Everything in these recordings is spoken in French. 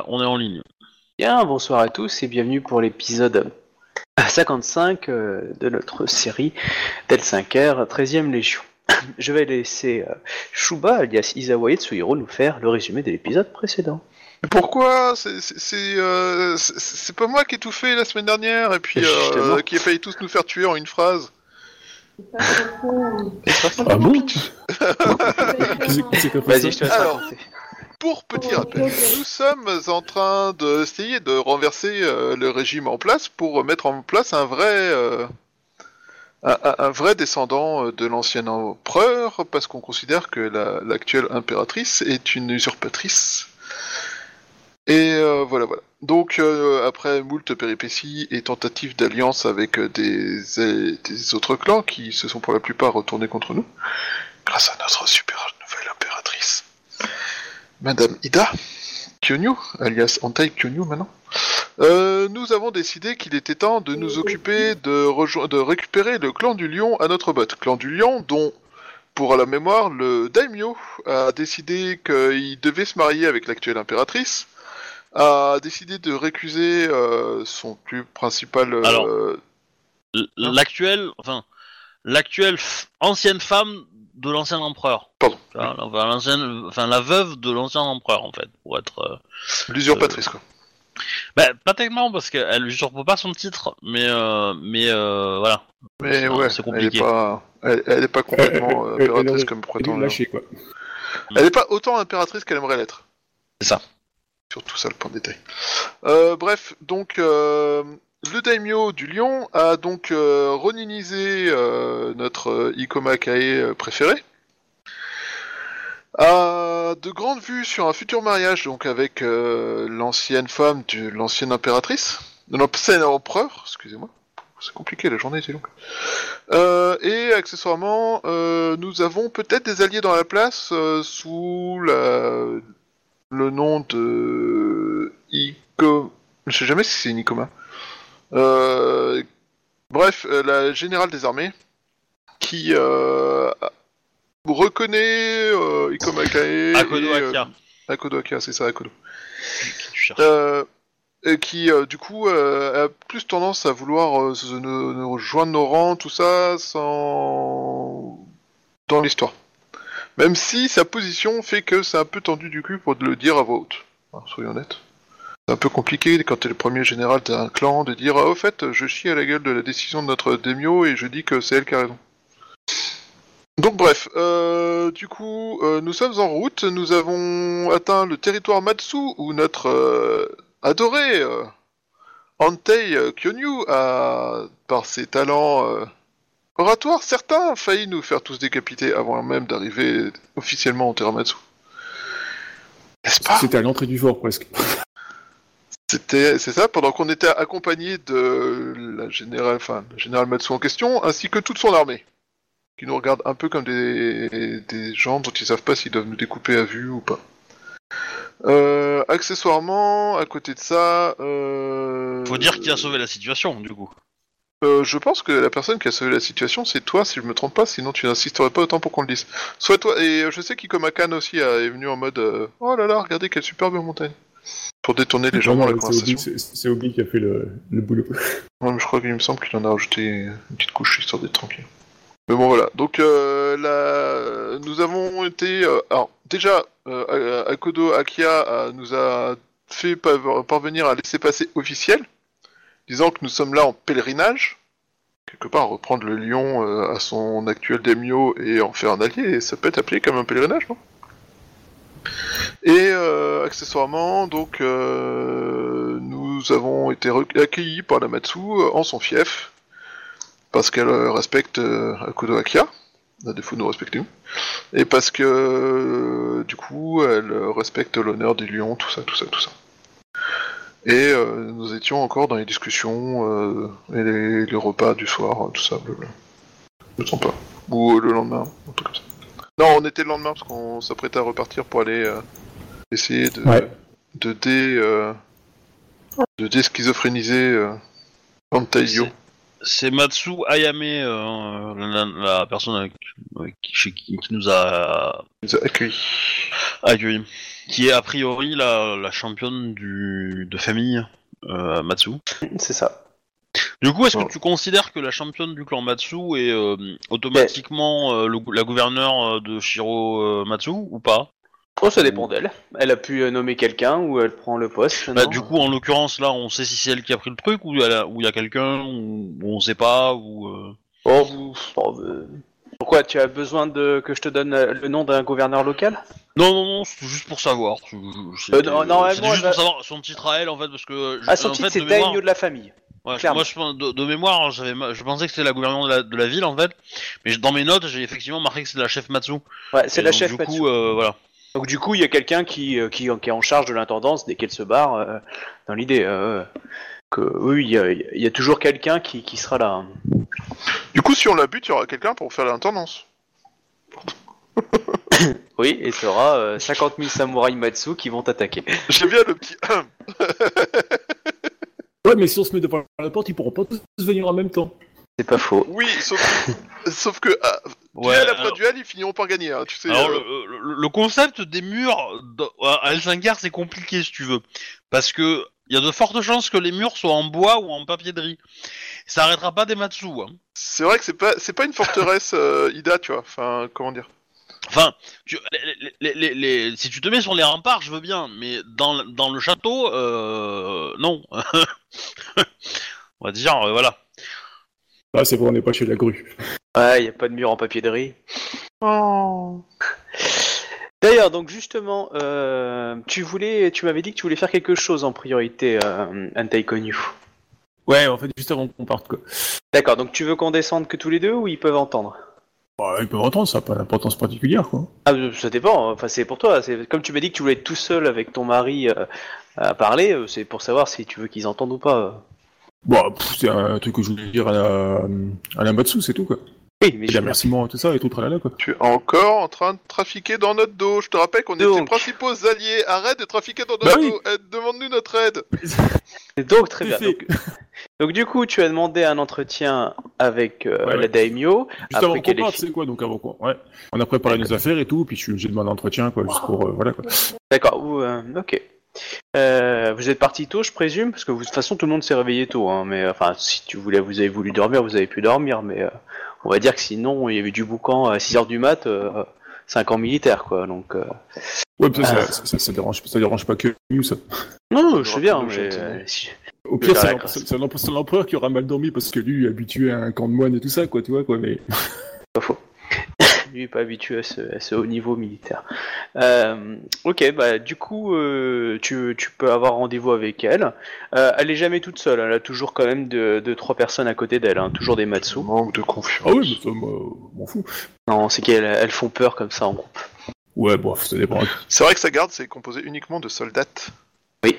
Voilà, on est en ligne. Bien, bonsoir à tous et bienvenue pour l'épisode 55 euh, de notre série Del 5R, 13ème Légion. Je vais laisser euh, Shuba, alias Isawa Tsuhiro, nous faire le résumé de l'épisode précédent. Mais Pourquoi? C'est- euh, c'est- pas moi qui ai tout fait la semaine dernière et puis euh, qui a failli tous nous faire tuer en une phrase. Ah bon Vas-y, je te laisse Alors. raconter. Pour petit rappel, nous sommes en train d'essayer de renverser euh, le régime en place pour mettre en place un vrai, euh, descendant euh, de l'ancien empereur, parce qu'on considère que la- l'actuelle impératrice est une usurpatrice. Et voilà, voilà. Donc après moult péripéties et tentatives d'alliance avec des autres clans qui se sont pour la plupart retournés contre nous, grâce à notre super nouvelle impératrice. Madame Ida Kyonyu, alias Antai Kyonyu maintenant, euh, nous avons décidé qu'il était temps de nous occuper de, rejo- de récupérer le clan du lion à notre botte. Clan du lion dont, pour la mémoire, le daimyo a décidé qu'il devait se marier avec l'actuelle impératrice, a décidé de récuser euh, son plus principal... euh, Alors. L- L'actuelle, enfin, l'actuelle f- ancienne femme de l'ancien empereur. Pardon. Enfin, enfin, l'ancienne- enfin, la veuve de l'ancien empereur, en fait, pour être. euh, L'usurpatrice, quoi. Bah, pas tellement parce qu'elle usurpe pas son titre, mais euh, mais euh, voilà. Mais c'est- ouais, c'est elle est compliqué. pas, elle, elle est pas complètement euh, Elle- elle- elle impératrice comme prétend. de lâcher quoi. Elle est pas autant impératrice qu'elle aimerait l'être. C'est ça. Surtout ça le point de détail. Euh, bref, donc euh, le daimyo du lion a donc euh, roninisé euh, notre euh, Ikoma Kae préféré. A de grandes vues sur un futur mariage donc avec l'ancienne femme de l'ancienne impératrice, de l'ancien empereur, excusez-moi. C'est compliqué, la journée était longue. Et accessoirement, nous avons peut-être des alliés dans la place sous le nom de Iko... Je sais jamais si c'est une. Euh, Bref, euh, la générale des armées qui euh, reconnaît euh, Ikoma Kae Akodo et, Akia, Akodo Akia, c'est ça, Akodo. Euh, et qui euh, du coup euh, a plus tendance à vouloir se- rejoindre nos rangs, tout ça, sans dans l'histoire. Même si sa position fait que c'est un peu tendu du cul pour le dire à voix haute. Hein, soyons honnêtes. Un peu compliqué quand t'es le premier général d'un clan de dire ah, au fait je chie à la gueule de la décision de notre Demio et je dis que c'est elle qui a raison. Donc bref, euh, du coup, euh, nous sommes en route, nous avons atteint le territoire Matsu où notre euh, adoré Antei Kyonyu a, par ses talents oratoires, certains failli nous faire tous décapiter avant même d'arriver officiellement au. N'est-ce pas? C'était à l'entrée du fort presque. C'était, c'est ça, pendant qu'on était accompagné de la générale, enfin, général Matsu en question, ainsi que toute son armée, qui nous regarde un peu comme des, des gens dont ils savent pas s'ils doivent nous découper à vue ou pas. Euh, accessoirement, à côté de ça, euh, Faut dire qui a sauvé la situation, du coup. euh, je pense que la personne qui a sauvé la situation, c'est toi, si je me trompe pas, sinon tu n'insisterais pas autant pour qu'on le dise. Soit toi, et euh, je sais qu'Ikomakan aussi a- est venu en mode euh, Oh là là, regardez quelle superbe montagne Pour détourner légèrement la Vraiment, c'est Obi, conversation. c'est- Obi qui a fait le, le boulot. Ouais, mais je crois qu'il me semble qu'il en a rajouté une petite couche histoire d'être tranquille. Mais bon voilà, donc euh, là, nous avons été... euh, alors déjà, euh, Akodo Akia euh, nous a fait par- parvenir un laissez-passer officiel, disant que nous sommes là en pèlerinage, quelque part reprendre le lion euh, à son actuel daimyo et en faire un allié, ça peut être appelé comme un pèlerinage, non? Et euh, accessoirement, donc, euh, nous avons été accueillis par la Matsu euh, en son fief, parce qu'elle respecte euh, Akia, à défaut de nous respecter et parce que, du coup, elle respecte l'honneur des lions, tout ça, tout ça, tout ça. Et nous étions encore dans les discussions et les, repas du soir, tout ça, blabla. Je me trompe pas. Ou le lendemain, un truc comme ça. Non, on était le lendemain parce qu'on s'apprêtait à repartir pour aller euh, essayer de, Ouais. de dé, euh, de déschizophréniser euh. C'est Matsu Ayame, euh, la, la personne avec, avec qui, chez qui, qui nous a Il nous a accueillis. Qui est a priori la, la championne du, de famille euh, Matsu. C'est ça. Du coup, est-ce que tu considères que la championne du clan Matsu est euh, automatiquement euh, le la gouverneure euh, de Shiro euh, Matsu ou pas? Oh, ça dépend d'elle. Elle a pu nommer quelqu'un ou elle prend le poste. Bah, du coup, en l'occurrence, là, on sait si c'est elle qui a pris le truc ou il y a quelqu'un ou, ou on sait pas ou. Oh, vous- oh, Pourquoi tu as besoin de que je te donne le nom d'un gouverneur local? Non, non, non, c'est juste pour savoir. C'est- Euh, juste va- pour savoir son titre à elle en fait parce que. je- Ah, son en titre c'est daimyo de la famille. Ouais, Clairement. moi, je, de, de mémoire, j'avais, ma- je pensais que c'était la gouverneure de la, de la ville en fait, mais dans mes notes, j'ai effectivement marqué que c'était la chef Matsu. Ouais, c'est la donc, chef Du Matsu. coup, euh, voilà. Donc du coup, il y a quelqu'un qui, euh, qui, qui est en charge de l'intendance dès qu'elle se barre. euh, dans l'idée euh, que oui, il y a, il y a toujours quelqu'un qui, qui sera là. Du coup, si on la bute, il y aura quelqu'un pour faire l'intendance. Oui, et ce sera euh, 50 000 samouraïs Matsu qui vont t'attaquer. J'aime bien le petit. Ouais, mais si on se met devant la porte, ils pourront pas tous venir en même temps. C'est pas faux. oui, sauf que, sauf que ah, Ouais, duel après alors- duel, ils finiront par gagner. hein, tu sais. Alors, euh, le, le- le concept des murs à L5R, c'est compliqué si tu veux. Parce que il y a de fortes chances que les murs soient en bois ou en papier de riz. Ça arrêtera pas des Matsu. Hein. C'est vrai que c'est pas, c'est pas une forteresse euh, Ida, tu vois. Enfin, comment dire. Enfin, tu- les- les- les- les- si tu te mets sur les remparts, je veux bien, mais dans, le- dans le château, euh, non. On va dire, euh, voilà. Ah, c'est vrai, on n'est pas chez la grue. Ouais, il y a pas de mur en papier de riz. Oh. D'ailleurs, donc justement, euh, tu voulais, tu m'avais dit que tu voulais faire quelque chose en priorité, euh, Antai Konyu. Ouais, en fait, juste avant qu'on parte, quoi. D'accord, donc tu veux qu'on descende que tous les deux ou ils peuvent entendre? Bah, ils peuvent entendre, ça n'a pas d'importance particulière, quoi. Ah, euh, ça dépend, enfin c'est pour toi. C'est Comme tu m'as dit que tu voulais être tout seul avec ton mari euh, à parler, euh, c'est pour savoir si tu veux qu'ils entendent ou pas. Bah, pff, c'est un truc que je voulais dire à la, à la Matsu, c'est tout, quoi. Oui, mais Les je... remerciements et tout ça, et tout, tralala, quoi. Tu es encore en train de trafiquer dans notre dos. Je te rappelle qu'on est tes principaux alliés. Arrête de trafiquer dans Bah notre oui. dos. Demande-nous notre aide. Donc très bien. Donc, donc, du coup, tu as demandé un entretien avec euh, Ouais, la ouais. daimyo. Juste Après avant qu'on parte, c'est quoi, donc avant quoi Ouais. On a préparé nos affaires et tout, puis je suis obligé de demander un entretien, quoi, juste pour, euh, voilà, quoi. D'accord. euh, ok. Euh, vous êtes parti tôt, je présume, parce que vous- de toute façon tout le monde s'est réveillé tôt. Hein, mais enfin, si tu voulais, vous avez voulu dormir, vous avez pu dormir. Mais euh, on va dire que sinon, il y avait du boucan à 6 heures du mat. Euh, 5 ans militaire, quoi. Donc. euh, Ouais, ça, Ah. ça, ça, ça dérange, ça dérange pas que nous, ça. Non, je sais bien, mais. euh, si- Au pire, c'est l'empereur- qui aura mal dormi parce que lui est habitué à un camp de moines et tout ça, quoi, tu vois, quoi, mais. Pas faux. Lui est pas habitué à ce, à ce haut niveau militaire. Euh, ok, bah du coup, euh, tu, tu peux avoir rendez-vous avec elle. Euh, elle est jamais toute seule. Elle a toujours quand même deux, deux trois personnes à côté d'elle. hein, toujours des Matsu. Manque de confiance. Ah oui, mais ça, moi, m'en fous. Non, c'est qu'elles elles font peur comme ça en groupe. Ouais, bon, ça dépend. C'est vrai que sa garde, c'est composé uniquement de soldats.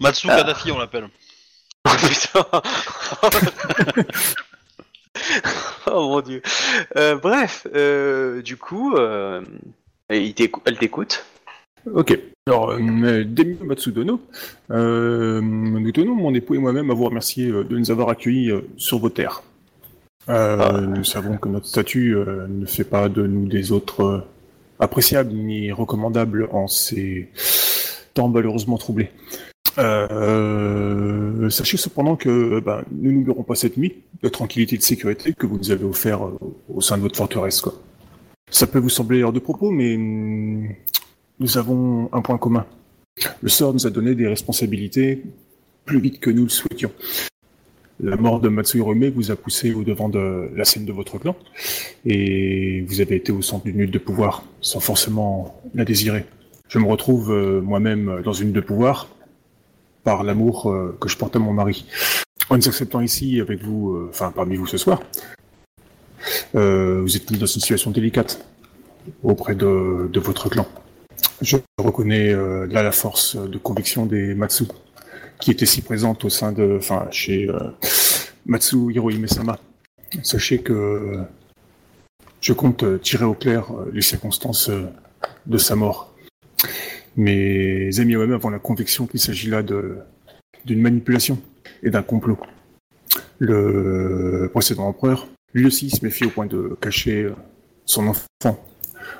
Matsu Ah. Kadhafi, on l'appelle. Oh putain Oh mon dieu. Euh, bref, euh, du coup, euh, il t'écou- elle t'écoute. Ok. Alors, euh, Demio Matsudono, euh, nous tenons, mon époux et moi-même, à vous remercier euh, de nous avoir accueillis euh, sur vos terres. Euh, Ah. Nous savons que notre statut euh, ne fait pas de nous des autres euh, appréciables ni recommandables en ces temps malheureusement troublés. Euh, sachez cependant que ben, nous n'oublierons pas cette nuit de tranquillité et de sécurité que vous nous avez offert euh, au sein de votre forteresse. Ça peut vous sembler hors de propos, mais hum, nous avons un point commun. Le sort nous a donné des responsabilités plus vite que nous le souhaitions. La mort de Matsuhirome vous a poussé au devant de la scène de votre clan, et vous avez été au centre d'une lutte de pouvoir, sans forcément la désirer. Je me retrouve euh, moi-même dans une de pouvoir, par l'amour euh, que je porte à mon mari. En nous acceptant ici avec vous, euh, enfin parmi vous ce soir, euh, vous êtes dans une situation délicate auprès de, votre clan. Je reconnais euh, là la force de conviction des Matsu, qui était si présente au sein de, enfin, chez euh, Matsu Hirohime-sama. Sachez que euh, je compte euh, tirer au clair euh, les circonstances euh, de sa mort. Mes amis eux-mêmes avons la conviction qu'il s'agit là d'une manipulation et d'un complot. Le précédent empereur, lui aussi, se méfie au point de cacher son enfant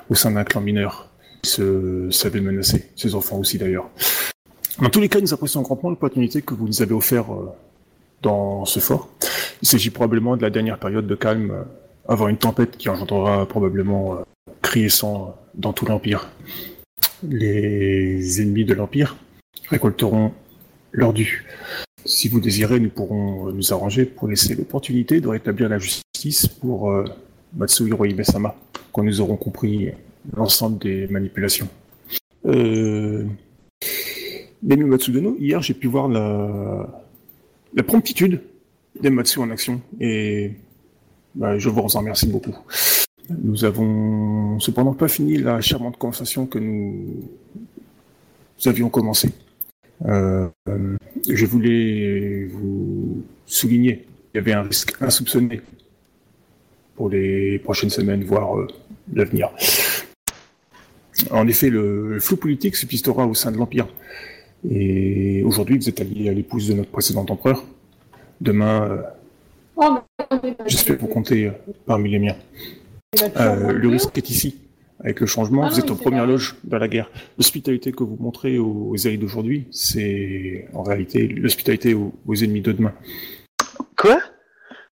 au sein d'un clan mineur se savaient menacés, ses enfants aussi d'ailleurs. Dans tous les cas, nous apprécions grandement l'opportunité que vous nous avez offert euh, dans ce fort. Il s'agit probablement de la dernière période de calme euh, avant une tempête qui engendrera probablement euh, cri et sang dans tout l'Empire. Les ennemis de l'Empire récolteront leur dû. Si vous désirez, nous pourrons nous arranger pour laisser l'opportunité de rétablir la justice pour euh, Matsuhiro Hime-sama, quand nous aurons compris l'ensemble des manipulations. Euh... Nemi Matsudono, hier j'ai pu voir la, la promptitude des Matsu en action et bah, je vous en remercie beaucoup. Nous avons cependant pas fini la charmante conversation que nous, nous avions commencée. Euh, euh, je voulais vous souligner qu'il y avait un risque insoupçonné pour les prochaines semaines, voire euh, l'avenir. En effet, le, le flou politique subsistera au sein de l'Empire. Et aujourd'hui, vous êtes allié à l'épouse de notre précédent empereur. Demain, euh, Oh, mais- j'espère vous compter euh, parmi les miens. Euh, le risque est ici. Avec le changement, Ah vous êtes aux premières loges dans la guerre. L'hospitalité que vous montrez aux, aux alliés d'aujourd'hui, c'est en réalité l'hospitalité aux, aux ennemis de demain. Quoi?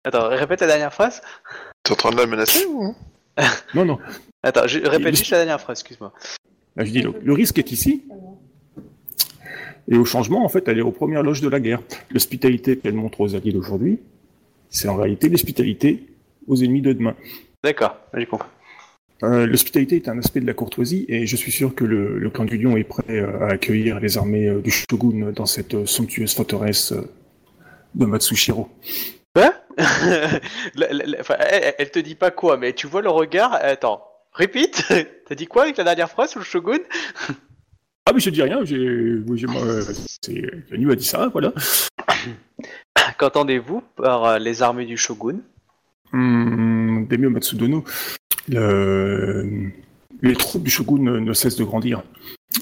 Attends, répète la dernière phrase. T'es en train de la menacer ou? Non, non. Attends, je répète juste la dernière phrase, excuse-moi. Là, je dis, le, le risque est ici. Et au changement, en fait, elle est aux premières loges de la guerre. L'hospitalité qu'elle montre aux alliés d'aujourd'hui, c'est en réalité l'hospitalité aux ennemis de demain. D'accord, j'ai compris. Euh, L'hospitalité est un aspect de la courtoisie et je suis sûr que le, le clan du Lion est prêt euh, à accueillir les armées euh, du shogun dans cette somptueuse forteresse de Matsushiro. Quoi La- la- la- enfin, elle, elle te dit pas quoi, mais tu vois le regard. Attends, répète. T'as dit quoi avec la dernière phrase sur le shogun? Ah mais je dis rien, j'ai, euh, c'est a dit ça, voilà. Qu'entendez-vous par les armées du shogun? Hum, Daimyo Matsudono, le- les troupes du shogun ne, cessent de grandir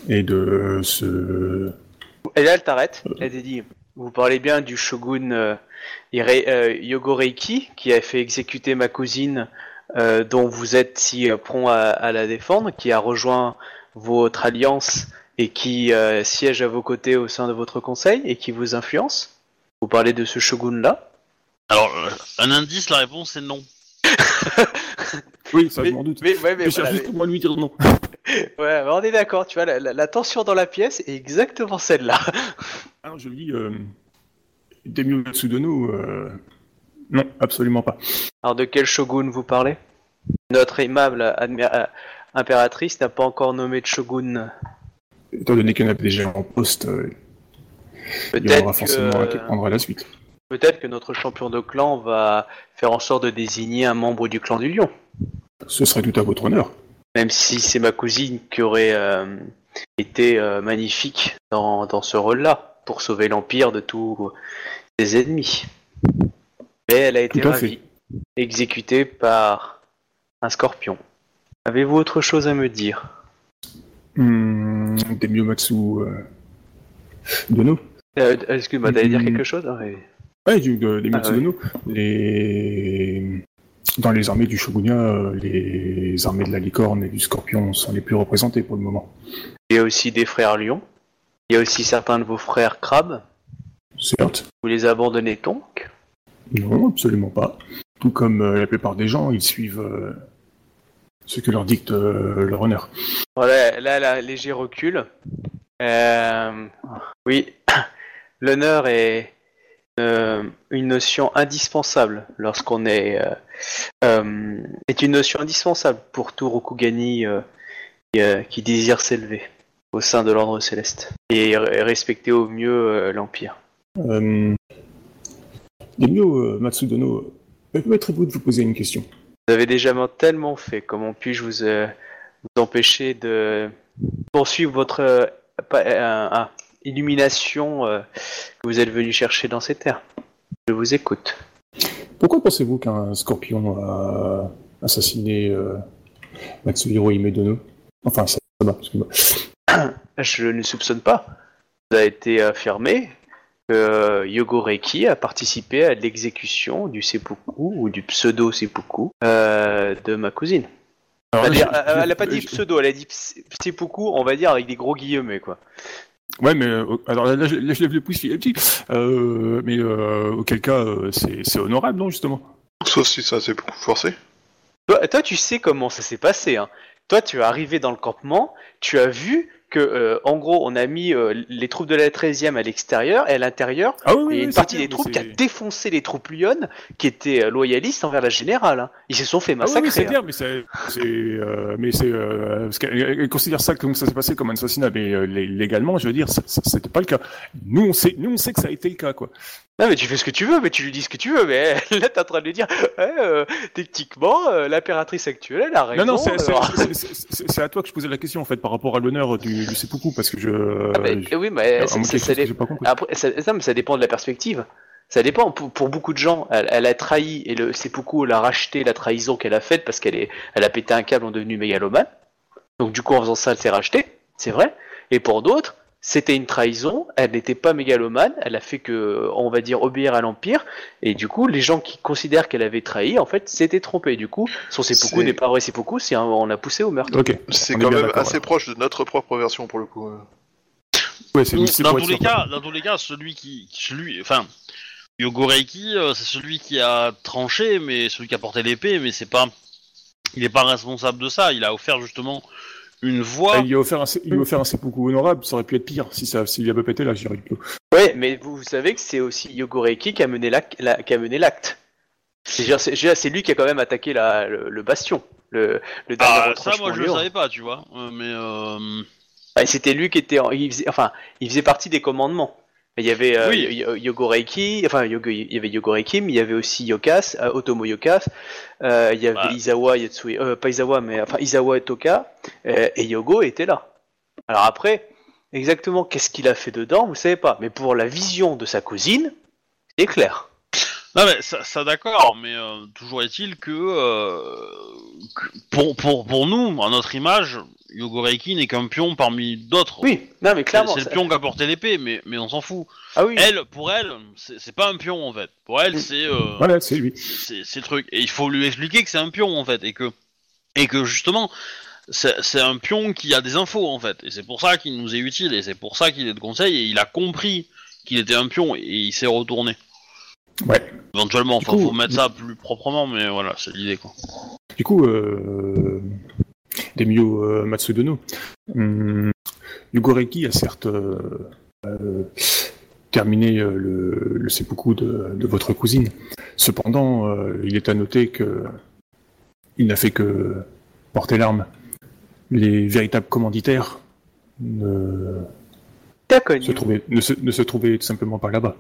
et de se... Et là, elle t'arrête. Elle te dit Vous parlez bien du shogun euh, Ire- euh, Yogoreiki, qui a fait exécuter ma cousine, euh, dont vous êtes si euh, prompt à, à la défendre, qui a rejoint votre alliance et qui siège à vos côtés au sein de votre conseil et qui vous influence Vous parlez de ce shogun-là Alors, euh, un indice, la réponse est non. Oui, ça mais, je m'en doute. mais- ouais, mais je cherche juste comment lui dire non. ouais, mais on est d'accord, tu vois, la, la- la tension dans la pièce est exactement celle-là. Alors je lui dis, euh, Daimyo Matsudono, euh, non, absolument pas. Alors, de quel shogun vous parlez? Notre aimable euh, impératrice n'a pas encore nommé de shogun. Étant donné qu'il y en a déjà en poste, euh, il y aura forcément un qui que, prendra la suite. Peut-être que notre champion de clan va faire en sorte de désigner un membre du clan du lion. Ce serait tout à votre honneur. Même si c'est ma cousine qui aurait euh, été euh, magnifique dans, dans ce rôle-là, pour sauver l'Empire de tous ses ennemis. Mais elle a été ravie, exécutée par un scorpion. Avez-vous autre chose à me dire? Matsu euh, Dono Euh, Excuse-moi, t'allais dire quelque chose? Ah. Ouais, du, de, des Ah, Matsudono. Les... Dans les armées du shogunat, euh, les armées de la licorne et du scorpion sont les plus représentées pour le moment. Il y a aussi des frères lions. Il y a aussi certains de vos frères crabes. Certes, Vous les abandonnez donc? Non, absolument pas. Tout comme euh, la plupart des gens, ils suivent euh, ce que leur dicte euh, leur honneur. Voilà, là, là, léger recul. Euh, oui, l'honneur est euh, une notion indispensable lorsqu'on est euh, euh, est une notion indispensable pour tout Rokugani qui, qui désire s'élever au sein de l'ordre céleste et respecter au mieux l'empire. Euh... Euh, Matsudono, permettrez-vous de vous poser une question? Vous avez déjà tellement fait. Comment puis-je vous, euh, vous empêcher de poursuivre votre euh, pa- euh, ah, illumination euh, que vous êtes venu chercher dans ces terres Je vous écoute. Pourquoi pensez-vous qu'un scorpion a assassiné euh, Matsuhiro Imedono Enfin, ça va, excuse-moi. Je ne soupçonne pas. Vous a été affirmé que euh, Yogoreki a participé à l'exécution du seppuku ou du pseudo seppuku euh, de ma cousine. Alors C'est-à-dire, je- elle, elle a pas dit pseudo, elle a dit seppuku, on va dire avec des gros guillemets, quoi. Ouais, mais euh, alors là, je, là, je lève le pouce, petit. Euh, mais euh, auquel cas, euh, c'est c'est honorable, non, justement? Sauf si ça c'est beaucoup forcé. Toi, toi, tu sais comment ça s'est passé. Hein. Toi, tu es arrivé dans le campement, tu as vu que, euh, en gros, on a mis euh, les troupes de la 13e à l'extérieur et à l'intérieur, Ah oui, oui, oui, une partie des troupes qui a défoncé les troupes lyonnes qui étaient euh, loyalistes envers la générale. hein. Ils se sont fait Ah massacrer. c'est hein. clair, mais c'est, euh, mais c'est, considère ça comme ça s'est passé comme un assassinat, mais lé- légalement, je veux dire, c'était pas le cas. Nous, on sait, nous, on sait que ça a été le cas, quoi. Non, mais tu fais ce que tu veux, mais tu lui dis ce que tu veux. Mais là, t'es en train de lui dire, euh, techniquement, euh, l'impératrice actuelle, elle a raison. Non, non, alors. c'est à toi que je posais la question, en fait, par rapport à l'honneur du, du seppuku, parce que je, Ah, oui, mais ça, dé-. Après, mais dépend de la perspective. Ça dépend. Pour, pour beaucoup de gens, elle, elle a trahi et le seppuku l'a racheté la trahison qu'elle a faite parce qu'elle est, elle a pété un câble en devenu mégalomane. Donc du coup, en faisant ça, elle s'est rachetée, c'est vrai. Et pour d'autres, c'était une trahison. Elle n'était pas mégalomane. Elle a fait que, on va dire, obéir à l'empire. Et du coup, les gens qui considèrent qu'elle avait trahi, en fait, s'étaient trompés. Du coup, son seppuku n'est pas vrai seppuku, c'est un- on l'a poussé au meurtre. Ok. C'est quand même assez proche de notre propre version pour le coup. euh. Ouais, c'est, dans tous les cas, dans tous les cas, celui qui, celui, enfin, Yogoreiki, euh, c'est celui qui a tranché, mais celui qui a porté l'épée, mais c'est pas, il est pas responsable de ça. Il a offert justement une voix. Ah, il lui a offert un, il lui a offert un seppuku honorable, ça aurait pu être pire si ça, s'il avait pas été là, je dirais. plutôt. Ouais, mais vous, vous savez que c'est aussi Yogoreiki qui a mené l'ac- la- qui a mené l'acte. C'est lui qui a quand même attaqué la, le, le bastion, le, le dernier Ah, ça, moi, je le savais pas, tu vois. Euh, mais euh, Ah, C'était lui qui était, en- il faisait, enfin, il faisait partie des commandements. Il y avait euh, Oui. Yo- Yo- Yogoreiki, enfin Yogo- il y avait Yogoreiki, mais il y avait aussi Yokas, euh, Otomo Yokas, euh, il y avait Bah. Izawa Yatsui, euh, pas Izawa, mais enfin Izawa et Toka, et Yogo était là. Alors après, exactement qu'est-ce qu'il a fait dedans, vous savez pas, mais pour la vision de sa cousine, c'est clair. non, mais ça, ça d'accord, mais toujours est-il que, que pour, pour, pour nous, à notre image, Yogoreiki n'est qu'un pion parmi d'autres. Oui, non mais C'est clairement. c'est le pion qui a porté l'épée, mais, mais on s'en fout. Ah oui. Elle, pour elle, c'est pas un pion en fait. Pour elle, c'est euh, Voilà, c'est lui. c'est truc. Et il faut lui expliquer que c'est un pion en fait, et que et que justement, c'est c'est un pion qui a des infos en fait, et c'est pour ça qu'il nous est utile, et c'est pour ça qu'il est de conseil, et il a compris qu'il était un pion, et il s'est retourné. Ouais. Éventuellement, Du enfin, coup- faut mettre ça plus proprement, mais voilà, c'est l'idée quoi. Du coup, euh, Demio euh, Matsudono, hum, Yugoreki a certes euh, euh, terminé le, le seppuku de, de votre cousine. Cependant, il est à noter que il n'a fait que porter l'arme. Les véritables commanditaires ne se trouvaient, ne se, ne se trouvaient tout simplement pas là-bas.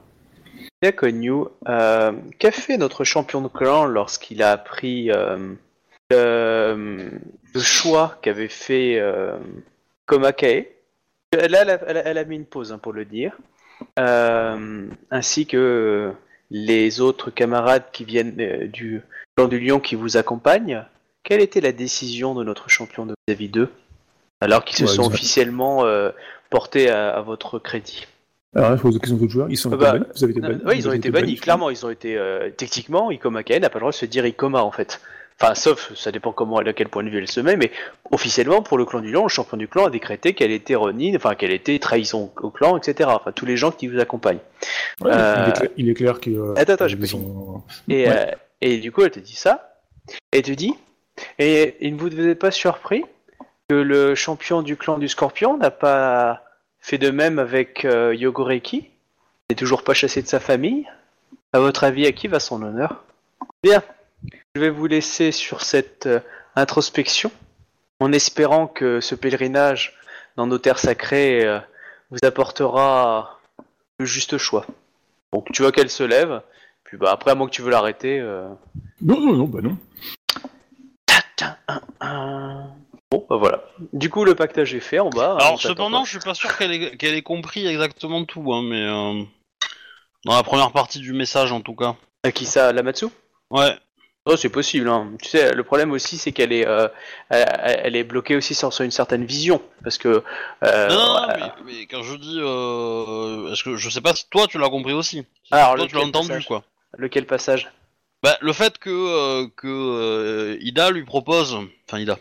Euh, Qu'a fait notre champion de clan lorsqu'il a appris euh, le, le choix qu'avait fait euh, Komakae Là, elle a, elle mis une pause hein, pour le dire. Euh, ainsi que les autres camarades qui viennent euh, du clan du lion qui vous accompagnent. Quelle était la décision de notre champion de vis-à-vis d'eux alors qu'ils se Ouais, sont officiellement euh, portés à, à votre crédit? Alors là, je pose la question aux autres joueurs. Ils sont Ah été bah, bannis Vous avez été Euh, bannis oui, ils ont été bannis, je clairement, ils ont été euh, techniquement, Ikoma Kaen n'a pas le droit de se dire Ikoma en fait. Enfin, sauf, ça dépend comment, à quel point de vue elle se met, mais officiellement, pour le clan du lion, le champion du clan a décrété qu'elle était renine, enfin qu'elle était trahison au clan, etc. Enfin, tous les gens qui vous accompagnent. Ouais, Euh, il, est clair, que. euh, Attends, attends, Et, Ouais. euh, et du coup, elle te dit ça, et elle te dit, et, et ne vous êtes pas surpris que le champion du clan du scorpion n'a pas fait de même avec euh, Yogoreki? N'est toujours pas chassé de sa famille À votre avis, à qui va son honneur? Bien, je vais vous laisser sur cette euh, introspection, en espérant que ce pèlerinage dans nos terres sacrées euh, vous apportera le juste choix. Donc tu vois qu'elle se lève, puis bah après, à moins que tu veux l'arrêter. euh, Non, non, non, bah non. Bon, bah voilà. Du coup, le pactage est fait en bas. hein, Alors cependant, je suis pas sûr qu'elle ait, compris exactement tout, hein, mais euh, dans la première partie du message en tout cas. À qui ça Lamatsu? Ouais. Oh, c'est possible. Hein. Tu sais, le problème aussi, c'est qu'elle est, euh, elle, elle est bloquée aussi sur, sur une certaine vision, parce que. euh, non, non, non, ouais. mais, mais quand je dis, euh, est-ce que je sais pas si toi tu l'as compris aussi. Si Alors, toi tu l'as lequel entendu passage quoi. Lequel passage? Bah, le fait que, euh, que euh, Ida lui propose, enfin Ida,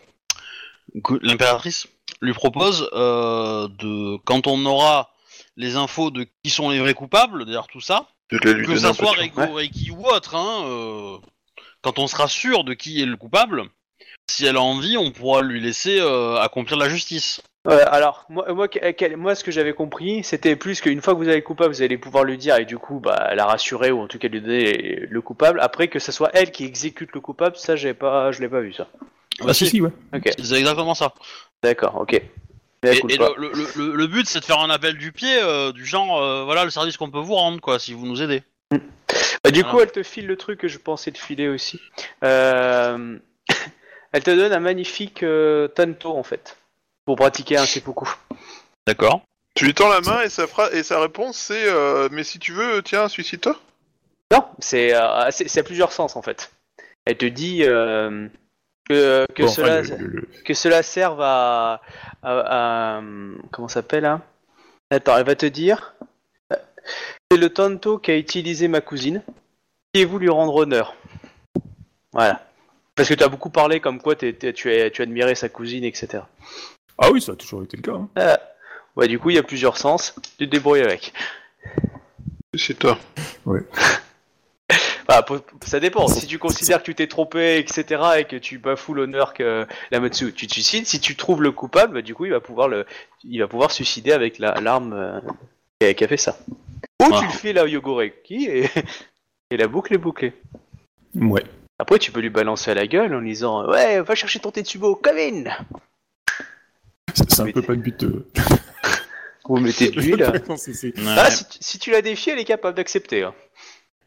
l'impératrice lui propose euh, de quand on aura les infos de qui sont les vrais coupables, d'ailleurs tout ça, que ça soit. Reiko Reiki ou autre, hein, euh, quand on sera sûr de qui est le coupable, si elle a envie, on pourra lui laisser euh, accomplir la justice. Ouais, alors, moi, moi, quel- moi, ce que j'avais compris, c'était plus qu'une fois que vous avez le coupable, vous allez pouvoir lui dire et du coup, bah, la rassurer ou en tout cas lui donner le coupable. Après, que ce soit elle qui exécute le coupable, ça, j'ai pas, je l'ai pas vu ça. Bah, si, si, ouais. Ok, C'est exactement ça. d'accord, ok. Et, écoute et pas. le, le- le- le but, c'est de faire un appel du pied, euh, du genre, euh, voilà le service qu'on peut vous rendre, quoi, si vous nous aidez. Bah, du coup, Voilà. elle te file le truc que je pensais te filer aussi. Euh, elle te donne un magnifique euh, tanto en fait pour pratiquer un seppuku. D'accord. Tu lui tends la main et sa, phra- et sa réponse c'est euh, Mais si tu veux, tiens, suicide-toi. Non, c'est euh, c'est c'est à plusieurs sens en fait. Elle te dit euh, que, que Bon, enfin, cela le- le- le- que cela serve à, à, à- comment ça s'appelle hein? Attends, elle va te dire c'est le tanto qu'a utilisé ma cousine. Et vous lui rendre honneur. Voilà. Parce que tu as beaucoup parlé comme quoi t'es- t'es- tu, as, tu admirais sa cousine, etc. Ah oui, ça a toujours été le cas. hein. Euh, ouais, du coup, il y a plusieurs sens. Tu te débrouilles avec. Suicide-toi. Bah, po- ça dépend. Si tu considères que tu t'es trompé, etc., et que tu bafoues l'honneur que la Matsu, tu te suicides. Si tu trouves le coupable, bah, du coup, il va pouvoir le, il va pouvoir suicider avec la- l'arme euh, qui a- qui a fait ça. Ou Ah. tu le fais la Yogoreki et, et la boucle est bouclée. Ouais. Après, tu peux lui balancer à la gueule en disant Ouais, va chercher ton Tetsubo, come in C'est un peu pas le but. euh. Vous mettez de l'huile. Ah, si, tu- si tu la défies, elle est capable d'accepter. hein.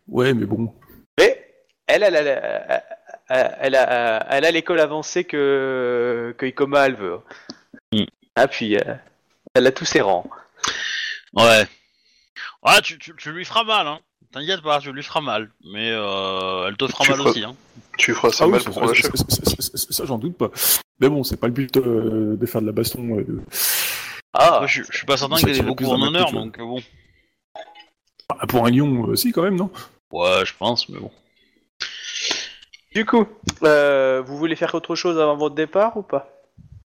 Ouais, mais bon. Mais elle, elle, elle, elle, elle, elle a, elle a l'école avancée que, que Ikoma elle veut. Mm. Ah, puis euh, elle a tous ses rangs. Ouais. Ouais, tu, tu, tu lui feras mal, hein. T'inquiète pas, tu lui feras mal. Mais euh, elle te fera Tu mal feras- aussi, hein. Tu feras ça Ah oui, mal ça, pour la ça- chef. ça- ça- ça- ça- ça, j'en doute pas. Mais bon, c'est pas le but euh, de faire de la baston. euh, de- Ah, Moi, je, je suis pas certain ça qu'elle ait tire beaucoup plus en honneur, donc euh, bon. Ah, pour un lion, euh, si, quand même, non? Ouais, je pense, mais bon. du coup, euh, vous voulez faire autre chose avant votre départ ou pas?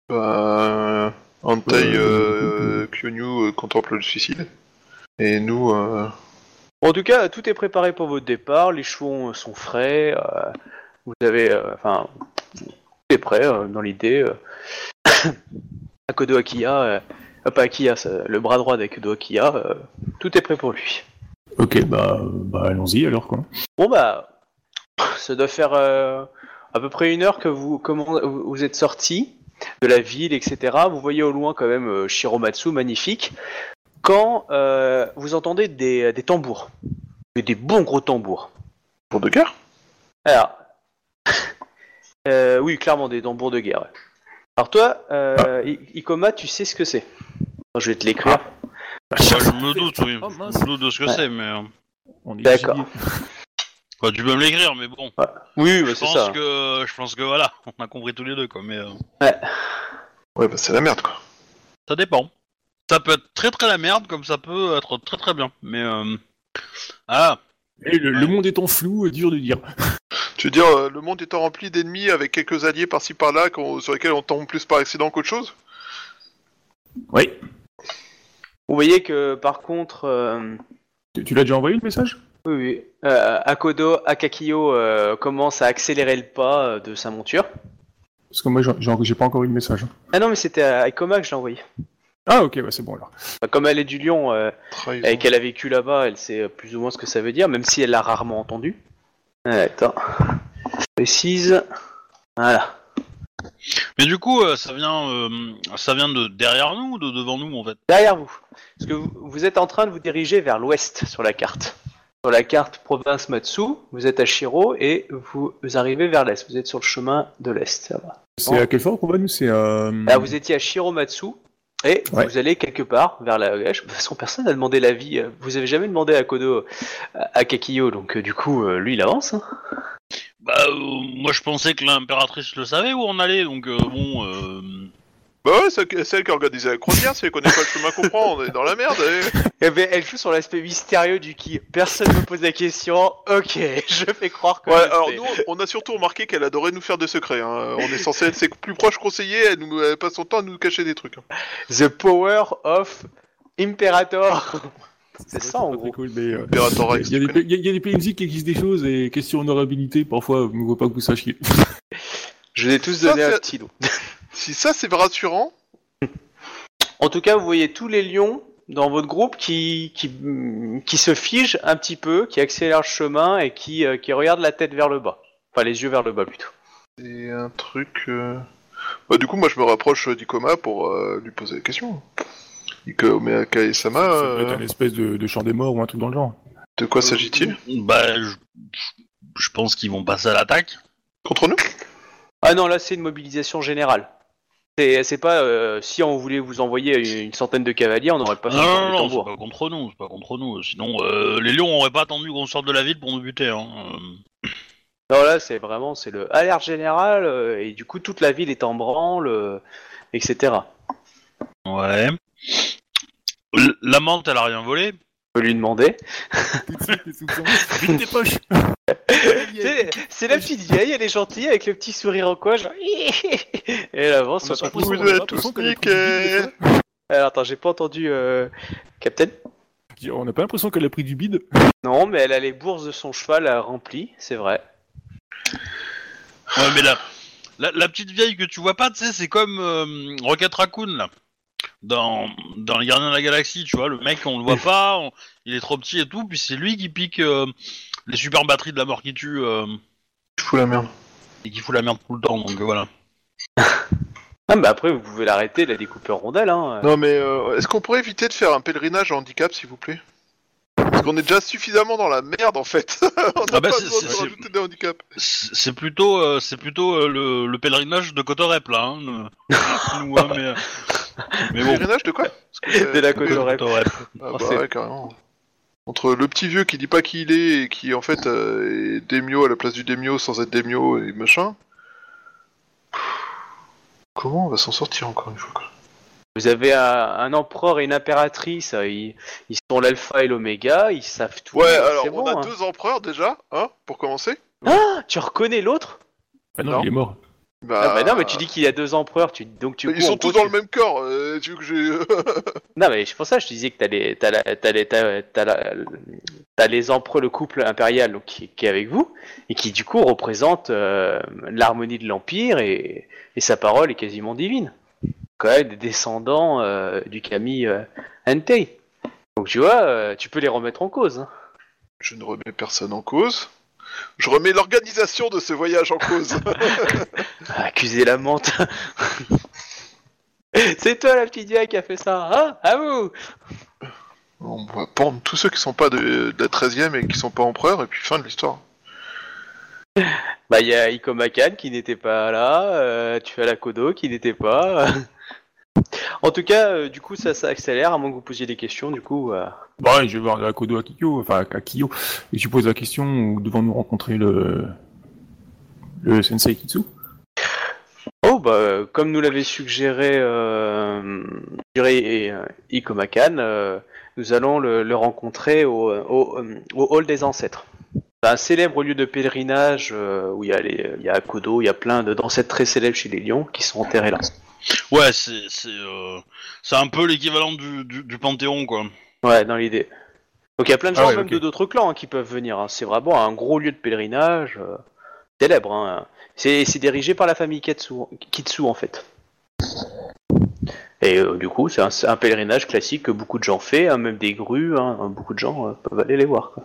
Bah, Antai Euh, euh, Kyonyu euh, contemple le suicide. Et nous, euh, En tout cas, tout est préparé pour votre départ. Les chevaux sont frais. euh, vous avez, euh, enfin, tout est prêt euh, dans l'idée. euh. Akodo Akiya, pas Akiya, le bras droit d'Akodo Akiya, euh, tout est prêt pour lui. Ok, bah, bah allons-y alors, quoi. Bon bah, ça doit faire euh, à peu près une heure que vous, comment, vous vous êtes sorti de la ville, etc. Vous voyez au loin quand même euh, Shiromatsu, magnifique. Quand euh, vous entendez des, des tambours, Et des bons gros tambours. pour de guerre? Alors, euh, oui, clairement des tambours de guerre. ouais. Alors toi, euh, I- Ikoma, tu sais ce que c'est? Je vais te l'écrire. Ouais, je me doute, oui. Oh, je me doute de ce que Ouais. c'est, mais. euh, On est D'accord. Quoi, tu peux me l'écrire, mais bon. Oui, bah, Je c'est pense ça. que. Je pense que voilà, on a compris tous les deux, quoi, mais. euh, Ouais, bah c'est la merde quoi. Ça dépend. Ça peut être très très la merde, comme ça peut être très très bien. Mais. Euh... Ah, Et le, monde étant flou, euh, dur de dire. Tu veux dire, euh, le monde étant rempli d'ennemis avec quelques alliés par-ci par-là qu'on- sur lesquels on tombe plus par accident qu'autre chose? Oui. Vous voyez que par contre, euh, Tu, tu l'as déjà envoyé le message? Oui, oui, euh, Akodo Akakiyo euh, commence à accélérer le pas euh, de sa monture. Parce que moi, j'ai pas encore eu le message. Ah non, mais c'était à Ikoma que je l'ai envoyé. Ah, ok, bah, c'est bon alors. Bah, Comme elle est du Lion euh, et qu'elle a vécu là-bas, elle sait plus ou moins ce que ça veut dire, même si elle l'a rarement entendu. Ah, Attends. Précise. Voilà. mais du coup, euh, ça vient, euh, ça vient de derrière nous ou de devant nous en fait? Derrière vous. Parce que vous, vous êtes en train de vous diriger vers l'ouest sur la carte. Sur la carte province Matsu, vous êtes à Shiro et vous, vous arrivez vers l'est. Vous êtes sur le chemin de l'est. ça va. C'est à quel fort qu'on va nous? C'est euh... Là, vous étiez à Shiromatsu et Ouais. vous allez quelque part vers la gauche. De toute façon, personne n'a demandé l'avis. euh, Vous avez jamais demandé à Kodo, à à Kakiyo, donc euh, du coup, euh, lui, il avance. hein. Bah, euh, moi je pensais que l'impératrice le savait où on allait, donc euh, bon. Euh... Bah ouais, c'est c'est elle qui a organisé la croisière, si elle connaît pas le chemin qu'on prend, on est dans la merde. eh. Eh ben, elle joue sur l'aspect mystérieux du qui. Personne me pose la question. Ok, je fais croire que. Ouais, alors nous, on a surtout remarqué qu'elle adorait nous faire des secrets. Hein. On est censé être ses plus proches conseillers, elle, nous, elle passe son temps à nous cacher des trucs. hein. The power of Imperator. C'est ça, en très gros. cool, mais, euh, Imperator Rex, Il y, a des, il y a des PNJ qui existent des choses et question honorabilité, parfois, ne vaut pas que vous sachiez. Je vous ai tous Ça, donné un c'est- stylo. Si ça c'est rassurant, En tout cas, vous voyez tous les lions dans votre groupe qui, qui, qui se figent un petit peu, qui accélèrent le chemin et qui, euh, qui regardent la tête vers le bas. Enfin, les yeux vers le bas plutôt. c'est un truc. euh, Bah, du coup, moi je me rapproche d'Ikoma pour euh, lui poser la question. Ikoma Kaesama, Ça peut être euh, un espèce de, de champ des morts ou un truc dans le genre. de quoi s'agit-il? Bah, je, je pense qu'ils vont passer à l'attaque. Contre nous? Ah non, là c'est une mobilisation générale. C'est pas euh, si on voulait vous envoyer une, centaine de cavaliers, on n'aurait pas fait Non, non, non, c'est pas contre nous, c'est pas contre nous. Sinon, euh, les lions auraient pas attendu qu'on sorte de la ville pour nous buter. Hein. Euh, Non, là c'est vraiment c'est le alerte générale et du coup toute la ville est en branle, etc. Ouais. L- La menthe, elle a rien volé. On peut lui demander. Vite tes poches C'est la petite vieille, elle est gentille avec le petit sourire en coin, genre... et elle avance. On Vous on a êtes tous niqués. Alors attends, j'ai pas entendu euh, Captain. On n'a pas l'impression qu'elle a pris du bide. Non, mais elle a les bourses de son cheval remplies, c'est vrai. Ouais, mais la, la, la petite vieille que tu vois pas, tu sais, c'est comme euh, Rocket Raccoon, là. Dans, dans les Gardiens de la Galaxie, tu vois, le mec, on le voit pas, on- il est trop petit et tout, puis c'est lui qui pique euh, les super batteries de la mort qui tue euh, Je fous la merde. et qui fout la merde tout le temps, donc euh, voilà. Ah, mais après, vous pouvez l'arrêter, la découper en rondelles, hein. Non mais euh, est-ce qu'on pourrait éviter de faire un pèlerinage à handicap s'il vous plaît? Qu'on est déjà suffisamment dans la merde en fait. On n'a Ah bah, pas c'est- besoin de c'est- rajouter des handicaps. C'est c'est plutôt, euh, c'est plutôt euh, le, le pèlerinage de Cotorep, là. Hein, le- nous, hein, mais, euh, mais bon. Pèlerinage de quoi Parce que, euh, De la euh, Cotorep. Cotorep. Ah Oh, bah c'est- ouais, carrément. Entre le petit vieux qui dit pas qui il est et qui en fait euh, est Demio à la place du Demio sans être Demio et machin. Comment on va s'en sortir encore une fois quoi Vous avez un, un empereur et une impératrice, euh, ils, ils sont l'alpha et l'oméga, ils savent tout. Ouais, alors on bon, a hein. deux empereurs déjà, hein, pour commencer. Ah, tu reconnais l'autre? Ah non, Non. il est mort. Bah, Ah bah non, mais tu dis qu'il y a deux empereurs, tu, donc tu. ils sont tous dans le même corps. euh, tu veux que j'ai Non, mais c'est pour ça que je te disais que t'as les, t'as la- t'as les, t'as, t'as la- t'as les empereurs, le couple impérial donc, qui, qui est avec vous, et qui du coup représente euh, l'harmonie de l'Empire, et, et sa parole est quasiment divine. Quand même des descendants euh, du Kami euh, Entei. Donc tu vois, euh, tu peux les remettre en cause. hein. Je ne remets personne en cause. Je remets l'organisation de ce voyage en cause. Accuser la menthe. c'est toi la petite vieille qui a fait ça, hein À vous on va pendre tous ceux qui sont pas de, de la 13ème et qui sont pas empereurs, et puis fin de l'histoire. Bah, il y a Ikomakan qui n'était pas là, euh, tu as la Kodo qui n'était pas. en tout cas, euh, du coup, ça, ça accélère, à moins que vous posiez des questions, du coup. euh. Ouais, je vais voir la Kodo à Kyo, enfin à Kyo, et je lui pose la question où devons-nous rencontrer le le Sensei Kitsu Oh, bah, comme nous l'avait suggéré, euh, et, euh, Ikomakan, euh, nous allons le, le rencontrer au, au, au Hall des Ancêtres. C'est un célèbre lieu de pèlerinage euh, où il y a les, il y a Kodo, il y a plein de d'ancêtres très célèbres chez les lions qui sont enterrés là. Ouais, c'est c'est euh, c'est un peu l'équivalent du, du, du Panthéon, quoi. Ouais, dans l'idée. Donc il y a plein de Ah gens, ouais, même ok. de d'autres clans, hein, qui peuvent venir. hein. C'est vraiment un gros lieu de pèlerinage euh, célèbre. Hein. C'est c'est dirigé par la famille Kitsu, Kitsu en fait. Et euh, du coup, c'est un, c'est un pèlerinage classique que beaucoup de gens font, hein, même des grues, hein, beaucoup de gens euh, peuvent aller les voir. Quoi.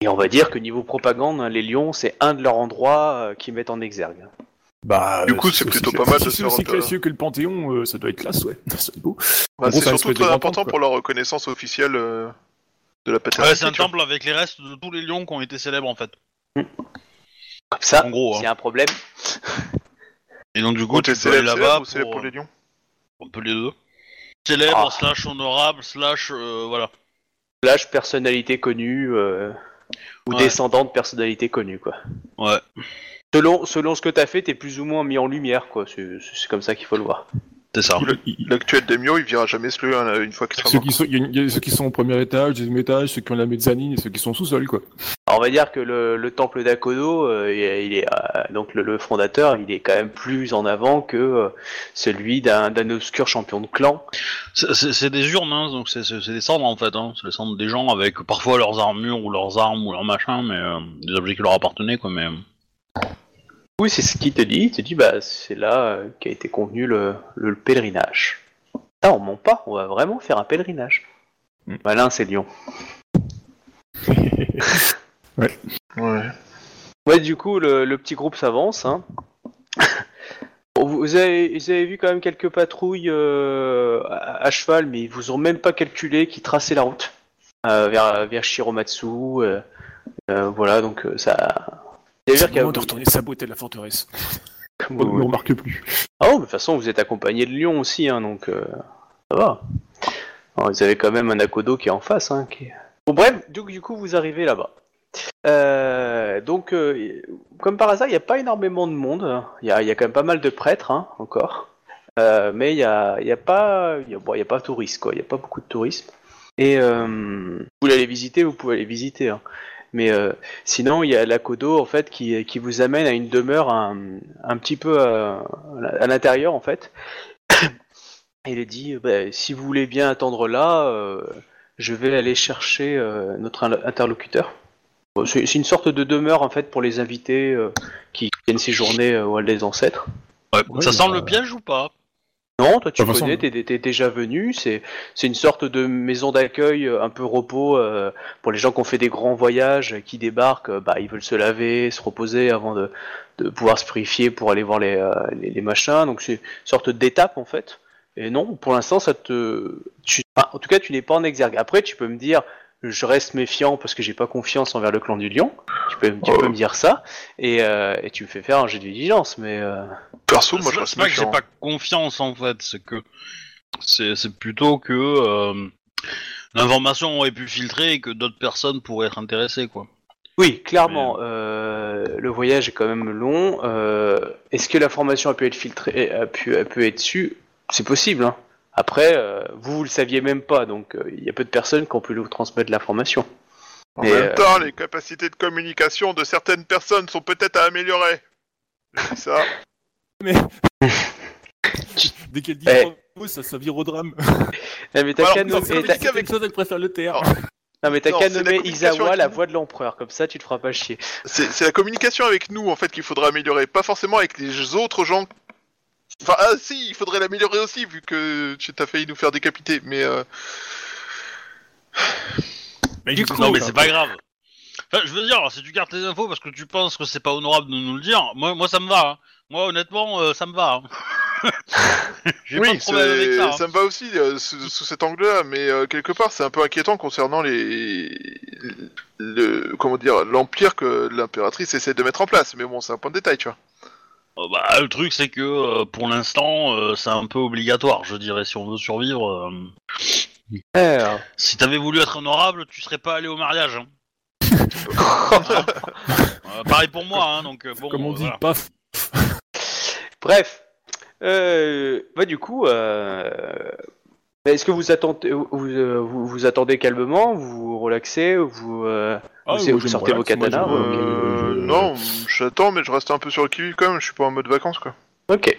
Et on va dire que niveau propagande, hein, les lions, c'est un de leurs endroits euh, qu'ils mettent en exergue. Bah, Du coup, c'est plutôt pas mal si de c'est se aussi euh, classieux que le Panthéon, euh, ça doit être classe, ouais. Être beau. Bah, c'est c'est surtout très important pour la reconnaissance officielle euh, de la paternité. Ouais, c'est un temple avec les restes de tous les lions qui ont été célèbres, en fait. Comme ça, hein. a un problème, Et donc, du coup, tu célèbre, là-bas pour... pour les lions Un peu les deux. Célèbre, Ah. slash honorable, slash... euh, voilà. plage personnalité connue euh, ou Ouais. descendant de personnalité connue, quoi. Ouais. Selon, selon ce que t'as fait, t'es plus ou moins mis en lumière, quoi. C'est c'est comme ça qu'il faut le voir. C'est ça. Le- L'actuel Demio, il verra jamais ce hein, une fois qu'il sera Ceux mort. qui, sont, il y a- il y a ceux qui sont au premier étage, deuxième étage, ceux qui ont la mezzanine et ceux qui sont sous-sol, quoi. Alors, on va dire que le, le temple d'Akodo, euh, il est, euh, donc le, le fondateur, il est quand même plus en avant que euh, celui d'un obscur champion de clan. C'est- des urnes, hein, donc c'est des cendres en fait. Hein. C'est les cendres des gens avec parfois leurs armures ou leurs armes ou leurs machins, mais des objets qui leur appartenaient quoi. Mais euh, Oui, c'est ce qu'il te dit. Il te dit, bah, c'est là qu'a été convenu le, le, le pèlerinage. Ah, on ment pas, on va vraiment faire un pèlerinage. Mm. Malin, c'est Lyon. Ouais. Ouais, du coup, le, le petit groupe s'avance. Hein. Vous, avez, vous avez vu quand même quelques patrouilles euh, à, à cheval, mais ils vous ont même pas calculé qui traçaient la route euh, vers, vers Shiromatsu. euh, euh, voilà, donc ça. C'est le moment de retourner saboter la forteresse. Comme On ne remarque plus. Ah oh, mais de toute façon, vous êtes accompagné de Lyon aussi, hein, donc euh, ça va. Alors, vous avez quand même un Akodo qui est en face. Hein, qui Bon, bref, du, du coup, vous arrivez là-bas. Euh, donc, euh, comme par hasard, il n'y a pas énormément de monde. Il y a, quand même pas mal de prêtres, hein, encore. Euh, mais il n'y a, y a pas, y a, a pas touristes, quoi. Il n'y a pas beaucoup de tourisme. Et vous voulez aller visiter, vous pouvez aller visiter. hein. Mais sinon, il y a l'Akodo, en fait, qui, qui vous amène à une demeure un, petit peu à l'intérieur, en fait. Il est dit, bah, si vous voulez bien attendre là, je vais aller chercher notre in- interlocuteur. C'est une sorte de demeure, en fait, pour les invités euh, qui viennent séjourner euh, au Hall des Ancêtres. ouais, Ouais, ça sent bah, le piège ou pas? Non, toi tu connais, façon- t'es, t'es déjà venu. C'est, c'est une sorte de maison d'accueil, euh, un peu repos euh, pour les gens qui ont fait des grands voyages, qui débarquent. bah, ils veulent se laver, se reposer avant de, de pouvoir se purifier pour aller voir les, euh, les, les machins. Donc c'est une sorte d'étape en fait. Et non, pour l'instant, ça te, tu- enfin, en tout cas, tu n'es pas en exergue. Après, tu peux me dire, je reste méfiant parce que j'ai pas confiance envers le clan du lion. Tu peux, tu Oh. peux me dire ça, et, euh, et tu me fais faire un jet de vigilance, mais. euh, Perso, moi je reste pas que j'ai pas confiance en fait, c'est que c'est plutôt que euh, l'information aurait pu filtrer et que d'autres personnes pourraient être intéressées quoi. Oui, clairement, euh, le voyage est quand même long. euh, Est-ce que l'information a pu être filtrée, a pu, a pu être su? C'est possible. Hein. Après, euh, vous, vous le saviez même pas, donc euh, il y a peu de personnes qui ont pu vous transmettre l'information. En Et, même euh, temps, les capacités de communication de certaines personnes sont peut-être à améliorer. Je dis ça. Dès qu'elle dit Eh. trois mots, ça, ça vire au drame. Non, mais t'as Alors, qu'à nommer- préfère le non, mais t'as qu'à nommer communication Isawa avec la nous. voix de l'empereur, comme ça tu te feras pas chier. C'est c'est la communication avec nous en fait qu'il faudra améliorer, pas forcément avec les autres gens. Enfin, ah si, il faudrait l'améliorer aussi vu que tu t'as failli nous faire décapiter, mais euh, Mais Du coup, non mais c'est pas grave. Enfin, je veux dire, si tu gardes tes infos parce que tu penses que c'est pas honorable de nous le dire, moi, moi ça me va. hein. Moi honnêtement, euh, ça me va. hein. J'ai pas oui, de problème avec ça. hein. ça me va aussi euh, sous, sous cet angle-là, mais euh, quelque part c'est un peu inquiétant concernant les, le, comment dire, l'empire que l'impératrice essaie de mettre en place. Mais bon, c'est un point de détail, tu vois. Euh, bah, le truc c'est que euh, pour l'instant, euh, c'est un peu obligatoire, je dirais, si on veut survivre. euh. Alors, Si t'avais voulu être honorable, tu serais pas allé au mariage. hein. Euh, pareil pour moi, hein, donc euh, bon. Comme on euh, dit, voilà. paf. Bref, euh, bah du coup, euh, est-ce que vous attendez, vous, euh, vous, vous attendez calmement, vous vous relaxez, vous, euh, Ah, vous, moi, vous sortez vos relaxe, moi, katanas je- ok. Euh, je- Non, j'attends, mais je reste un peu sur le qui quand même. Je suis pas en mode vacances, quoi. Ok.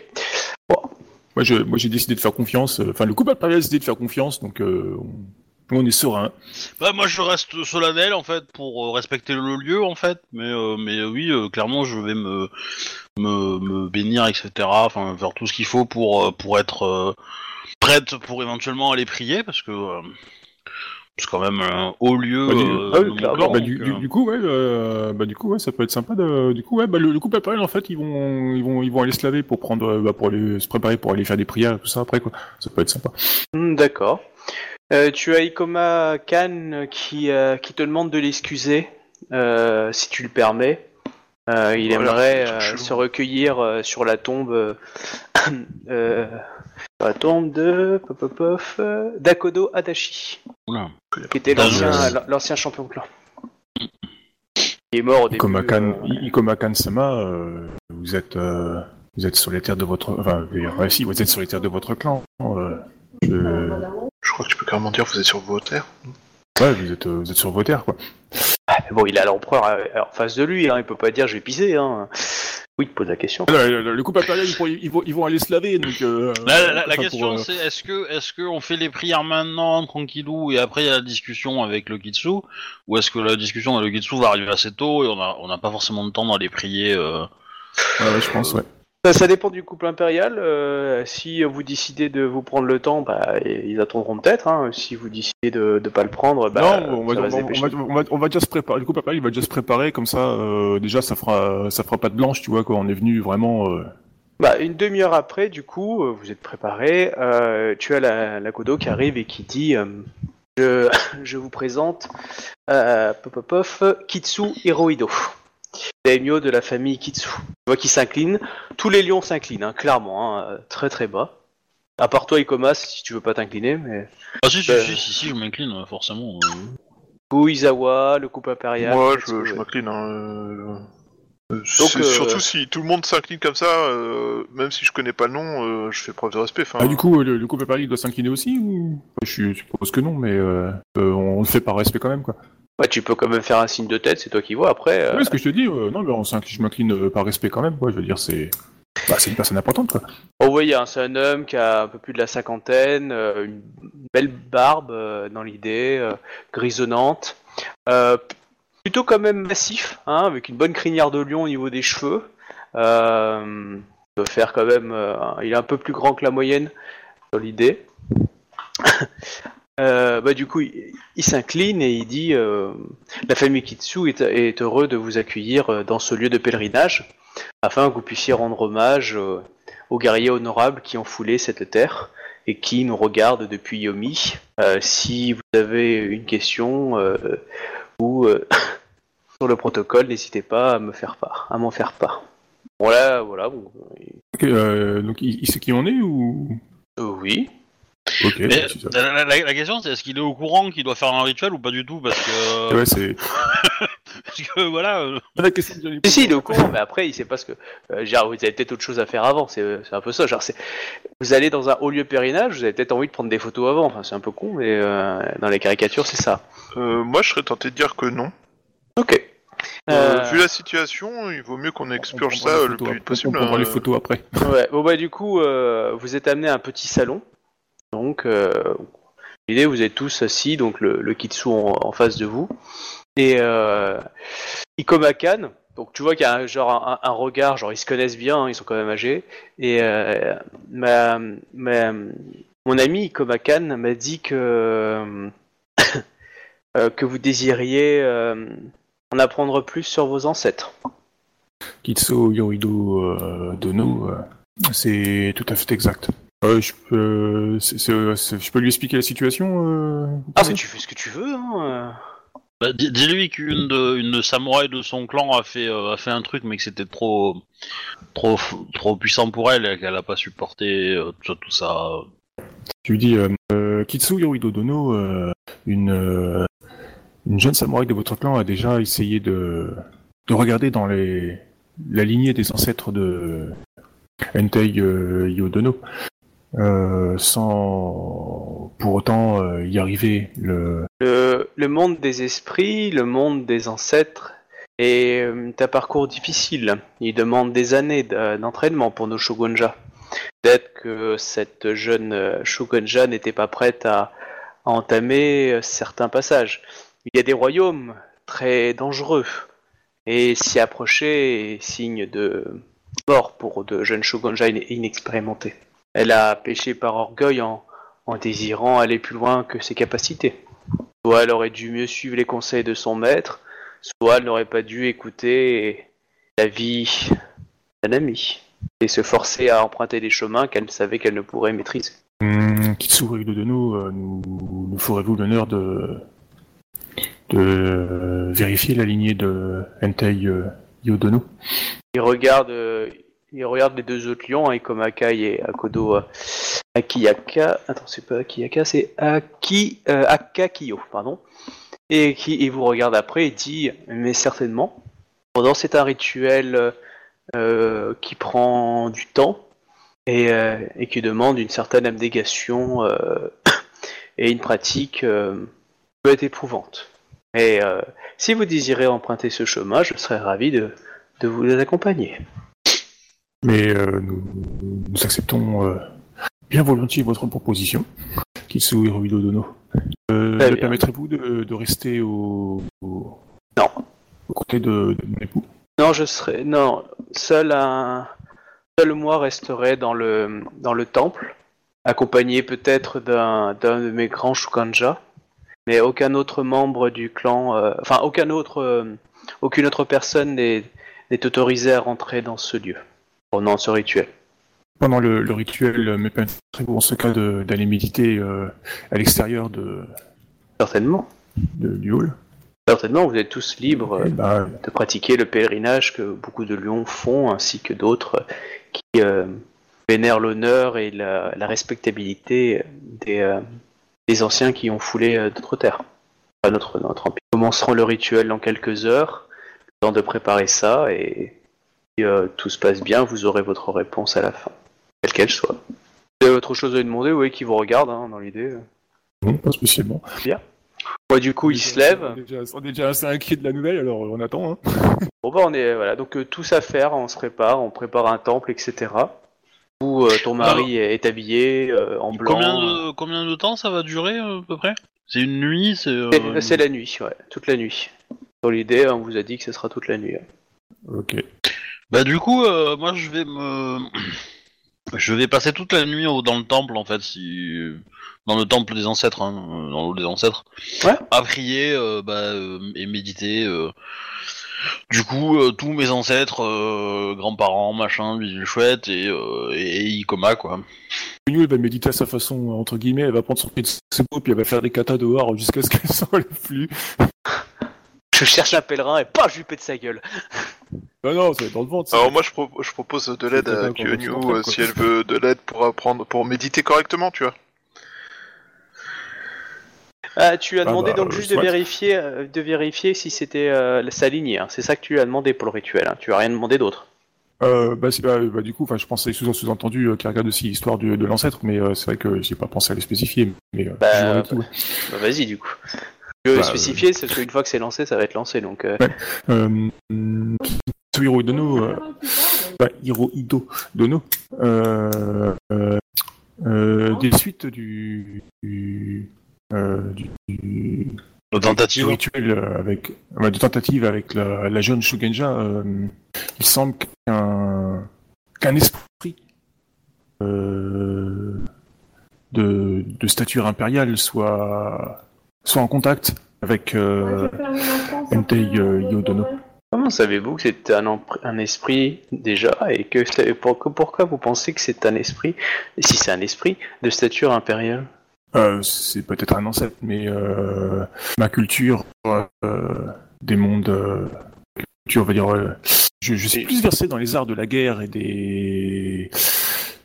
Moi, je, moi, j'ai décidé de faire confiance. euh, Enfin, le couple a décidé de faire confiance, donc euh, on, on est serein. Bah, moi je reste solennel en fait pour euh, respecter le lieu en fait, mais euh, mais oui euh, clairement je vais me me, me bénir etc. Enfin faire tout ce qu'il faut pour pour être euh, prête pour éventuellement aller prier parce que euh, c'est quand même un haut lieu. Bah, du- euh, ah oui, bah, euh, coup, ouais, euh, bah, du coup, ouais, ça peut être sympa. De, du coup, ouais, bah, le, le couple impérial, en fait, ils vont, ils vont, ils vont aller se laver pour prendre, euh, bah, pour aller se préparer pour aller faire des prières et tout ça après, quoi. Ça peut être sympa. Hmm, D'accord. Euh, tu as Ikoma Khan qui, euh, qui te demande de l'excuser, euh, si tu le permets. Euh, il Voilà, aimerait euh, se recueillir euh, sur la tombe, euh, euh, la tombe de pop, pop, pop, euh, d'Akodo Adachi, oula. qui était l'ancien, champion de clan. Il est mort au début. Ikoma Kan, euh, Sama, euh, vous êtes, euh, vous êtes sur les terres de votre, enfin, je veux dire, ouais, si vous êtes sur les terres de votre clan. euh, je- Je crois que tu peux carrément dire que vous êtes sur vos terres. Ouais, vous êtes, euh, vous êtes sur vos terres, quoi. Mais bon, il a l'empereur euh, en face de lui, hein, il peut pas dire j'ai pisé. Hein. Oui, il te pose la question. Le, le- le couple impérial, ils, vont, ils vont aller se laver, donc. euh, La, question euh, c'est est-ce que est-ce que on fait les prières maintenant tranquillou et après il y a la discussion avec le Kitsu ou est-ce que la discussion avec le Kitsu va arriver assez tôt et on a on n'a pas forcément de temps d'aller prier euh... ouais, je pense, ouais. Ça, ça dépend du couple impérial. euh, si vous décidez de vous prendre le temps, bah, ils attendront peut-être. Hein. Si vous décidez de ne pas le prendre, bah, non, on va, ça va se on, va, dépêcher. on va- on va- on va déjà se préparer. Le couple impérial, il va déjà se préparer, comme ça, euh, déjà, ça fera, ça fera pas de blanche, tu vois, quoi. On est venu vraiment. euh, Bah, une demi-heure après, du coup, euh, vous êtes préparé. euh, tu as la, la Kodo qui arrive et qui dit euh, je, je vous présente euh, pop, pop, pop, Kitsu Hirohido, daimyo de la famille Kitsu. Tu vois qui s'incline. Tous les lions s'inclinent, hein, clairement, hein, euh, très très bas. À part toi, Ikomas, si tu veux pas t'incliner, mais. Ah si si, Euh. si si si je m'incline forcément. euh. Ou Izawa, le couple impérial. Moi, je, m'incline. hein, euh, euh, euh, Surtout si tout le monde s'incline comme ça, euh, même si je connais pas le nom, euh, je fais preuve de respect. Ah, du coup, le, le couple impérial, doit s'incliner aussi ou? Je, suppose que non, mais euh, euh, on le fait par respect quand même, quoi. Ouais, tu peux quand même faire un signe de tête, c'est toi qui vois après. euh, Oui, ce que je te dis, euh, non, mais on je m'incline euh, par respect quand même, quoi. Je veux dire, c'est. Bah, c'est une personne importante, quoi. Oh, voyez, hein, c'est un homme qui a un peu plus de la cinquantaine, euh, une belle barbe dans l'idée, grisonnante, plutôt quand même massif, hein, avec une bonne crinière de lion au niveau des cheveux. Euh, faire quand même, il est un peu plus grand que la moyenne dans l'idée. Euh, bah, du coup, il, il s'incline et il dit euh, La famille Kitsu est, est heureux de vous accueillir euh, dans ce lieu de pèlerinage afin que vous puissiez rendre hommage euh, aux guerriers honorables qui ont foulé cette terre et qui nous regardent depuis Yomi. Si vous avez une question ou sur le protocole, n'hésitez pas à me faire part, à m'en faire part. Voilà, voilà. Bon, donc, il, il sait qui on est ou? Oui. Ok. Mais, ça. la, la- la question c'est est-ce qu'il est au courant qu'il doit faire un rituel ou pas du tout parce que Ouais, c'est. parce que voilà euh, La question que j'allais Si, si, il est au courant, mais après, il sait pas ce que. euh, genre, vous avez peut-être autre chose à faire avant, c'est c'est un peu ça. Genre, c'est- vous allez dans un haut lieu pèlerinage, vous avez peut-être envie de prendre des photos avant. Enfin, c'est un peu con, mais euh, dans les caricatures, c'est ça. euh, moi, je serais tenté de dire que non. Ok. Euh, Euh, vu la situation, il vaut mieux qu'on On expurge ça euh, le plus vite possible. On prendra les euh, photos après. Ouais, bon bah du coup, euh, vous êtes amené à un petit salon. Donc, euh, l'idée, vous êtes tous assis, donc le, Kitsu en, face de vous. Et euh, Ikomakan, donc tu vois qu'il y a un, genre un, regard, genre ils se connaissent bien, hein, ils sont quand même âgés. Et euh, mon ami Ikomakan m'a dit que, euh, que vous désiriez euh, en apprendre plus sur vos ancêtres. Kitsu Yorido euh, Dono, euh, c'est tout à fait exact. Euh, je, peux, c'est- c'est- c'est- je peux lui expliquer la situation euh, Ah, mais tu fais ce que tu veux, hein. euh. bah, dis- dis-lui qu'une de une samouraï de son clan a fait euh, a fait un truc mais que c'était trop trop trop puissant pour elle et qu'elle a pas supporté euh, tout, tout ça Tu lui dis euh, euh, Kitsu Yorido Dono, euh, une, euh, une jeune samouraï de votre clan a déjà essayé de, de regarder dans les, la lignée des ancêtres de Entei euh, Yodono, euh, sans pour autant euh, y arriver. Le... Monde des esprits, le monde des ancêtres est euh, un parcours difficile. Il demande des années de- d'entraînement pour nos shogunja. Peut-être que cette jeune euh, shogunja n'était pas prête à, entamer euh, certains passages. Il y a des royaumes très dangereux et s'y approcher est signe de mort pour de jeunes shogunja in- inexpérimentés. Elle a péché par orgueil en, en désirant aller plus loin que ses capacités. Soit elle aurait dû mieux suivre les conseils de son maître, soit elle n'aurait pas dû écouter la vie d'un ami et se forcer à emprunter des chemins qu'elle savait qu'elle ne pourrait maîtriser. Hum, Yorido Dono, euh, nous, nous ferez-vous l'honneur de, de euh, vérifier la lignée de Entei euh, Yodono Il regarde, il regarde les deux autres lions, hein, Ikomakai et Akodo euh, Akiyaka. Attends, c'est pas Akiyaka, c'est Aki, euh, pardon. Et qui vous regarde après et dit, mais certainement. Pendant c'est un rituel euh, euh, qui prend du temps et, euh, qui demande une certaine abnégation euh, et une pratique euh, peut être éprouvante. Et euh, si vous désirez emprunter ce chemin, je serais ravi de vous accompagner. Mais euh, nous, nous acceptons euh, bien volontiers votre proposition, Kitsu Hirohito Dono. Euh, permettrez-vous de, de rester au, au, Non. au côté de, de mon époux? Non, je serai. Non, seul un. Seul moi resterai dans le, dans le temple, accompagné peut-être d'un d'un de mes grands Shukanja, mais aucun autre membre du clan. euh, Enfin, aucun autre. euh, aucune autre personne n'est n'est autorisée à rentrer dans ce lieu pendant ce rituel. Pendant le, le rituel, me permettrez-vous en ce cas d'aller méditer euh, à l'extérieur de, Certainement. de- du hall Certainement, vous êtes tous libres. euh, Eh ben, de pratiquer le pèlerinage que beaucoup de lions font, ainsi que d'autres qui euh, vénèrent l'honneur et la, la respectabilité des, euh, des anciens qui ont foulé euh, notre terre, enfin, notre, notre empire. Nous commencerons le rituel dans quelques heures, le temps de préparer ça, et euh, tout se passe bien, vous aurez votre réponse à la fin, quelle qu'elle soit. Vous avez autre chose à lui demander, oui, qui vous regarde, hein, dans l'idée. non, pas spécialement. Moi, du coup, il se lève. On est déjà, on est déjà assez inquiet de la nouvelle, alors on attend. Hein. Bon bah on est voilà donc euh, tous à faire, on se prépare, on prépare un temple, etc. Où euh, ton mari est, est habillé euh, en blanc. Combien de, combien de temps ça va durer euh, à peu près? C'est une nuit C'est euh, C'est la nuit, ouais, toute la nuit. Dans l'idée, on vous a dit que ce sera toute la nuit. Ok. Bah du coup, euh, moi je vais me, je vais passer toute la nuit au- dans le temple en fait, si dans le temple des ancêtres, hein, euh, dans l'eau des ancêtres, Ouais. à prier euh, bah, euh, et méditer. euh. Du coup, euh, tous mes ancêtres, euh, grands-parents, machin, bidule chouette et, euh, et, Ikoma quoi. New, elle va méditer à sa façon, entre guillemets, elle va prendre son pied de secours, puis elle va faire des katas dehors jusqu'à ce qu'elle s'enlève plus. Je cherche un pèlerin et pas je lui pète sa gueule. Non, non, ça va être dans le ventre. Alors moi je, pro- je propose de l'aide C'est à Kyonyu euh, si elle veut de l'aide pour apprendre, pour méditer correctement, tu vois. Ah, tu lui as Ah demandé bah, donc juste de vérifier, euh, de vérifier si c'était euh, sa lignée. hein. C'est ça que tu lui as demandé pour le rituel. hein. Tu as rien demandé d'autre. Euh, bah, c'est- bah, bah, du coup, enfin, je pensais sous- sous-entendu euh, qu'elle regarde aussi l'histoire de l'ancêtre, mais euh, c'est vrai que j'ai pas pensé à les spécifier. Mais euh, Bah, ouais. Bah, vas-y du coup. Je veux Bah, spécifier, c'est parce qu'une fois que c'est lancé, ça va être lancé. Donc euh, Euh, Tsuhiro Dono, euh, bah, Hirohito Dono, euh, euh, euh, des suites du, du, euh, du, du- tentative. rituel avec, ouais, de tentative avec la, la jeune Shugenja, euh, il semble qu'un qu'un esprit euh, de, de stature impériale soit soit en contact avec euh, Entei, euh, Yodono. comment savez-vous que c'est un, esprit déjà et que pour- pourquoi vous pensez que c'est un esprit, si c'est un esprit, de stature impériale? Euh, c'est peut-être un ancêtre, mais euh, ma culture euh, des mondes, euh, culture, on va dire, euh, je, je suis plus versé dans les arts de la guerre et des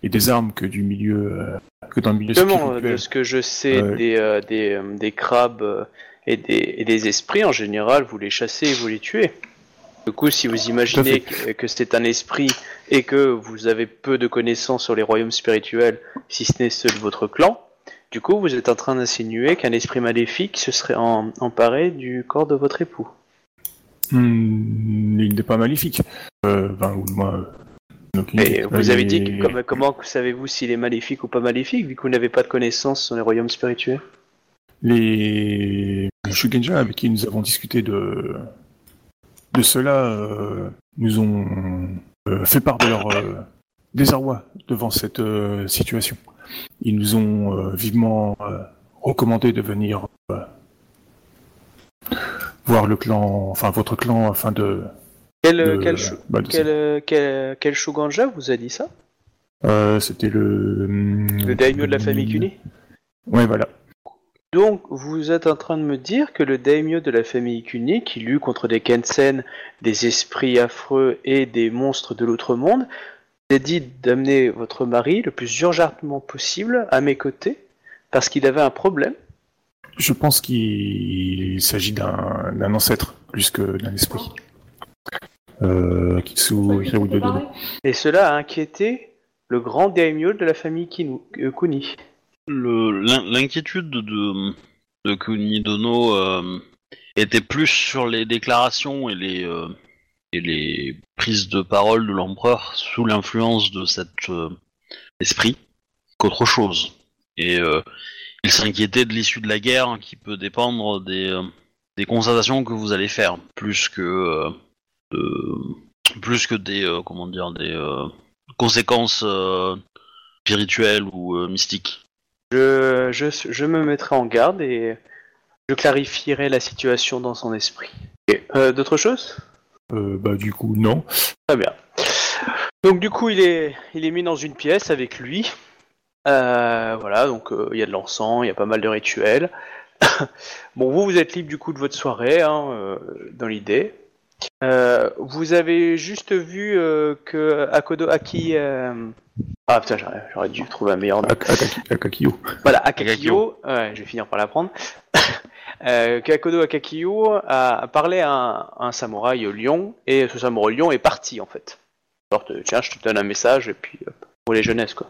et des armes que du milieu euh, que dans le milieu spirituel. de ce que je sais des, euh, des, euh, des crabes et des, et des esprits, en général, vous les chassez et vous les tuez. Du coup, si vous imaginez que, que c'est un esprit et que vous avez peu de connaissances sur les royaumes spirituels, si ce n'est ceux de votre clan, du coup, vous êtes en train d'insinuer qu'un esprit maléfique se serait en- emparé du corps de votre époux. Hmm, il n'est pas maléfique. Euh, ben, ou moi. Aucune Et idée. vous avez dit, que, comme- comment savez-vous s'il est maléfique ou pas maléfique, vu que vous n'avez pas de connaissances sur les royaumes spirituels? Les Shugenja avec qui nous avons discuté de, de cela euh, nous ont euh, fait part de leur euh, désarroi devant cette euh, situation. Ils nous ont euh, vivement euh, recommandé de venir euh, voir le clan, enfin votre clan, afin de. Quel, de- quel, bah, quel, euh, quel, quel Shuganja vous a dit ça? Euh, C'était le. Le daimyo de la famille Kuni? Ouais, voilà. Donc, vous êtes en train de me dire que le daimyo de la famille Kuni, qui lutte contre des Kensen, des esprits affreux et des monstres de l'autre monde, vous a dit d'amener votre mari le plus urgentement possible à mes côtés, parce qu'il avait un problème? Je pense qu'il s'agit d'un d'un ancêtre plus que d'un esprit. Euh, Kitsu Hiryu de Dono. Et cela a inquiété le grand daimyo de la famille Kinu, euh, Kuni. L'inquiétude de, de Kuni Dono euh, était plus sur les déclarations et les, euh, et les prises de parole de l'empereur sous l'influence de cet euh, esprit qu'autre chose. Et euh, il s'inquiétait de l'issue de la guerre qui peut dépendre des, euh, des constatations que vous allez faire, plus que euh, de- plus que des euh, comment dire des euh, conséquences euh, spirituelles ou euh, mystiques. Je, je, je me mettrai en garde et je clarifierai la situation dans son esprit. Euh, D'autres choses? Euh, bah du coup non. Très bien. Donc du coup, il est, il est mis dans une pièce avec lui. Euh, voilà, donc euh, il y a de l'encens, il y a pas mal de rituels. bon, vous, vous êtes libre du coup de votre soirée, hein, euh, dans l'idée. Euh, vous avez juste vu euh, que Akodo Aki... euh, Ah putain, j'aurais, j'aurais dû trouver un meilleur nom. Ak- Akaki- Akakio. Voilà, Akakio, ouais, je vais finir par l'apprendre. euh, Kakodo Akakio a, a parlé à un, samouraï lion, et ce samouraï lion est parti en fait. Sorte, de, tiens, je te donne un message, et puis hop, pour les jeunesses quoi.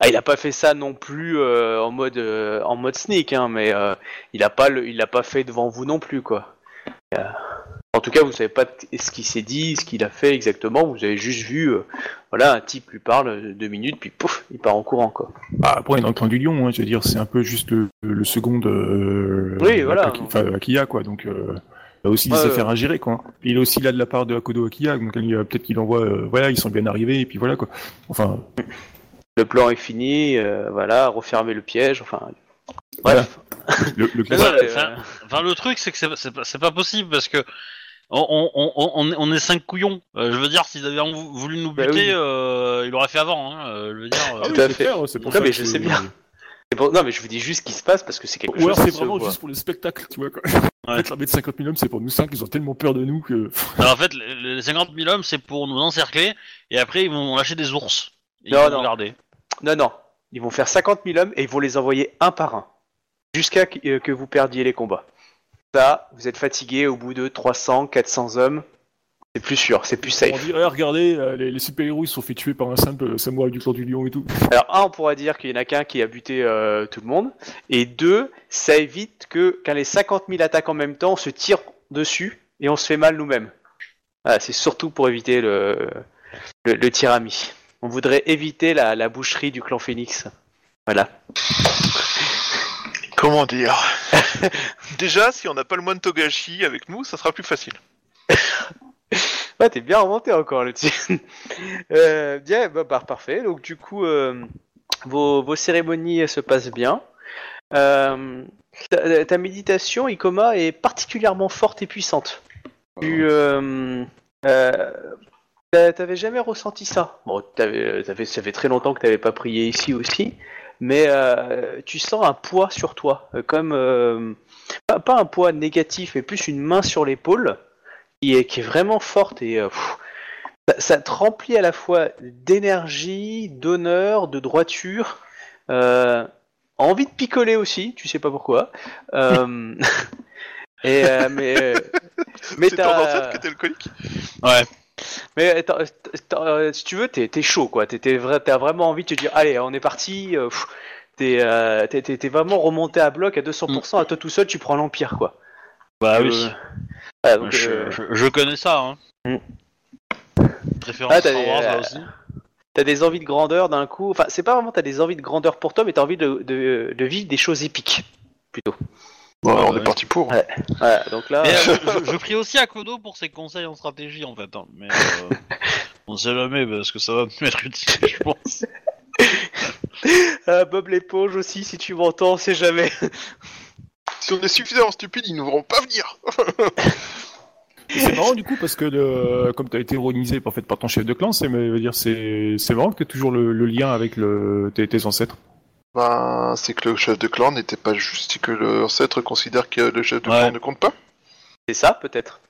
Ah, il a pas fait ça non plus euh, en mode euh, en mode sneak, hein, mais euh, il a pas le, il l'a pas fait devant vous non plus quoi. Euh, en tout cas, vous savez pas ce qu'il s'est dit, ce qu'il a fait exactement. Vous avez juste vu, euh, voilà, un type lui parle euh, deux minutes, puis pouf, il part en courant quoi. Bah, après, dans le clan du lion, hein, je veux dire, c'est un peu juste le, le second de Oui, voilà. Akiya, quoi. Donc, euh, il a aussi Ouais, des affaires à gérer, quoi. Il est aussi là de la part de Akodo Akiya, donc il, euh, peut-être qu'il envoie, euh, voilà, ils sont bien arrivés, et puis voilà, quoi. Enfin, Le plan est fini, euh, voilà, refermer le piège, enfin. Voilà. Bref. le, le voilà, enfin, euh, Enfin, le truc, c'est que c'est- pas, c'est pas possible parce que on, on, on, on est- cinq couillons. Euh, je veux dire, s'ils avaient en- voulu nous Bah buter, oui. euh, il l'aurait fait avant. Hein. Euh, je veux dire. euh, Ah Tout à c'est fait. c'est pour Non, ça mais que je sais bien. c'est Non, mais je vous dis juste ce qui se passe parce que c'est quelque Ou alors chose c'est qui se vraiment voit. juste pour le spectacle, tu vois, quoi. En fait, l'armée de 50 000 hommes, c'est pour nous cinq, ils ont tellement peur de nous que... alors, en fait, les, les 50 000 hommes, c'est pour nous encercler et après ils vont lâcher des ours. Et Non, ils vont non. nous garder. Non, non. Ils vont faire 50 000 hommes et ils vont les envoyer un par un. Jusqu'à qu- euh, que vous perdiez les combats. Ça, vous êtes fatigué au bout de 300, 400 hommes. C'est plus sûr, c'est plus On safe. dit, Eh, regardez, euh, les, les super-héros, ils se sont fait tuer par un simple samouraï du clan du lion et tout. Alors, un, on pourra dire qu'il y en a qu'un qui a buté euh, tout le monde. Et deux, ça évite que, quand les 50 000 attaquent en même temps, on se tire dessus et on se fait mal nous-mêmes. Voilà, c'est surtout pour éviter le, le, le tir ami. On voudrait éviter la, la boucherie du clan Phoenix. Voilà. Comment dire? Déjà, si on n'a pas le moine Togashi avec nous, ça sera plus facile. Ouais, t'es bien remonté encore là-dessus. euh, bien, bah, bah, parfait. Donc du coup, euh, vos, vos cérémonies euh, se passent bien. Euh, ta, ta méditation, Ikoma, est particulièrement forte et puissante. Tu, euh, euh, t'a- t'avais jamais ressenti ça? Bon, t'avais- ça fait très longtemps que t'avais pas prié ici aussi, mais euh, tu sens un poids sur toi, euh, comme euh, pas, pas un poids négatif, mais plus une main sur l'épaule qui est, qui est vraiment forte et euh, pff, ça, ça te remplit à la fois d'énergie, d'honneur, de droiture, euh, envie de picoler aussi, tu sais pas pourquoi. Euh, et euh, mais mais C'est ton t'as- ancêtre qui était alcoolique? Ouais. Mais attends, euh, si tu veux, t'es chaud quoi. Vrai- T'as vraiment envie de te dire, allez, on est parti. euh, T'es euh, vraiment remonté à bloc à 200%. À toi tout seul, tu prends l'empire quoi. Bah Euh, oui. donc, je, euh, je, je connais ça. Hein. Mm. Référence Ah, t'as Star des- Wars, là euh, aussi. T'as des envies de grandeur d'un coup. Enfin, c'est pas vraiment t'as des envies de grandeur pour toi, mais t'as envie de, de, de vivre des choses épiques. Plutôt. Bon, on est parti pour. Ouais. Donc là. Mais, euh, je, je prie aussi à Kodo pour ses conseils en stratégie en fait. hein. Mais euh, on sait jamais parce que ça va m'être utile, je pense. euh, Bob l'éponge aussi, si tu m'entends, on sait jamais. Si on est suffisamment stupide, ils ne vont pas venir. C'est marrant du coup parce que le, comme tu as été ironisé en fait, par ton chef de clan, c'est dire c'est c'est marrant que tu aies toujours le, le lien avec le, tes, tes ancêtres. Ben, c'est que le chef de clan n'était pas juste c'est que l'ancêtre considère que le chef de Ouais. clan ne compte pas. C'est ça, peut-être.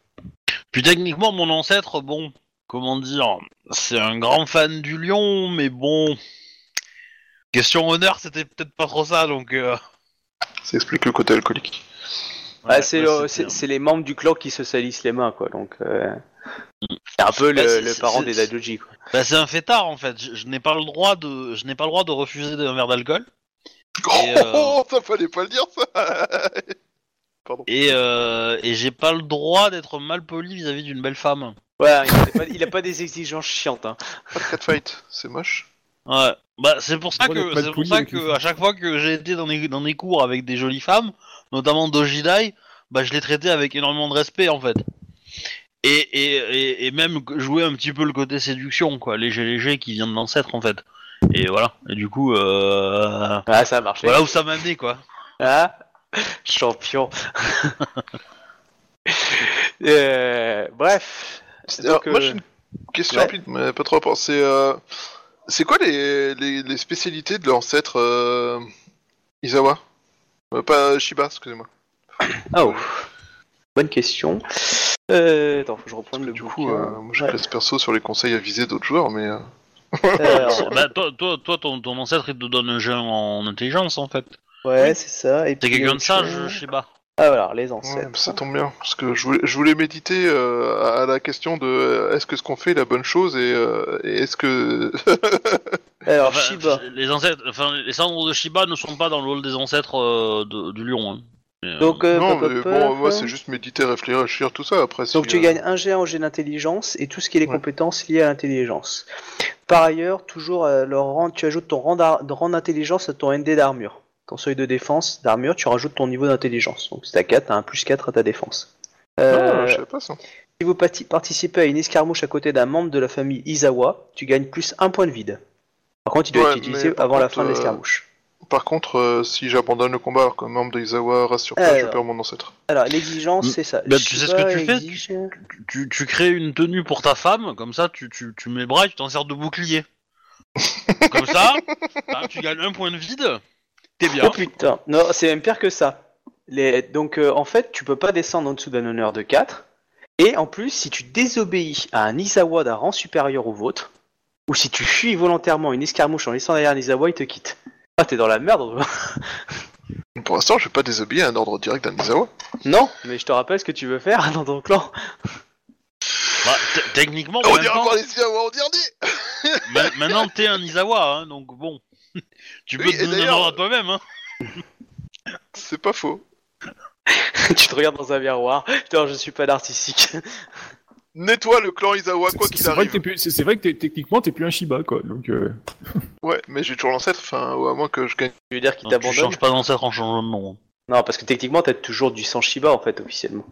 Puis techniquement, mon ancêtre, bon, comment dire, c'est un grand fan du lion, mais bon, question honneur, c'était peut-être pas trop ça, donc. Euh... Ça explique le côté alcoolique. Ouais, c'est ouais, euh, c'était c'est- c'est les membres du clan qui se salissent les mains, quoi. Donc. euh, C'est un peu le, Bah, le parent des Dadoji, quoi. Bah, c'est un fêtard en fait. Je, je n'ai pas le droit de, je n'ai pas le droit de refuser un verre d'alcool. Et, euh, Oh, ça fallait pas le dire ça Pardon. Et, euh, et j'ai pas le droit d'être mal poli vis-à-vis d'une belle femme. Ouais, il a, pas, il a pas des exigences chiantes, hein. Pas de catfight, c'est moche. Ouais. Bah c'est pour ça que c'est pour ça que à chaque fois que j'ai été dans des dans des cours avec des jolies femmes, notamment Dojidai, bah je l'ai traité avec énormément de respect en fait. Et, et, et, et même jouer un petit peu le côté séduction quoi, léger léger qui vient de l'ancêtre en fait. Et voilà. Et du coup, euh... Ah, ça a marché. voilà où ça m'a amené quoi. Ah, champion. Euh, bref. Alors, Donc, moi euh, j'ai une question ouais. rapide, mais pas trop rapport. C'est euh, c'est quoi les, les, les spécialités de l'ancêtre euh, Izawa? Euh, Pas Shiba, excusez-moi. Oh, bonne question. Euh, attends, faut que je reprenne le Du bouquin. coup, euh, moi je Ouais. perso sur les conseils avisés d'autres joueurs, mais euh, Alors, Bah toi, toi, toi ton, ton ancêtre il te donne un jeu en intelligence en fait. ouais, c'est ça. Et T'es puis, quelqu'un de autre sage, chose. je sais pas. Ah, voilà, les ouais, ancêtres. ça tombe bien. Parce que je voulais, je voulais méditer euh, à à la question de euh, est-ce que ce qu'on fait est la bonne chose et, euh, et est-ce que. Alors, Enfin, Shiba. Les ancêtres, enfin les cendres de Shiba ne sont pas dans le hall des ancêtres euh, de- du lion. Hein. Euh, Donc, euh, non, mais bon, moi c'est juste méditer, réfléchir, tout ça. Après, Donc si, tu euh, gagnes un G en G d'intelligence et tout ce qui est les Ouais. compétences liées à l'intelligence. Par ailleurs, toujours euh, le rang, tu ajoutes ton rang d'intelligence à ton ND d'armure. Ton seuil de défense d'armure, tu rajoutes ton niveau d'intelligence. Donc si t'as 4, t'as un plus 4 à ta défense. Euh, Ah, je savais pas ça. si vous participez à une escarmouche à côté d'un membre de la famille Izawa, tu gagnes plus un point de vide. Par contre, il doit Ouais, être utilisé avant la fin de l'escarmouche. Par contre, euh, si j'abandonne le combat alors que membre de Izawa reste sur place, Alors. je perds mon ancêtre. Alors, l'exigence, c'est ça. Bah, tu sais ce que tu fais exige- tu, tu crées une tenue pour ta femme, comme ça tu, tu, tu mets le bras et tu t'en sers de bouclier. comme ça, hein, tu gagnes un point de vide, t'es bien. Oh putain, non, c'est même pire que ça. Les... Donc euh, en fait, tu peux pas descendre en dessous d'un honneur de 4. Et en plus, si tu désobéis à un Izawa d'un rang supérieur au vôtre, ou si tu fuis volontairement une escarmouche en laissant derrière un Izawa, il te quitte. Ah, t'es dans la merde. Pour l'instant, je vais pas désobéir à un ordre direct d'un Izawa. non, mais je te rappelle ce que tu veux faire dans ton clan. Bah, t- techniquement, On dirait encore les Izawa en dernier ma- maintenant t'es un Izawa, hein, donc bon. tu peux Oui, te et donner un d'ailleurs- ordre à toi-même. Hein. C'est pas faux. tu te regardes dans un miroir. Putain, je suis pas narcissique. Nettoie le clan Izawa, quoi c'est- qu'il C'est vrai arrive. que, t'es plus- c'est vrai que t'es- techniquement t'es plus un Shiba quoi. Donc euh, Ouais, mais j'ai toujours l'ancêtre, enfin, ou à moins que je gagne. tu veux dire qu'il Donc, tu t'abandonne changes pas d'ancêtre en changeant de nom. hein. Non, parce que techniquement, t'as toujours du sang Shiba en fait, officiellement.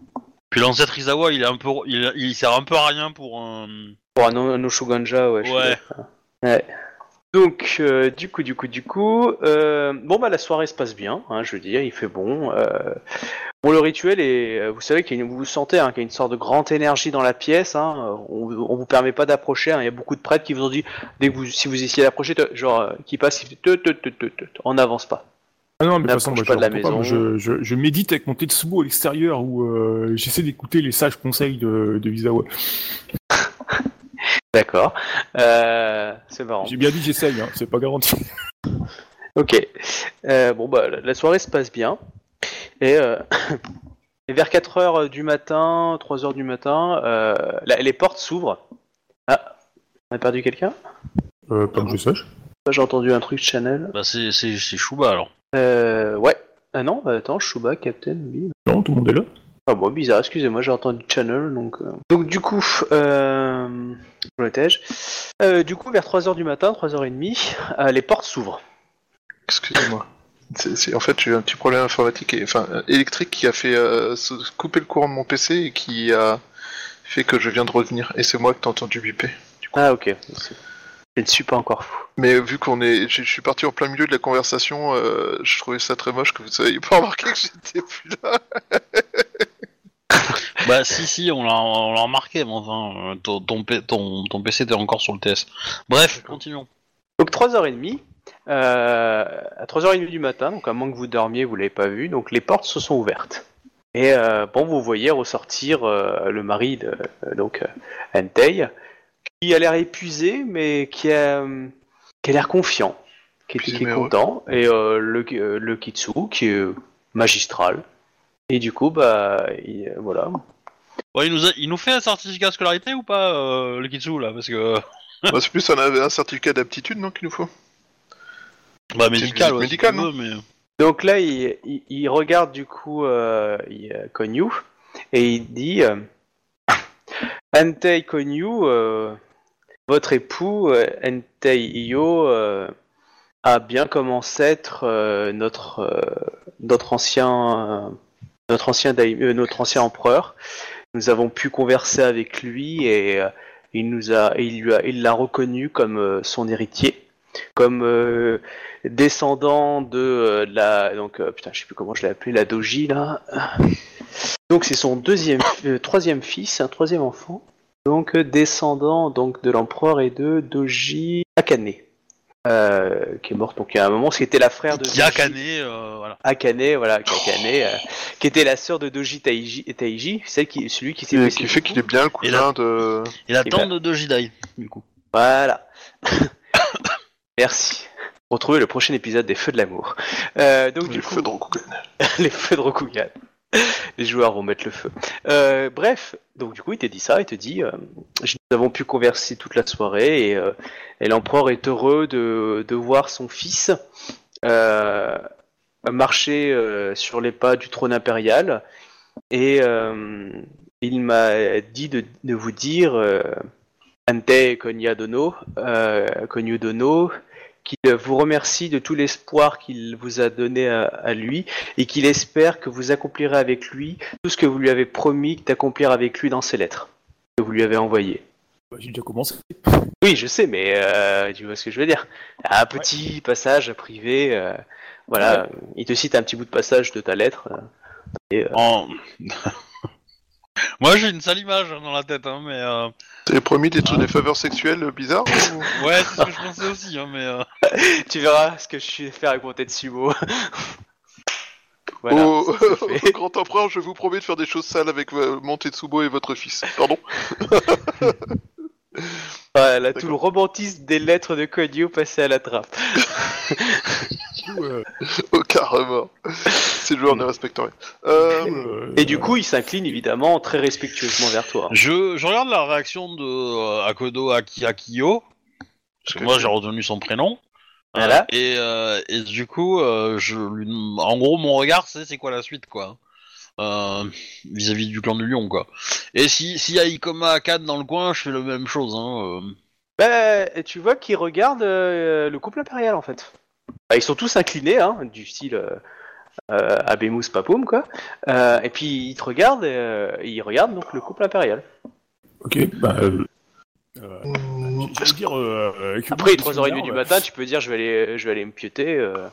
Puis l'ancêtre Izawa, il est un peu, il, il sert un peu à rien pour un. Pour un, un Oshuganja, ouais. Ouais. Ouais. Donc, euh, du coup, du coup, du coup, euh, bon bah la soirée se passe bien, hein, je veux dire, il fait bon. Euh, bon, le rituel est, vous savez qu'il y a une, vous sentez, hein, qu'il y a une sorte de grande énergie dans la pièce. Hein, on, on vous permet pas d'approcher. il y a beaucoup de prêtres qui vous ont dit, dès que vous, si vous essayez d'approcher, genre, qui passe, te, te, te, te, te, on n'avance pas. ah non mais de toute façon moi, pas je de la rentre pas. Moi, maison. je, je, je médite avec mon Tetsubo à l'extérieur où j'essaie d'écouter les sages conseils de, de Izawa. D'accord. Euh, c'est marrant. J'ai bien dit j'essaye, hein, c'est pas garanti. Ok. Euh, bon, bah, la- soirée se passe bien. Et, euh, et vers 4h du matin, 3h du matin, euh, la- les portes s'ouvrent. Ah, on a perdu quelqu'un? Euh, pas que je sache. J'ai entendu un truc channel. Bah c'est Shuba alors. Euh, ouais. Ah non, bah, attends, Shuba, Captain, oui. Non, tout le monde est là. Ah bon, bizarre, excusez-moi, j'ai entendu channel, donc... euh. Donc du coup, euh... où étais-je? Euh, Du coup, vers 3h du matin, 3h30, euh, les portes s'ouvrent. Excusez-moi. C'est- c'est- en fait, j'ai eu un petit problème informatique, et, enfin, euh, électrique qui a fait euh, se couper le courant de mon PC et qui a fait que je viens de revenir. Et c'est moi que t'as entendu biper. Ah ok. Je ne suis pas encore fou. Mais vu qu'on est, je je suis parti en plein milieu de la conversation, euh, je trouvais ça très moche que vous ayez pas remarqué que j'étais plus là. Bah si si, on l'a on l'a remarqué, mais enfin, euh, ton, ton, ton, ton PC était encore sur le TS. Bref, continuons. Donc 3h30, euh, à 3h30 du matin, donc à moins que vous dormiez, vous l'avez pas vu, donc les portes se sont ouvertes. Et euh, bon, vous voyez ressortir euh, le mari de euh, donc euh, Entei, qui a l'air épuisé, mais qui a, qui a l'air confiant, qui est, qui content, et euh, le, euh, le Kitsu qui est magistral. Et du coup, bah il- euh, voilà. Ouais, il nous, a- il nous fait un certificat de scolarité ou pas, euh, le Kitsu, là Parce que. Bah, c'est plus un, un certificat d'aptitude, non, qu'il nous faut Bah, médical, ouais, visite médicale, mais. Donc là, il, il- il regarde du coup euh, il, euh, Konyu et il dit euh, Entei Konyu, euh, votre époux euh, Entei Iyo euh, a bien comme ancêtre euh, notre euh, notre ancien euh, notre ancien daim- euh, notre ancien empereur. Nous avons pu converser avec lui et euh, il nous a il lui a il l'a reconnu comme euh, son héritier, comme euh, descendant de euh, la donc euh, putain je sais plus comment je l'ai appelé la doji là. Donc c'est son deuxième troisième fils un troisième enfant. Donc descendant donc de l'empereur et de doji Akane euh, qui est mort donc à un moment c'était la frère de Qui a Doji cané, euh, voilà. Akane voilà Akane euh, qui était la sœur de Doji Taiji, Taiji celle qui celui qui s'est Qui fait qu'il est bien le cousin de. Et la tante de Jidai, du coup. Voilà. Merci. Retrouvez le prochain épisode des Feux de l'amour. Euh, donc Les du coup, feux de Rokugan. les feux de Rokugan. Les joueurs vont mettre le feu. Euh, bref, donc du coup, il te dit ça, il te dit, euh, nous avons pu converser toute la soirée et, euh, et l'empereur est heureux de, de voir son fils euh, marcher euh, sur les pas du trône impérial et euh, il m'a dit de, de vous dire, Ante Konya Dono, euh, Konyu Dono, qu'il vous remercie de tout l'espoir qu'il vous a donné à, à lui et qu'il espère que vous accomplirez avec lui tout ce que vous lui avez promis d'accomplir avec lui dans ses lettres que vous lui avez envoyées. Bah, J'ai déjà commencé. Oui, je sais, mais euh, tu vois ce que je veux dire. Un petit passage privé, euh, voilà, il te cite un petit bout de passage de ta lettre. et, euh, En- Moi, j'ai une sale image hein, dans la tête, hein, mais. euh, T'avais promis des, des faveurs sexuelles bizarres ou- Ouais, c'est ce que je pensais aussi, hein, mais. euh, tu verras ce que je suis fait avec mon tête sumo. voilà. Au, au grand empereur, je vous promets de faire des choses sales avec euh, mon Tetsubo et votre fils. Pardon Voilà, tout le romantisme des lettres de Konyu passé à la trappe. Euh, Aucun remords. C'est le joueur ne respecterait. Euh, euh, Et du coup, il s'incline évidemment très respectueusement vers toi. Je, je regarde la réaction de euh, Akodo Aki- Akiyo, parce que moi j'ai retenu son prénom. Voilà. Euh, et, euh, et du coup, euh, je en gros, mon regard, c'est c'est quoi la suite, quoi? Euh, Vis-à-vis du clan du lion, quoi. Et si s'il y a Ikoma Akan dans le coin, je fais la même chose. Hein, euh. Bah, tu vois qu'ils regardent euh, le couple impérial en fait. Bah, ils sont tous inclinés, hein, du style euh, euh, Abemus Papoum, quoi. Euh, et puis ils te regardent, et, euh, ils regardent donc le couple impérial. Ok, bah. Euh, euh, dire. Euh, euh, Après, 3h30 du matin, tu peux dire je vais aller, je vais aller me pioter. euh.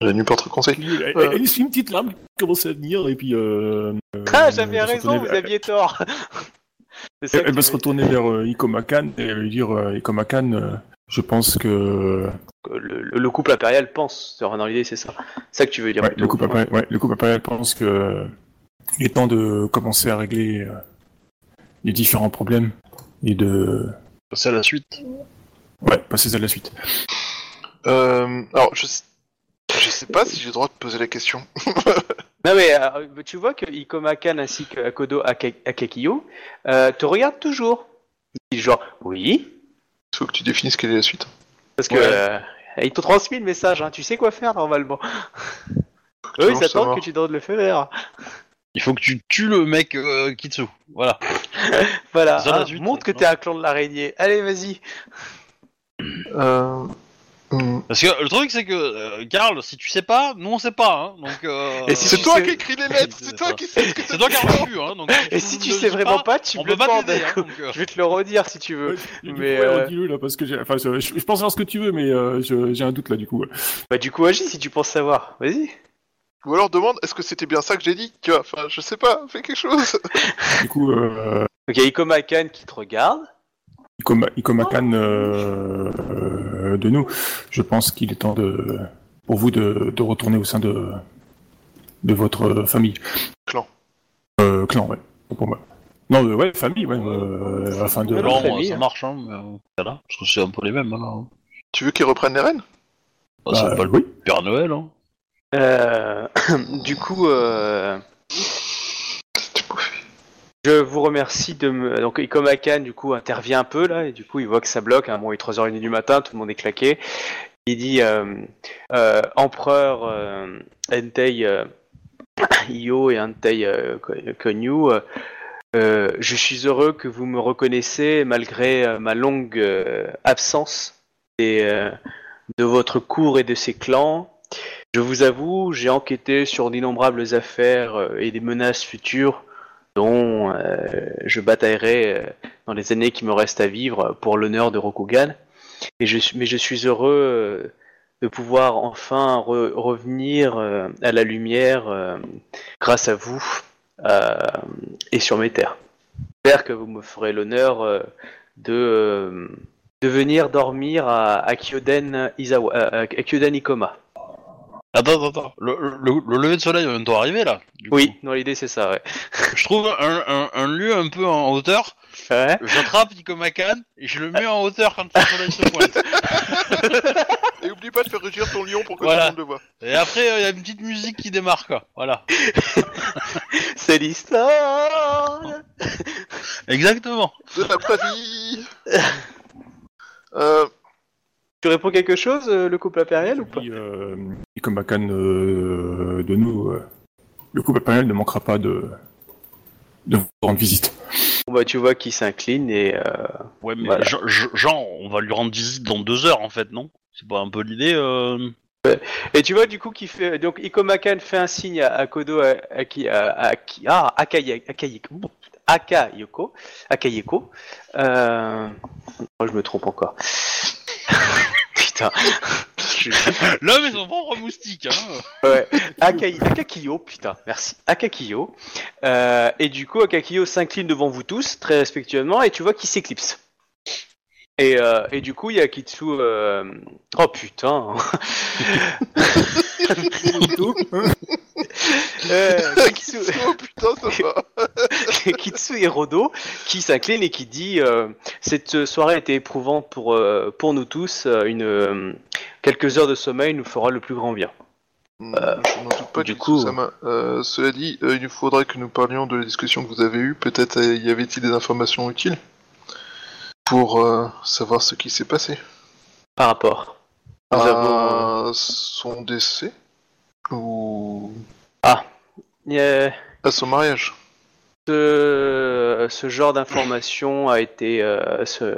La nuit porte conseil. Elle, Euh. elle une petite larme qui commence à venir et puis. Euh, Ah, j'avais raison, vous vers- aviez tort. Ça Elle, va se retourner vers euh, Ikomakan et lui dire euh, Ikomakan, euh, je pense que. le, le- le couple impérial pense. Dans l'idée, c'est ça. C'est ça que tu veux dire. Ouais, plutôt. le couple impérial, ouais, le couple impérial pense que il est temps de commencer à régler euh, les différents problèmes et de C'est la suite. ouais, passer à la suite. Euh, alors, je sais... je sais pas si j'ai le droit de poser la question. Non mais euh, tu vois que Ikomakan ainsi que Akodo Ake- Akekiyo euh, te regardent toujours. Ils disent genre oui, Il faut que tu définisses quelle est la suite. parce que Ouais. euh, ils t'ont transmis le message. Hein. Tu sais quoi faire normalement. Eux ils attendent que tu donnes le feu vert. Il faut que tu tues le mec euh, Kitsu. Voilà. Voilà. Hein, suite, montre que t'es un clan de l'araignée. Allez vas-y. Euh... hmm. Parce que le truc, c'est que, euh, Karl, si tu sais pas, nous on sait pas. Hein, donc, euh, Et si C'est toi sais- qui écris les lettres, c'est toi qui sais ce que c'est toi qui as reçu. Hein, donc, Et si tu sais vraiment pas, tu me le pas demandes. Hein, donc, euh, Je vais te le redire si tu veux. Ouais, mais, ouais, euh, redis-le, là parce que j'ai enfin je, je pense à ce que tu veux mais euh, j'ai un doute là du coup. Bah du coup agis si tu penses savoir. Vas-y. Ou alors demande, est-ce que c'était bien ça que j'ai dit Tu vois, enfin, je sais pas, fais quelque chose. Du coup euh, Donc il y a Ikomakan qui te regarde. Ikoma, Ikomakan euh, euh, de nous, je pense qu'il est temps de pour vous de, de retourner au sein de de votre famille. Clan. Euh, clan ouais. Pour moi. Non euh, ouais famille ouais euh, afin de famille, ça hein. marche, hein, mais, euh, voilà, parce que c'est un peu les mêmes. Hein. Tu veux qu'ils reprennent les rênes? Bah, c'est Bah, pas le oui. Père Noël. Hein. Euh, du coup, euh. Je vous remercie de me. Donc, Ikomakan, du coup, intervient un peu là, et du coup, il voit que ça bloque. Hein. Bon, il est 3h30 du matin, tout le monde est claqué. Il dit euh, Empereur euh, Entei Io et Entei Ko- Konyu, je suis heureux que vous me reconnaissiez malgré ma longue absence de votre cour et de ses clans. Je vous avoue, j'ai enquêté sur d'innombrables affaires euh, et des menaces futures dont euh, je bataillerai euh, dans les années qui me restent à vivre pour l'honneur de Rokugan. Et je mais je suis heureux de pouvoir enfin re- revenir à la lumière grâce à vous et sur mes terres. J'espère que vous me ferez l'honneur de, venir dormir à, à à Kyoden Ikoma. Attends, attends, attends. Le, le- le lever de soleil va bientôt arriver là. du Oui, coup. dans l'idée c'est ça, ouais. Je trouve un, un, un lieu un peu en hauteur. Ouais. J'attrape Ikomakan et je le mets en hauteur quand le soleil se pointe. Et oublie pas de faire rugir ton lion pour que Voilà. tout le monde le voit. Et après, il y a une petite musique qui démarre quoi. Voilà. C'est l'histoire Exactement. De la pratie euh, Tu réponds quelque chose, euh, le couple impérial ou pas euh, Ikomakan euh, de nous, euh, le couple impérial ne manquera pas de, de vous rendre visite. Bon, bah, Tu vois qu'il s'incline et... euh, Ouais, mais Voilà. Jean, on va lui rendre visite dans deux heures en fait, non? C'est pas un peu l'idée euh... Et tu vois du coup qu'il fait... Donc Ikomakan fait un signe à, à Kodo à, à, qui- à, à qui- ah, Akaye- Akayeko. Akayeko. Akayeko. Euh... oh, je me trompe encore. Putain. L'homme est son propre moustique. Hein. Ouais, Akai- putain, merci. Akakiyo. Euh, et du coup, Akakiyo s'incline devant vous tous, très respectueusement, et tu vois qu'il s'éclipse. Et, euh, et du coup, il y a Kitsu. euh, Oh putain Euh, Kitsu... Oh putain, ça va Kitsu Hirodo qui s'incline et qui dit euh, Cette soirée a été éprouvante pour, euh, pour nous tous. euh, Une, euh, quelques heures de sommeil nous fera le plus grand bien. Hmm, Je n'en doute pas du coup-. Euh, cela dit, euh, il nous faudrait que nous parlions de la discussion que vous avez eue. Peut-être euh, y avait-il des informations utiles pour euh, savoir ce qui s'est passé Par rapport. Nous avons, euh, à son décès ou euh, à son mariage. ce, ce genre d'information a été euh, ce,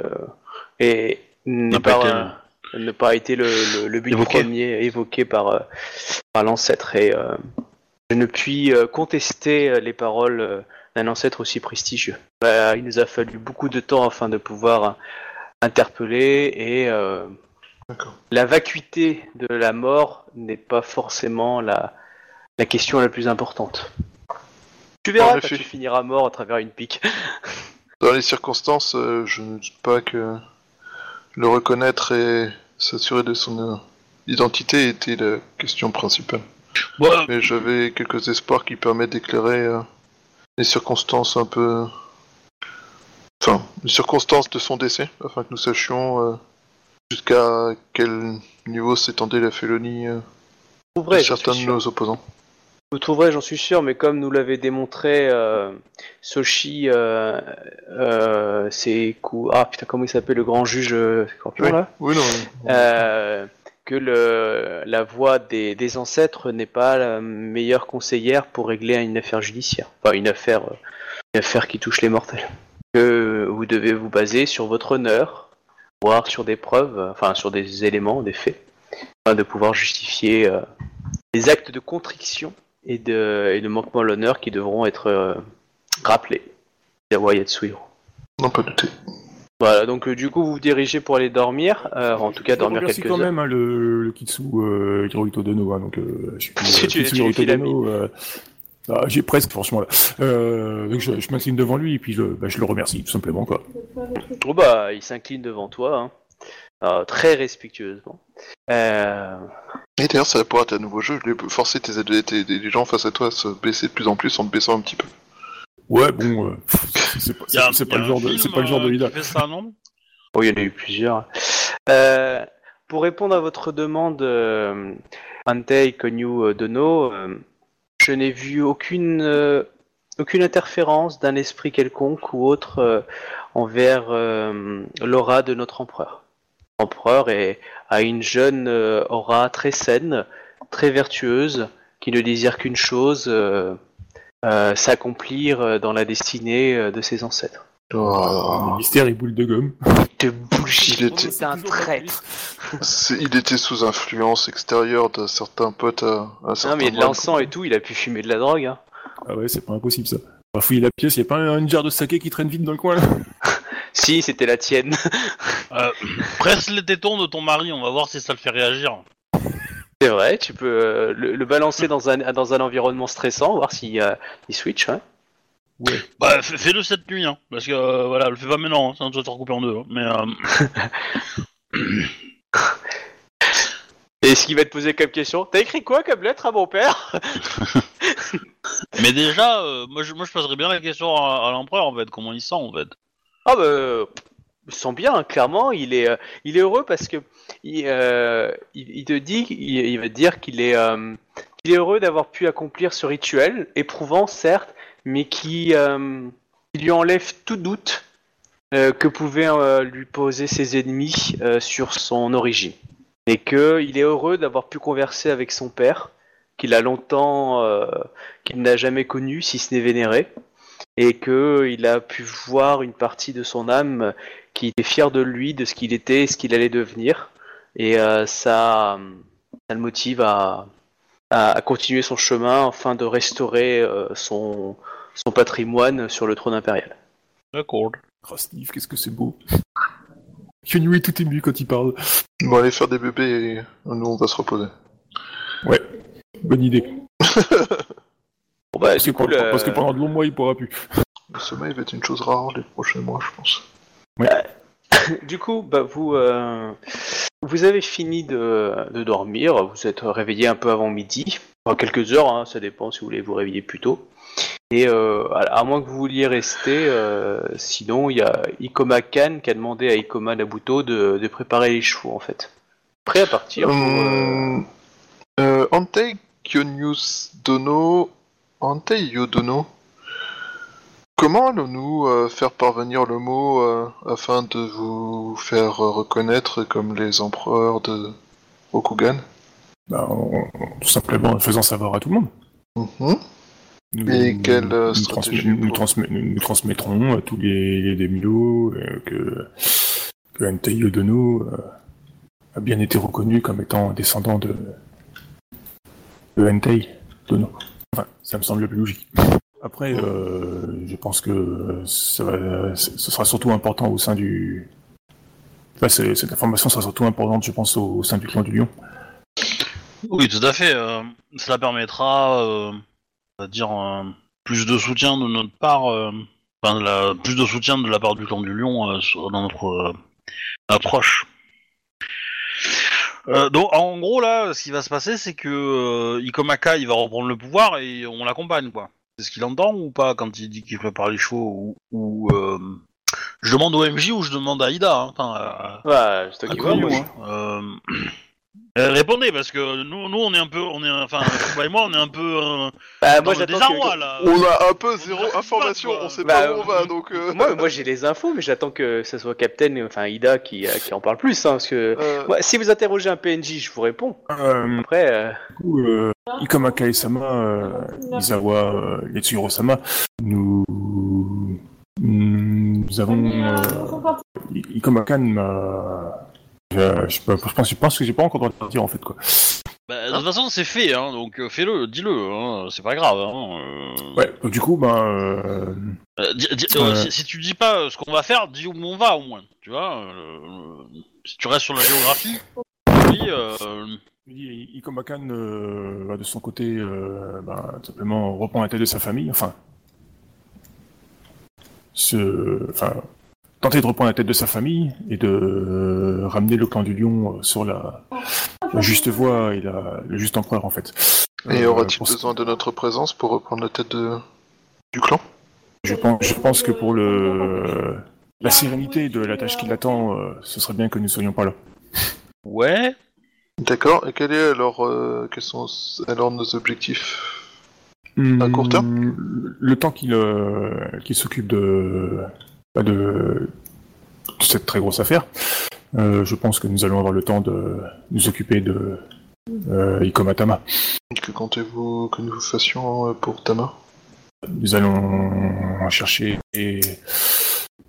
et n'a pas été euh, n'a pas été le, le- le but Évoqué. premier évoqué par, euh, par l'ancêtre et euh, je ne puis contester les paroles d'un ancêtre aussi prestigieux. Bah, il nous a fallu beaucoup de temps afin de pouvoir interpeller et euh. La vacuité de la mort n'est pas forcément la, la question la plus importante. Tu verras quand effet. tu finiras mort à travers une pique. Dans les circonstances, euh, je ne doute pas que le reconnaître et s'assurer de son euh, identité était la question principale. Ouais, Mais j'avais quelques espoirs qui permettent d'éclairer euh, les circonstances un peu. Enfin, les circonstances de son décès, afin que nous sachions euh, jusqu'à quel niveau s'étendait la félonie euh, Vous de j'en certains suis de sûr. nos opposants. Vous trouverez, j'en suis sûr, mais comme nous l'avait démontré euh, Soshi, euh, euh, c'est cou- ah putain comment il s'appelle le grand juge euh, Scorpion Oui. là Oui, non. Euh, que le, la voix des, des ancêtres n'est pas la meilleure conseillère pour régler une affaire judiciaire. Enfin, une affaire, euh, une affaire qui touche les mortels. Que vous devez vous baser sur votre honneur, voire sur des preuves, enfin sur des éléments, des faits, afin de pouvoir justifier euh, les actes de contrition et de, et de manquement à l'honneur qui devront être euh, rappelés. Yawa Yatsuhiro. Non, pas douter. Voilà, donc euh, du coup vous vous dirigez pour aller dormir, euh, en tout cas Je dormir quelques quand heures. même hein, le, le Kitsu euh, Hirohito Dono, hein, donc euh, je suis Si tu- Kitsu tu Hirohito Dono, euh, ah, j'ai presque franchement là. Euh, donc je, je m'incline devant lui et puis je, bah, je le remercie tout simplement quoi. Oh bah, il s'incline devant toi, hein. Euh, très respectueusement. Euh, Et d'ailleurs, ça pourra être un nouveau jeu. Je vais forcer tes, tes, tes- les gens face à toi à se baisser de plus en plus en te baissant un petit peu. Ouais bon, euh, c'est pas, c'est pas le genre de, c'est pas le genre de euh, Oh, il y en a eu plusieurs. Euh, pour répondre à votre demande, euh, Antei Konyu Dono, euh, je n'ai vu aucune euh, aucune interférence d'un esprit quelconque ou autre euh, envers euh, l'aura de notre empereur. L'empereur est, a une jeune aura très saine, très vertueuse, qui ne désire qu'une chose, s'accomplir dans la destinée de ses ancêtres. Oh, Le mystère et boule de gomme. De bullshit, Il était- c'est un traître. c'est- il était sous influence extérieure de certains potes à, à Non certains mais il y a de l'encens et tout, il a pu fumer de la drogue. Hein. Ah ouais, c'est pas impossible ça. On va fouiller la pièce, y a pas un, une jarre de saké qui traîne vite dans le coin là Si, c'était la tienne. Euh, presse les tétons de ton mari, on va voir si ça le fait réagir. C'est vrai, tu peux euh, le, le balancer dans un, dans un environnement stressant, voir s'il euh, il switch. Ouais. Bah, fais- fais-le cette nuit, hein, parce que euh, voilà, le fais pas maintenant, hein, sinon tu vas te recouper en deux. hein, mais euh, Et ce qu'il va te poser comme question T'as écrit quoi comme lettre à mon père mais déjà, euh, moi, je, moi je poserais bien la question à, à l'empereur en fait, comment il sent en fait. Ah bah, euh, il sent bien, hein, clairement, il est, euh, il est heureux parce que il, euh, il, il te dit, il, il va te dire qu'il est, euh, qu'il est heureux d'avoir pu accomplir ce rituel, éprouvant certes, mais qui, euh, qui lui enlève tout doute euh, que pouvaient euh, lui poser ses ennemis sur son origine. Et qu'il est heureux d'avoir pu converser avec son père, qu'il a longtemps, qu'il n'a jamais connu, si ce n'est vénéré et que il a pu voir une partie de son âme qui était fière de lui, de ce qu'il était, et ce qu'il allait devenir, et ça, ça le motive à, à, à continuer son chemin afin de restaurer euh, son, son patrimoine sur le trône impérial. D'accord. Oh Steve, qu'est-ce que c'est beau. Kenyu est tout ému quand il parle. Bon, allez faire des bébés et nous on va se reposer. Bonne idée. Bon bah Parce que, pendant, le- parce que pendant de longs mois, il pourra plus. Le sommeil va être une chose rare les prochains mois, je pense. du coup, bah, vous, euh, vous avez fini de, dormir, vous êtes réveillé un peu avant midi, enfin, quelques heures, hein, ça dépend si vous voulez vous réveiller plus tôt. Et euh, à, moins que vous vouliez rester, euh, sinon il y a Ikoma Khan qui a demandé à Ikoma Nabuto de, de préparer les chevaux en fait. Prêt à partir pour, euh, Antei Kyonius Dono. Antei Yodono. Comment allons-nous euh, faire parvenir le mot euh, afin de vous faire euh, reconnaître comme les empereurs de Rokugan Bah, tout simplement en faisant savoir à tout le monde. Mhm. Nous, Et quelle, nous, stratégie transmet- nous, pour- transmet- nous- nous transmettrons à tous les, les euh, que, que Antei Odono euh, a bien été reconnu comme étant descendant de, de Entei Dono. Enfin, ça me semble le plus logique. Après, euh, je pense que ça va, ce sera surtout important au sein du... Cette information sera surtout importante, je pense, au, sein du clan du Lion. Oui, tout à fait. euh, cela permettra, euh, va dire, euh, plus de soutien de notre part, euh, plus de soutien de la part du clan du Lion euh, dans notre euh, approche. Euh, donc, en gros, là, ce qui va se passer, c'est que euh, Ikomaka, il va reprendre le pouvoir et on l'accompagne, quoi. C'est ce qu'il entend ou pas quand il dit qu'il prépare les chevaux ou, ou euh, je demande au MJ ou je demande à Ida, hein, enfin, à- Ouais, c'est toi à qui vois, Konyo, moi, hein. Euh, euh, répondez parce que nous, nous on est un peu, on est, enfin, Kuba et moi on est un peu euh, Bah, dans moi le j'attends désarroi que... là. On a un peu on zéro que information, pas, on sait Bah, pas où on va, donc... euh, Moi, moi j'ai les infos, mais j'attends que ce soit Captain, enfin Ida, qui, euh, qui en parle plus. Hein, parce que euh, moi, si vous interrogez un PNJ, je vous réponds. Euh, Après, euh, Du coup, euh, Ikomaka et Sama, euh, Izawa, euh, Yetsuro Sama, nous, nous avons, euh, I- Ikomaka m'a, euh, je, je pense, je pense que j'ai pas encore le droit de dire en fait quoi. Bah, de toute façon c'est fait, hein, donc euh, fais-le, dis-le, hein, c'est pas grave. Hein, euh. Ouais, donc du coup, ben, euh, si, si tu dis pas ce qu'on va faire, dis où on va au moins, tu vois. si tu restes sur la géographie, oui, euh, va de son côté, ben, simplement reprend la tête de sa famille, enfin, se, enfin, tenter de reprendre la tête de sa famille et de euh, ramener le clan du lion euh, sur la, la juste voie et la, le juste empereur en fait. Et Euh, aura-t-il besoin de notre présence pour reprendre la tête de... du clan? Je pense, je pense que pour le la sérénité de la tâche qui l'attend, euh, ce serait bien que nous soyons pas là. ouais. D'accord, et quel est alors, euh, quels sont alors nos objectifs À court terme? Hmm, Le temps qu'il euh, qu'il s'occupe de, de, de cette très grosse affaire, euh, je pense que nous allons avoir le temps de nous occuper de euh, Ikoma Tama. Que comptez-vous que nous fassions euh, pour Tama? Nous allons chercher des,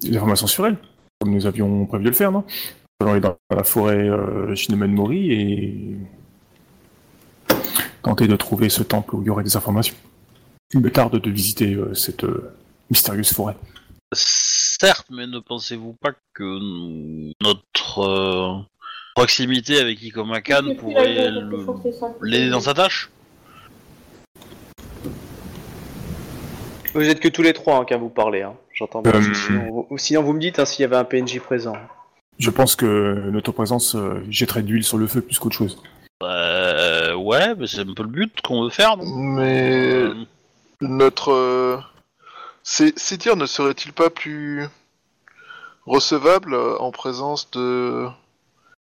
des informations sur elle, comme nous avions prévu de le faire, non? Nous allons aller dans la forêt euh, Shinomen Mori et tenter de trouver ce temple où il y aurait des informations. Il me tarde de visiter euh, cette euh, mystérieuse forêt. Certes, mais ne pensez-vous pas que notre euh, proximité avec Ikomakan pourrait le- l'aider dans sa tâche? Vous êtes que tous les trois hein, quand vous parlez, hein. j'entends bien. Euh, Sinon, vous, ou sinon, vous me dites hein, s'il y avait un PNJ présent. Je pense que notre présence euh, jetterait de l'huile sur le feu plus qu'autre chose. Euh, ouais, mais c'est un peu le but qu'on veut faire, non? Mais Euh, notre euh, ces ces ne seraient-ils pas plus recevables euh, en présence de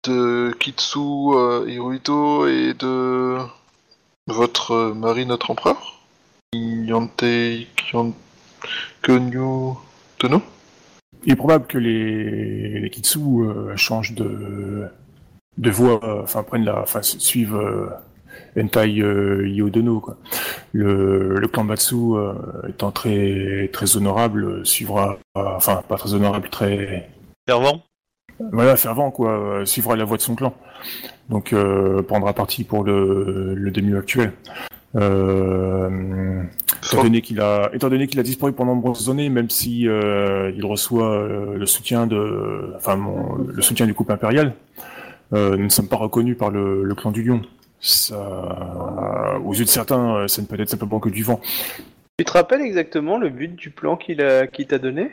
de Kitsu euh, Hirohito et de votre euh, mari, notre empereur? Yante Kyon- Kyonyu Tono? Il est probable que les, les Kitsu euh, changent de, de voie, euh, enfin prennent la, enfin su- suivent Entai euh, Yodono. Quoi. Le, le clan Matsu euh, étant très très honorable suivra, enfin pas très honorable, très Fervent voilà fervent quoi, euh, suivra la voie de son clan. Donc prendra parti pour le, le demi actuel. Euh, étant donné qu'il a, étant donné qu'il a disparu pendant de nombreuses années, même si euh, il reçoit euh, le soutien de, enfin mon- le soutien du couple impérial, nous ne sommes pas reconnus par le, le clan du Lion. Ça, aux yeux de certains, euh, ça ne peut être simplement que du vent. Tu te rappelles exactement le but du plan qu'il a- qu'il t'a donné?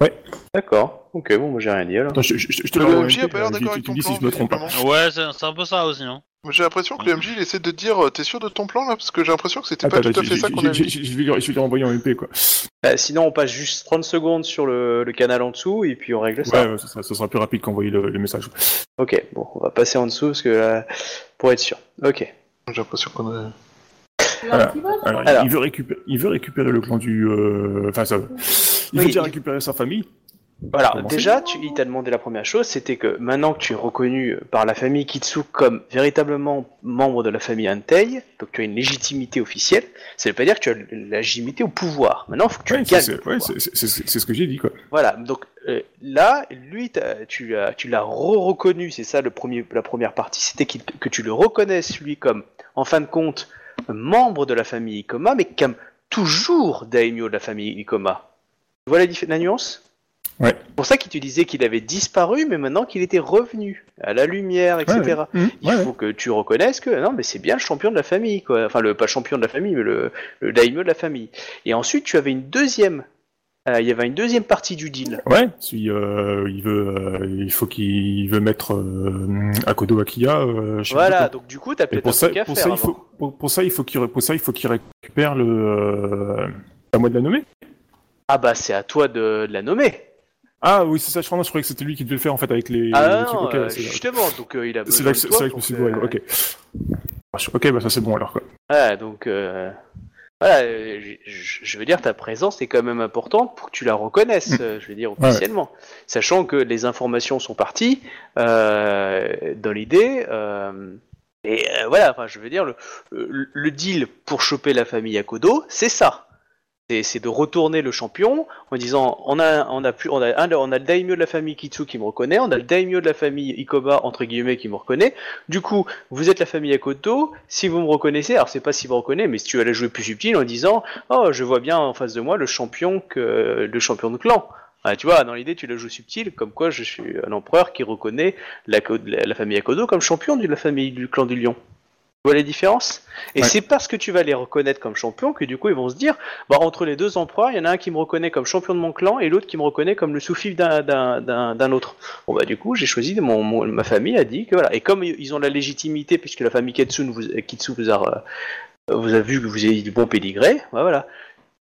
Ouais. D'accord. Ok, bon, moi j'ai rien dit alors. Attends, je, je- je te Le MJ a pas l'air d'accord avec ton si plan, je me trompe pas. Ouais, c'est un peu ça aussi. Hein. J'ai l'impression que le MJ il essaie de te dire euh, t'es sûr de ton plan là? Parce que j'ai l'impression que c'était Attends, pas tout à fait je- ça je- qu'on je- a je- vais lui- renvoyer en MP quoi. Euh, sinon, on passe juste 30 secondes sur le, le canal en dessous et puis on règle ça. Ouais, ouais, ça, sera, ça sera plus rapide qu'envoyer le, le message. Ok, bon, on va passer en dessous parce que euh, pour être sûr. Ok. J'ai l'impression qu'on a. Alors, Alors. Il, veut récupérer, il veut récupérer le clan du. euh, Enfin, ça. Il veut Oui, déjà il- récupérer sa famille. Voilà, déjà, tu, il t'a demandé la première chose, c'était que maintenant que tu es reconnu par la famille Kitsu comme véritablement membre de la famille Antei, donc tu as une légitimité officielle, ça veut pas dire que tu as la légitimité au pouvoir. Maintenant, il faut que tu Ouais, gagnes. c'est ouais, ce que j'ai dit quoi. Voilà, donc euh, là, lui, tu l'as, tu l'as re-reconnu, c'est ça le premier, la première partie, c'était que tu le reconnaisses lui comme, en fin de compte, membre de la famille Ikoma, mais comme toujours daimyo de la famille Ikoma. Tu vois la nuance? Ouais. C'est pour ça qu'il te disait qu'il avait disparu, mais maintenant qu'il était revenu à la lumière, etc. Ouais, ouais. Mmh, Il faut que tu reconnaisses que non, mais c'est bien le champion de la famille, quoi. Enfin, le pas le champion de la famille, mais le, le daimyo de la famille. Et ensuite, tu avais une deuxième. euh, il y avait une deuxième partie du deal. Ouais, si euh, il veut, euh, il faut qu'il veut mettre euh, Akodo Akiya. Voilà, donc du coup, t'as peut-être pour un ça, truc à pour faire. ça, il faut, pour, pour ça, il faut qu'il, pour ça, il faut qu'il récupère le. À moi de la nommer. Ah bah, c'est à toi de, de la nommer. Ah oui, c'est ça. Je crois, je croyais que c'était lui qui devait le faire en fait avec les. ah non, euh, justement, donc euh, il a c'est là que je me suis dit, ouais, ok. Ok, bah ça c'est bon alors quoi. Ouais, donc euh, voilà, euh, je, veux dire, ta présence est quand même importante pour que tu la reconnaisses, Mm. euh, je veux dire, Ouais, officiellement. Sachant que les informations sont parties euh, dans l'idée. euh, et euh, voilà, enfin, je veux dire, le, le, le deal pour choper la famille Akodo, c'est ça. C'est- de retourner le champion en disant on a on a plus on a on a le daimyo de la famille Kitsu qui me reconnaît, on a le daimyo de la famille Ikoba entre guillemets qui me reconnaît. Du coup, vous êtes la famille Akoto, si vous me reconnaissez, alors c'est pas si vous reconnaissez, mais si tu la jouer plus subtil en disant Oh, je vois bien en face de moi le champion que le champion de clan. Ah, tu vois, dans l'idée, tu la joues subtil, comme quoi je suis un empereur qui reconnaît la, la, la famille Akodo comme champion de la famille du clan du lion. Vois les différences Et Ouais. c'est parce que tu vas les reconnaître comme champion que du coup ils vont se dire bah, entre les deux empereurs, il y en a un qui me reconnaît comme champion de mon clan et l'autre qui me reconnaît comme le sous-fif d'un- d'un d'un- d'un autre. Bon bah du coup j'ai choisi de mon, mon- ma famille a dit que voilà et comme ils ont la légitimité puisque la famille Kitsu vous, Kitsu vous a euh, vous a vu que vous avez du bon pédigré, bah, voilà.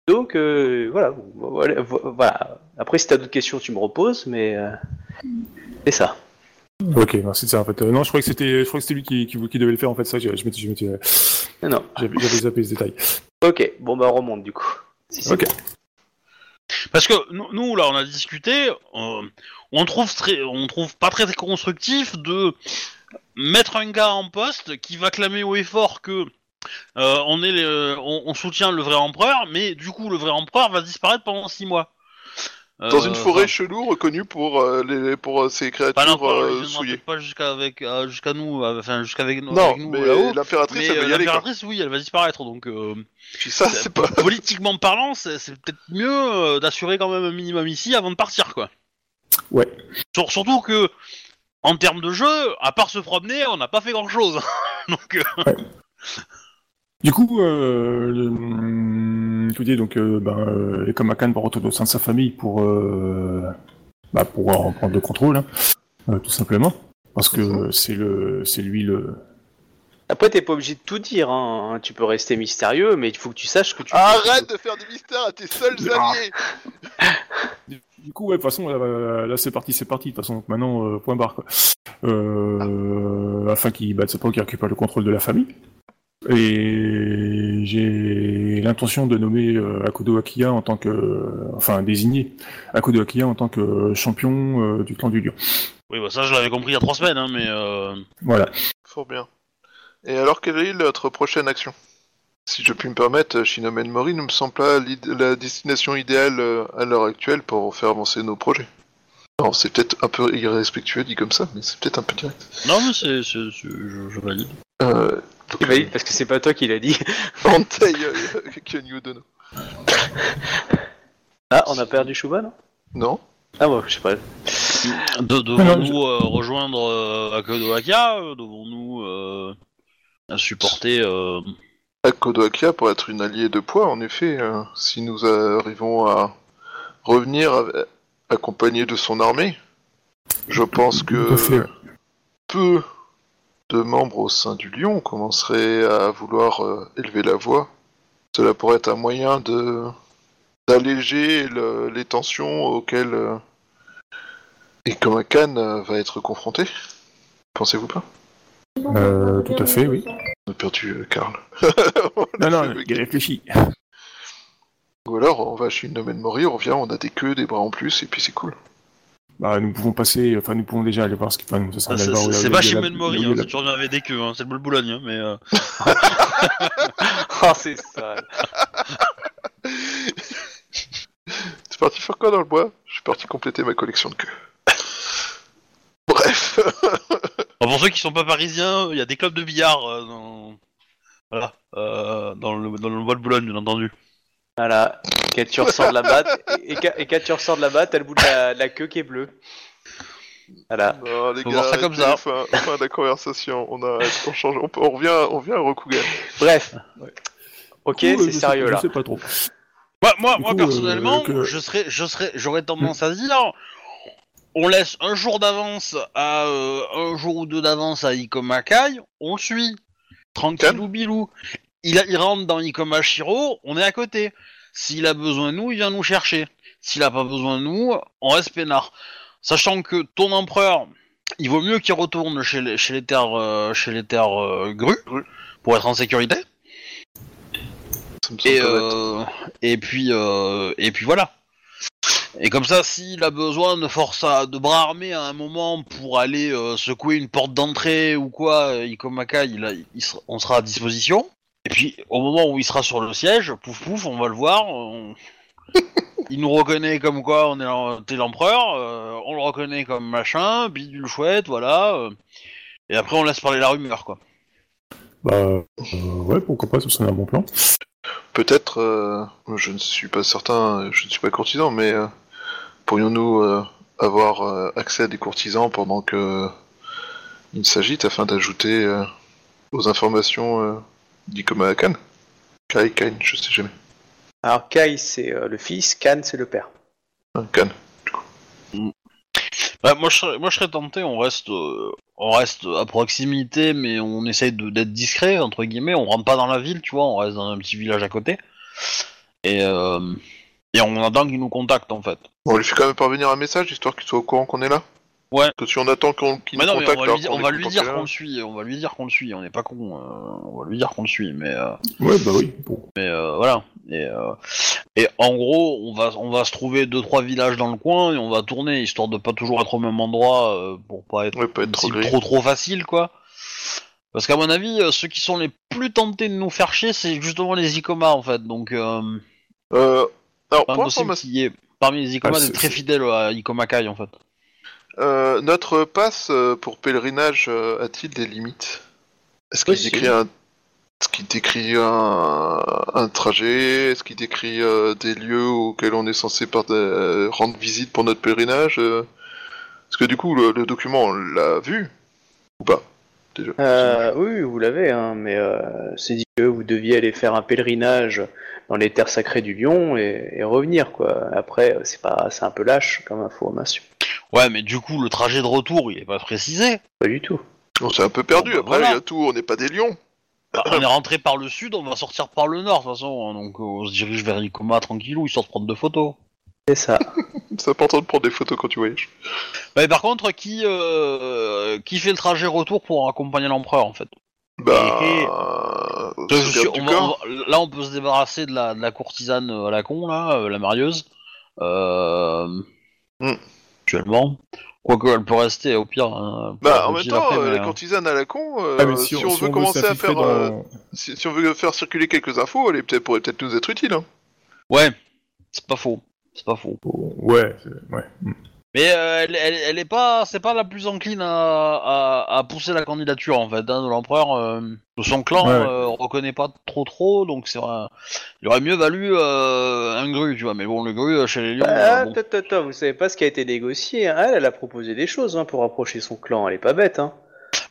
Donc euh, voilà, voilà, voilà. Après si t'as d'autres questions tu me reposes mais euh, c'est ça. Ok, c'est ça en fait. Euh, non, je croyais que c'était, je croyais que c'était lui qui, qui, qui devait le faire en fait. Ça, je, je m'étais, je m'étais, Non, j'avais, zappé ce détail. Ok, bon bah on remonte du coup. Si Ok. bon. Parce que nous, nous, là, on a discuté, euh, on trouve très, on trouve pas très constructif de mettre un gars en poste qui va clamer haut et fort que euh, on est, les- on, on soutient le vrai empereur, mais du coup, le vrai empereur va disparaître pendant six mois. Dans Euh, une forêt enfin, chelou reconnue pour, euh, les, pour euh, ses créatures pas non, pas, euh, souillées. pas jusqu'à avec, euh, jusqu'à nous, euh, enfin jusqu'avec nous, Non, avec nous mais là-haut. l'impératrice, Mais elle euh, va y aller, quoi. l'impératrice, oui, elle va disparaître, donc. euh, Puis ça, c'est pas... politiquement parlant, c'est peut-être mieux euh, d'assurer quand même un minimum ici avant de partir, quoi. Ouais. Sur- surtout que, en termes de jeu, à part se promener, on n'a pas fait grand-chose. Donc, euh, Du coup, euh, le, tout dit, donc, euh, ben, euh, au sein de sa famille pour, euh, bah, pour en prendre le contrôle, hein, euh, tout simplement. Parce que c'est le, c'est lui le. Après, t'es pas obligé de tout dire, hein. tu peux rester mystérieux, mais il faut que tu saches que tu. Arrête de faire des mystères à tes seuls Ah. alliés Du coup, ouais, de toute façon, là, là, c'est parti, c'est parti. De toute façon, donc maintenant, euh, point barre, quoi. Euh, afin qu'il, bah, c'est pas qu'il récupère le contrôle de la famille. Et j'ai l'intention de nommer euh, Akodo Akiya en tant que, enfin, désigner Akodo Akiya en tant que champion euh, du clan du lion. oui, bah ça, je l'avais compris il y a trois semaines, hein, mais euh, Voilà. Fort bien. Et alors, quelle est notre prochaine action? Si je puis me permettre, Shinomen Mori ne me semble pas la destination idéale euh, à l'heure actuelle pour faire avancer nos projets. Non, c'est peut-être un peu irrespectueux dit comme ça, mais c'est peut-être un peu direct. non, mais c'est- je, je valide. Euh, donc, Il valide parce que c'est pas toi qui l'as dit. Euh, Dono. Ah, on a perdu Shuba, non? Non Ah, bon, je sais pas. De, devons-nous euh, rejoindre euh, Akodo Akia euh, Devons-nous euh, supporter euh, Akodo Akia pour être une alliée de poids, en effet, euh, si nous arrivons à revenir accompagné de son armée, je pense Tout à fait. que peu de membres au sein du Lion commenceraient à vouloir euh, élever la voix. Cela pourrait être un moyen de d'alléger le- les tensions auxquelles euh, Ikomakan euh, va être confronté. Pensez-vous pas? Euh, tout à fait, oui. On a perdu euh, Karl. Non, non, il réfléchit. Ou alors on va chez une domaine Mori, on revient, on a des queues, des bras en plus, et puis c'est cool. Bah, nous pouvons passer, enfin, nous pouvons déjà aller voir ce qui, enfin, nous, ça sera Ah, C'est c'est pas chez Menmori, hein, la- c'est toujours avec des queues, hein, c'est le Boulogne, hein, mais... euh, Oh, c'est ça. C'est parti faire quoi dans le bois? Je suis parti compléter ma collection de queues. Bref. Bon, pour ceux qui sont pas parisiens, il y a des clubs de billard euh, dans... Voilà, euh, dans, le, dans le bois de Boulogne, bien entendu. Voilà. Quand tu ressors de la batte, et, et quand- et quand tu ressors de la batte, t'as le bout de la, de la queue qui est bleu. Voilà. Non, les Faut gars, voir ça comme arrêtez, ça. Fin, fin de la conversation. On, a, on, change, on, peut- on revient, on revient à Rokugan. Bref. Ok, coup, euh, c'est je sérieux sais, là. Je sais pas trop. Moi, moi, Du moi coup, personnellement, euh, que- je serais, je serais, j'aurais tendance à dire, on laisse un jour d'avance à euh, un jour ou deux d'avance à Ikoma Kai, on le suit, tranquillou bilou. Il, a- il rentre dans Ikoma Shiro, on est à côté. S'il a besoin de nous, il vient nous chercher. S'il a pas besoin de nous, on reste peinard. Sachant que ton empereur, il vaut mieux qu'il retourne chez les, chez les terres, euh, chez les terres euh, grues, pour être en sécurité. Et, euh, et puis euh, et puis voilà. Et comme ça, s'il a besoin de force à, de bras armés à un moment pour aller euh, secouer une porte d'entrée ou quoi, euh, Ikomaka, il a- il sera- on sera à disposition. Et puis au moment où il sera sur le siège, pouf pouf, on va le voir. on- il nous reconnaît comme quoi on est l'em- t'es l'empereur, euh, on le reconnaît comme machin, bidule chouette, voilà. euh, et après on laisse parler la rumeur quoi. Bah, euh, ouais, pourquoi pas, ce serait un bon plan. Peut-être, euh, je ne suis pas certain, je ne suis pas courtisan, mais euh, pourrions-nous euh, avoir euh, accès à des courtisans pendant que il s'agite afin d'ajouter euh, aux informations euh, d'Ikoma Khan Kai, Kain, je sais jamais. Alors Kai c'est euh, le fils, Kan c'est le père. Hein, Khan. Bah, moi, je serais, moi, je serais tenté. On reste, euh, on reste à proximité, mais on essaye d'être discret entre guillemets. On rentre pas dans la ville, tu vois. On reste dans un petit village à côté. Et euh, et on attend qu'il nous contacte en fait. On lui fait quand même parvenir un message histoire qu'il soit au courant qu'on est là. Ouais. Que si on attend qu'on qu'il Mais nous non, mais contacte, on va alors lui, dire- qu'on on va écoute lui en dire qu'on le suit, on va lui dire qu'on le suit, on n'est pas con, euh, on va lui dire qu'on le suit, mais euh, Ouais, bah oui. Bon. mais euh, voilà. Et, euh, et en gros, on va on va se trouver deux trois villages dans le coin et on va tourner histoire de pas toujours être au même endroit euh, pour pas être, Ouais, pas être trop cible gris. trop trop facile quoi. Parce qu'à mon avis, euh, ceux qui sont les plus tentés de nous faire chier, c'est justement les Icoma en fait. Donc, euh, Euh, alors, pas pour impossible information, qu'il y ait parmi les Icoma Ah, des c'est- très fidèles à Icoma Kai en fait. Euh, notre passe euh, pour pèlerinage euh, a-t-il des limites? Est-ce qu'il Possible. décrit un... Est-ce qu'il décrit un, un trajet? Est-ce qu'il décrit euh, des lieux auxquels on est censé par- euh, rendre visite pour notre pèlerinage? Parce que du coup, le, le document, on l'a vu? Ou pas Déjà. Euh, oui, vous l'avez, hein, mais euh, c'est dit que vous deviez aller faire un pèlerinage dans les terres sacrées du lion et, et revenir, quoi. Après, c'est pas, c'est un peu lâche comme information. Ouais, mais du coup, le trajet de retour, il est pas précisé. Pas du tout. On s'est un peu perdu. Bon, bah, Après, voilà. il y a tout, on n'est pas des lions. Bah, on est rentré par le sud, on va sortir par le nord de toute façon, hein, donc euh, on se dirige vers Icoma tranquillou, histoire de prendre deux photos. C'est ça. C'est important de prendre des photos quand tu voyages. Mais par contre, qui euh, qui fait le trajet retour pour accompagner l'empereur en fait? Bah. Et- euh, Je c'est suis- bien on du va- corps. on va- Là, on peut se débarrasser de la, de la courtisane euh, à la con, là, euh, la marieuse. Euh, Hmm. Actuellement. Quoique, elle peut rester au pire. hein, Bah, en même temps, après, euh, mais, la euh, courtisane à la con, euh, Ah, si, si, on si veut commencer à faire, euh, si, si on veut faire circuler quelques infos, elle est pourrait peut-être nous être utile. Hein. Ouais, c'est pas faux. C'est pas faux. Ouais, c'est- ouais. Mais euh, elle, elle, elle est pas, c'est pas la plus encline à, à, à pousser la candidature en fait hein, de l'empereur. euh, son clan Ouais, ouais. euh, reconnaît pas trop trop, donc c'est vrai. Il aurait mieux valu euh, un gru, tu vois. Mais bon, le gru chez les lions. Ah, euh, bon. attends, attends, vous savez pas ce qui a été négocié. hein. Elle, elle a proposé des choses hein, pour rapprocher son clan. Elle est pas bête. Hein.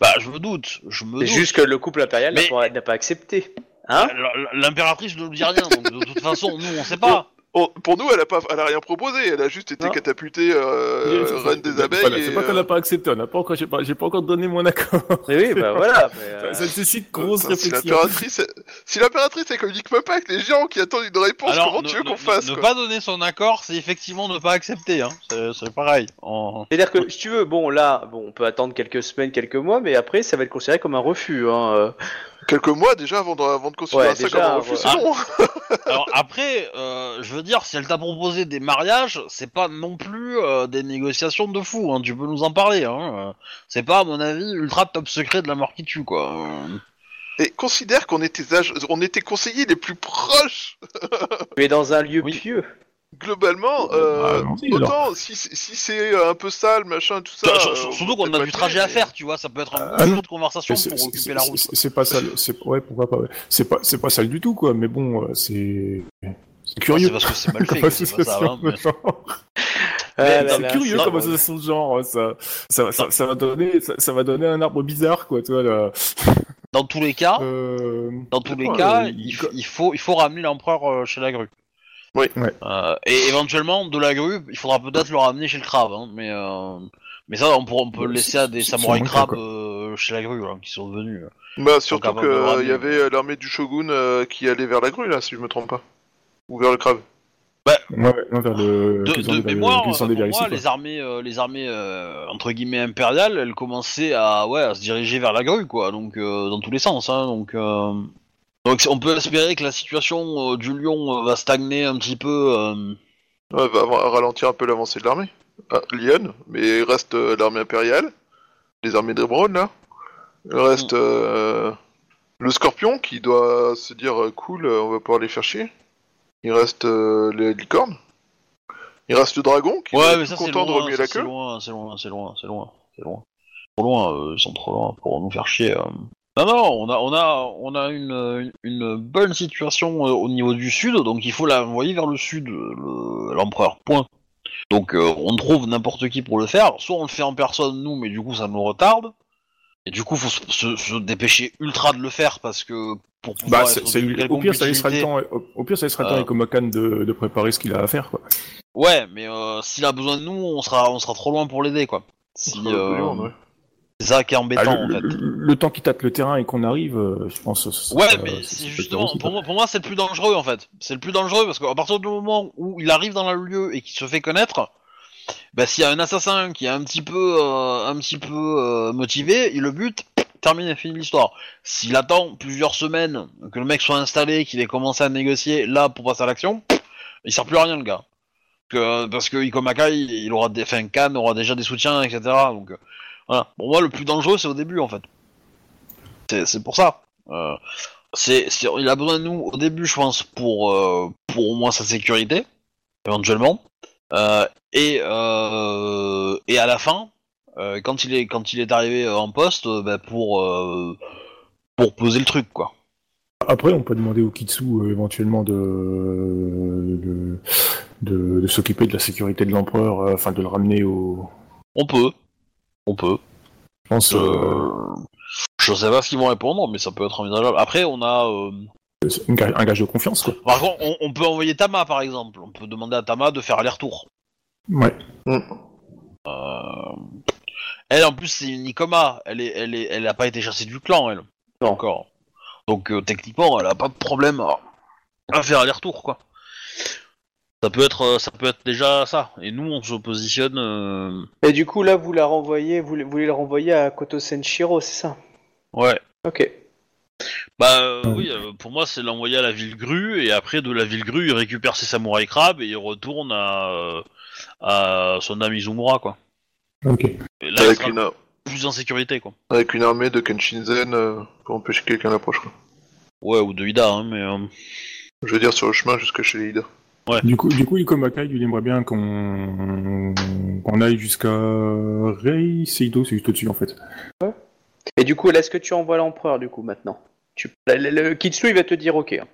Bah, je me doute, je me C'est doute. juste que le couple impérial n'a Mais- pas, n'a pas accepté. Hein l- L'impératrice ne nous dit rien, donc de toute façon, nous on sait pas. Oh, pour nous, elle a pas, elle a rien proposé. Elle a juste été Non. catapultée euh, C'est- reine des abeilles. voilà, et, C'est pas qu'elle euh, n'a pas accepté, on n'a pas encore, j'ai pas, j'ai pas encore donné mon accord. Mais oui, bah voilà. mais, euh, Ça, nécessite grosse Putain, si réflexion. l'impératrice, si l'impératrice elle communique même pas avec les gens qui attendent une réponse, Alors, comment ne, tu veux ne- qu'on fasse ne quoi pas donner son accord, c'est effectivement ne pas accepter. Hein. C'est c'est pareil. En- C'est-à-dire que si tu veux, bon là, bon, on peut attendre quelques semaines, quelques mois, mais après ça va être considéré comme un refus. Hein. Quelques mois déjà avant de, avant de considérer Ouais, ça déjà, comme un refus, ouais. c'est long. Alors après, euh, je veux dire, si elle t'a proposé des mariages, c'est pas non plus euh, des négociations de fou. Hein. Tu peux nous en parler. Hein. euh. C'est pas, à mon avis, ultra top secret de la mort qui tue, quoi. Et considère qu'on était, âge- on était conseillers les plus proches Mais dans un lieu Oui. pieux. Globalement. Euh, Ah, si, alors. autant si, si c'est un peu sale, machin, tout ça. Bah, euh, surtout qu'on a du trajet à faire, tu vois. Ça peut être un jeu de conversation pour occuper la route. c'est- pas sale, c'est ouais pourquoi pas. ouais. C'est pas, c'est pas sale du tout quoi. Mais bon, euh, c'est, c'est Ah, curieux. C'est parce que c'est mal fait c'est pas ça. association hein, mais-. Ah C'est là, curieux comme association de genre. Ça, ça, ça, ça va donner, ça, ça va donner un arbre bizarre quoi. Tu vois là. Dans tous les cas, Euh, Dans tous les Ouais, cas, euh, il, il faut, il faut ramener l'empereur euh, chez la grue. Oui. Ouais. Euh, et éventuellement, de la grue, il faudra peut-être le ramener chez le crabe. Hein, mais, euh, mais ça, on, pourra- on peut le Ouais, laisser à des samouraïs crabes euh, chez la grue, hein, qui sont venus. Bah, surtout qu'il y avait l'armée du shogun euh, qui allait vers la grue, là, si je me trompe pas. Ou vers le crabe. ouais, non, vers le. De, de mémoire, euh, pour ici, moi, les armées, euh, les armées euh, entre guillemets impériales, elles commençaient à, ouais, à se diriger vers la grue, quoi. Donc euh, dans tous les sens. Hein, donc, euh, donc on peut espérer que la situation euh, du lion euh, va stagner un petit peu. euh, Ouais, va ralentir un peu l'avancée de l'armée. Ah, Lyon, mais il reste euh, l'armée impériale, les armées d'Ebron, là. Il reste Mm. euh, le scorpion qui doit se dire euh, cool, euh, on va pouvoir les faire chier. Il reste euh, les licornes. Il reste le dragon qui Ouais, va mais ça c'est content de loin, remuer ça, la c'est queue. loin, c'est loin, c'est loin, c'est loin, c'est loin. Trop loin, euh, ils sont trop loin pour nous faire chier. euh. Non, non, on a, on a, on a une, une, une bonne situation euh, au niveau du sud, donc il faut l'envoyer vers le sud, le- l'empereur. Point. Donc euh, on trouve n'importe qui pour le faire. Soit on le fait en personne nous, mais du coup ça nous retarde. Et du coup faut se, se- se dépêcher ultra de le faire parce que pour pouvoir Bah, c'est, être d'une au pire, ça laissera le temps. Au, au pire, ça laissera le Euh. temps avec Omakan de, de préparer ce qu'il a à faire, quoi. Ouais, mais euh, s'il a besoin de nous, on sera, on sera trop loin pour l'aider, quoi. Si, euh, ouais. C'est ça qui est Ah, embêtant, le, en fait. le- le temps qu'il tâte le terrain et qu'on arrive, euh, je pense. ça- Ouais, ça- mais c'est justement, pour moi, pour moi c'est le plus dangereux, en fait. C'est le plus dangereux, parce qu'à partir du moment où il arrive dans le lieu et qu'il se fait connaître, bah, s'il y a un assassin qui est un petit peu, euh, un petit peu euh, motivé, il le bute, terminé, fini l'histoire. S'il attend plusieurs semaines que le mec soit installé, qu'il ait commencé à négocier là pour passer à l'action, il sert plus à rien le gars. Que, parce que Ikomaka, il, il aura des, enfin, Khan aura déjà des soutiens, etc. Donc euh, voilà. Pour moi, le plus dangereux, c'est au début en fait. C'est, c'est pour ça. Euh, c'est, c'est- il a besoin de nous au début, je pense, pour, euh, pour au moins sa sécurité, éventuellement. Euh, et, et à la fin, quand il est quand il est arrivé en poste, bah, pour pour poser le truc quoi. Après, on peut demander au Kitsu euh, éventuellement de, de, de, de s'occuper de la sécurité de l'empereur, euh, enfin de le ramener au. On peut, on peut. Je pense. euh, Euh, je sais pas ce qu'ils vont répondre, mais ça peut être envisageable. Après, on a. euh, c'est un, ga- un gage de confiance, quoi. Par contre, on, on peut envoyer Tama par exemple. On peut demander à Tama de faire aller-retour. Ouais. Euh, Elle, en plus, c'est une Ikoma. Elle est, elle est, elle a pas été chassée du clan, elle. Non. Encore. Donc, euh, techniquement, elle a pas de problème à, à faire aller-retour, quoi. Ça peut être, euh, ça peut être déjà ça. Et nous, on se positionne. euh, Et du coup, là, vous la renvoyez, vous, vous voulez la renvoyer à Koto Senshiro, c'est ça? Ouais. Ok. Bah euh, oui, euh, pour moi, c'est l'envoyer à la ville grue et après de la ville grue, il récupère ses samouraïs crabes et il retourne à, euh, à son ami Izumura, quoi. Ok. Et là, il Avec sera une, plus en sécurité, quoi. avec une armée de Kenshinzen euh, pour empêcher que quelqu'un l'approche. quoi. Ouais, ou de Ida, hein, mais. euh, Je veux dire sur le chemin jusqu'à chez les Du coup, du coup, il aimerait bien qu'on qu'on aille jusqu'à Rei Seido, c'est juste au-dessus en fait. Et du coup, là, est-ce que tu envoies l'empereur, du coup, maintenant? Tu... le, le- le Kitsu, il va te dire ok. hein.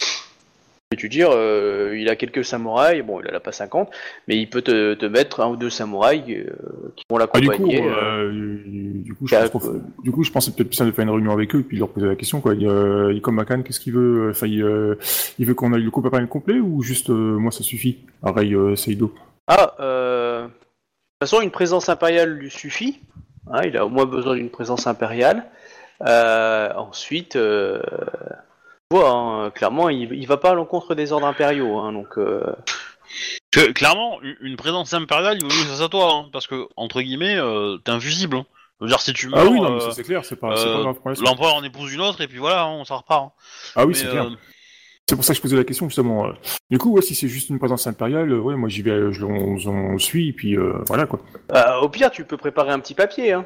Tu dire, euh, il a quelques samouraïs, bon, il en a pas 50, mais il peut te, te mettre un ou deux samouraïs euh, qui vont Ah, du l'accompagner. euh, du coup, je pense du coup, je pensais peut-être plus simple de faire une réunion avec eux et puis leur poser la question quoi. Il, euh, Ikomaka, qu'est-ce qu'il veut Enfin, il, il veut qu'on aille le coup à complet ou juste moi ça suffit euh, Seido? Ah, euh... de toute façon, une présence impériale lui suffit. Hein, il a au moins besoin d'une présence impériale. Ensuite, vois, hein, clairement, il, il va pas à l'encontre des ordres impériaux. Hein, donc, euh, que, clairement, une- présence impériale, il vaut mieux que ça soit toi, hein, parce que, entre guillemets, euh, t'es invisible. Hein. Je veux dire, si tu meurs, Ah oui, non, mais euh, ça c'est clair, c'est pas, euh, grave l'empereur en épouse une autre, et puis voilà, on s'en repart. Ah oui, c'est euh, clair. C'est pour ça que je posais la question justement. Du coup, ouais, si c'est juste une présence impériale, ouais, moi j'y vais, je, on, on suit, et puis euh, voilà quoi. euh, au pire, tu peux préparer un petit papier. Hein.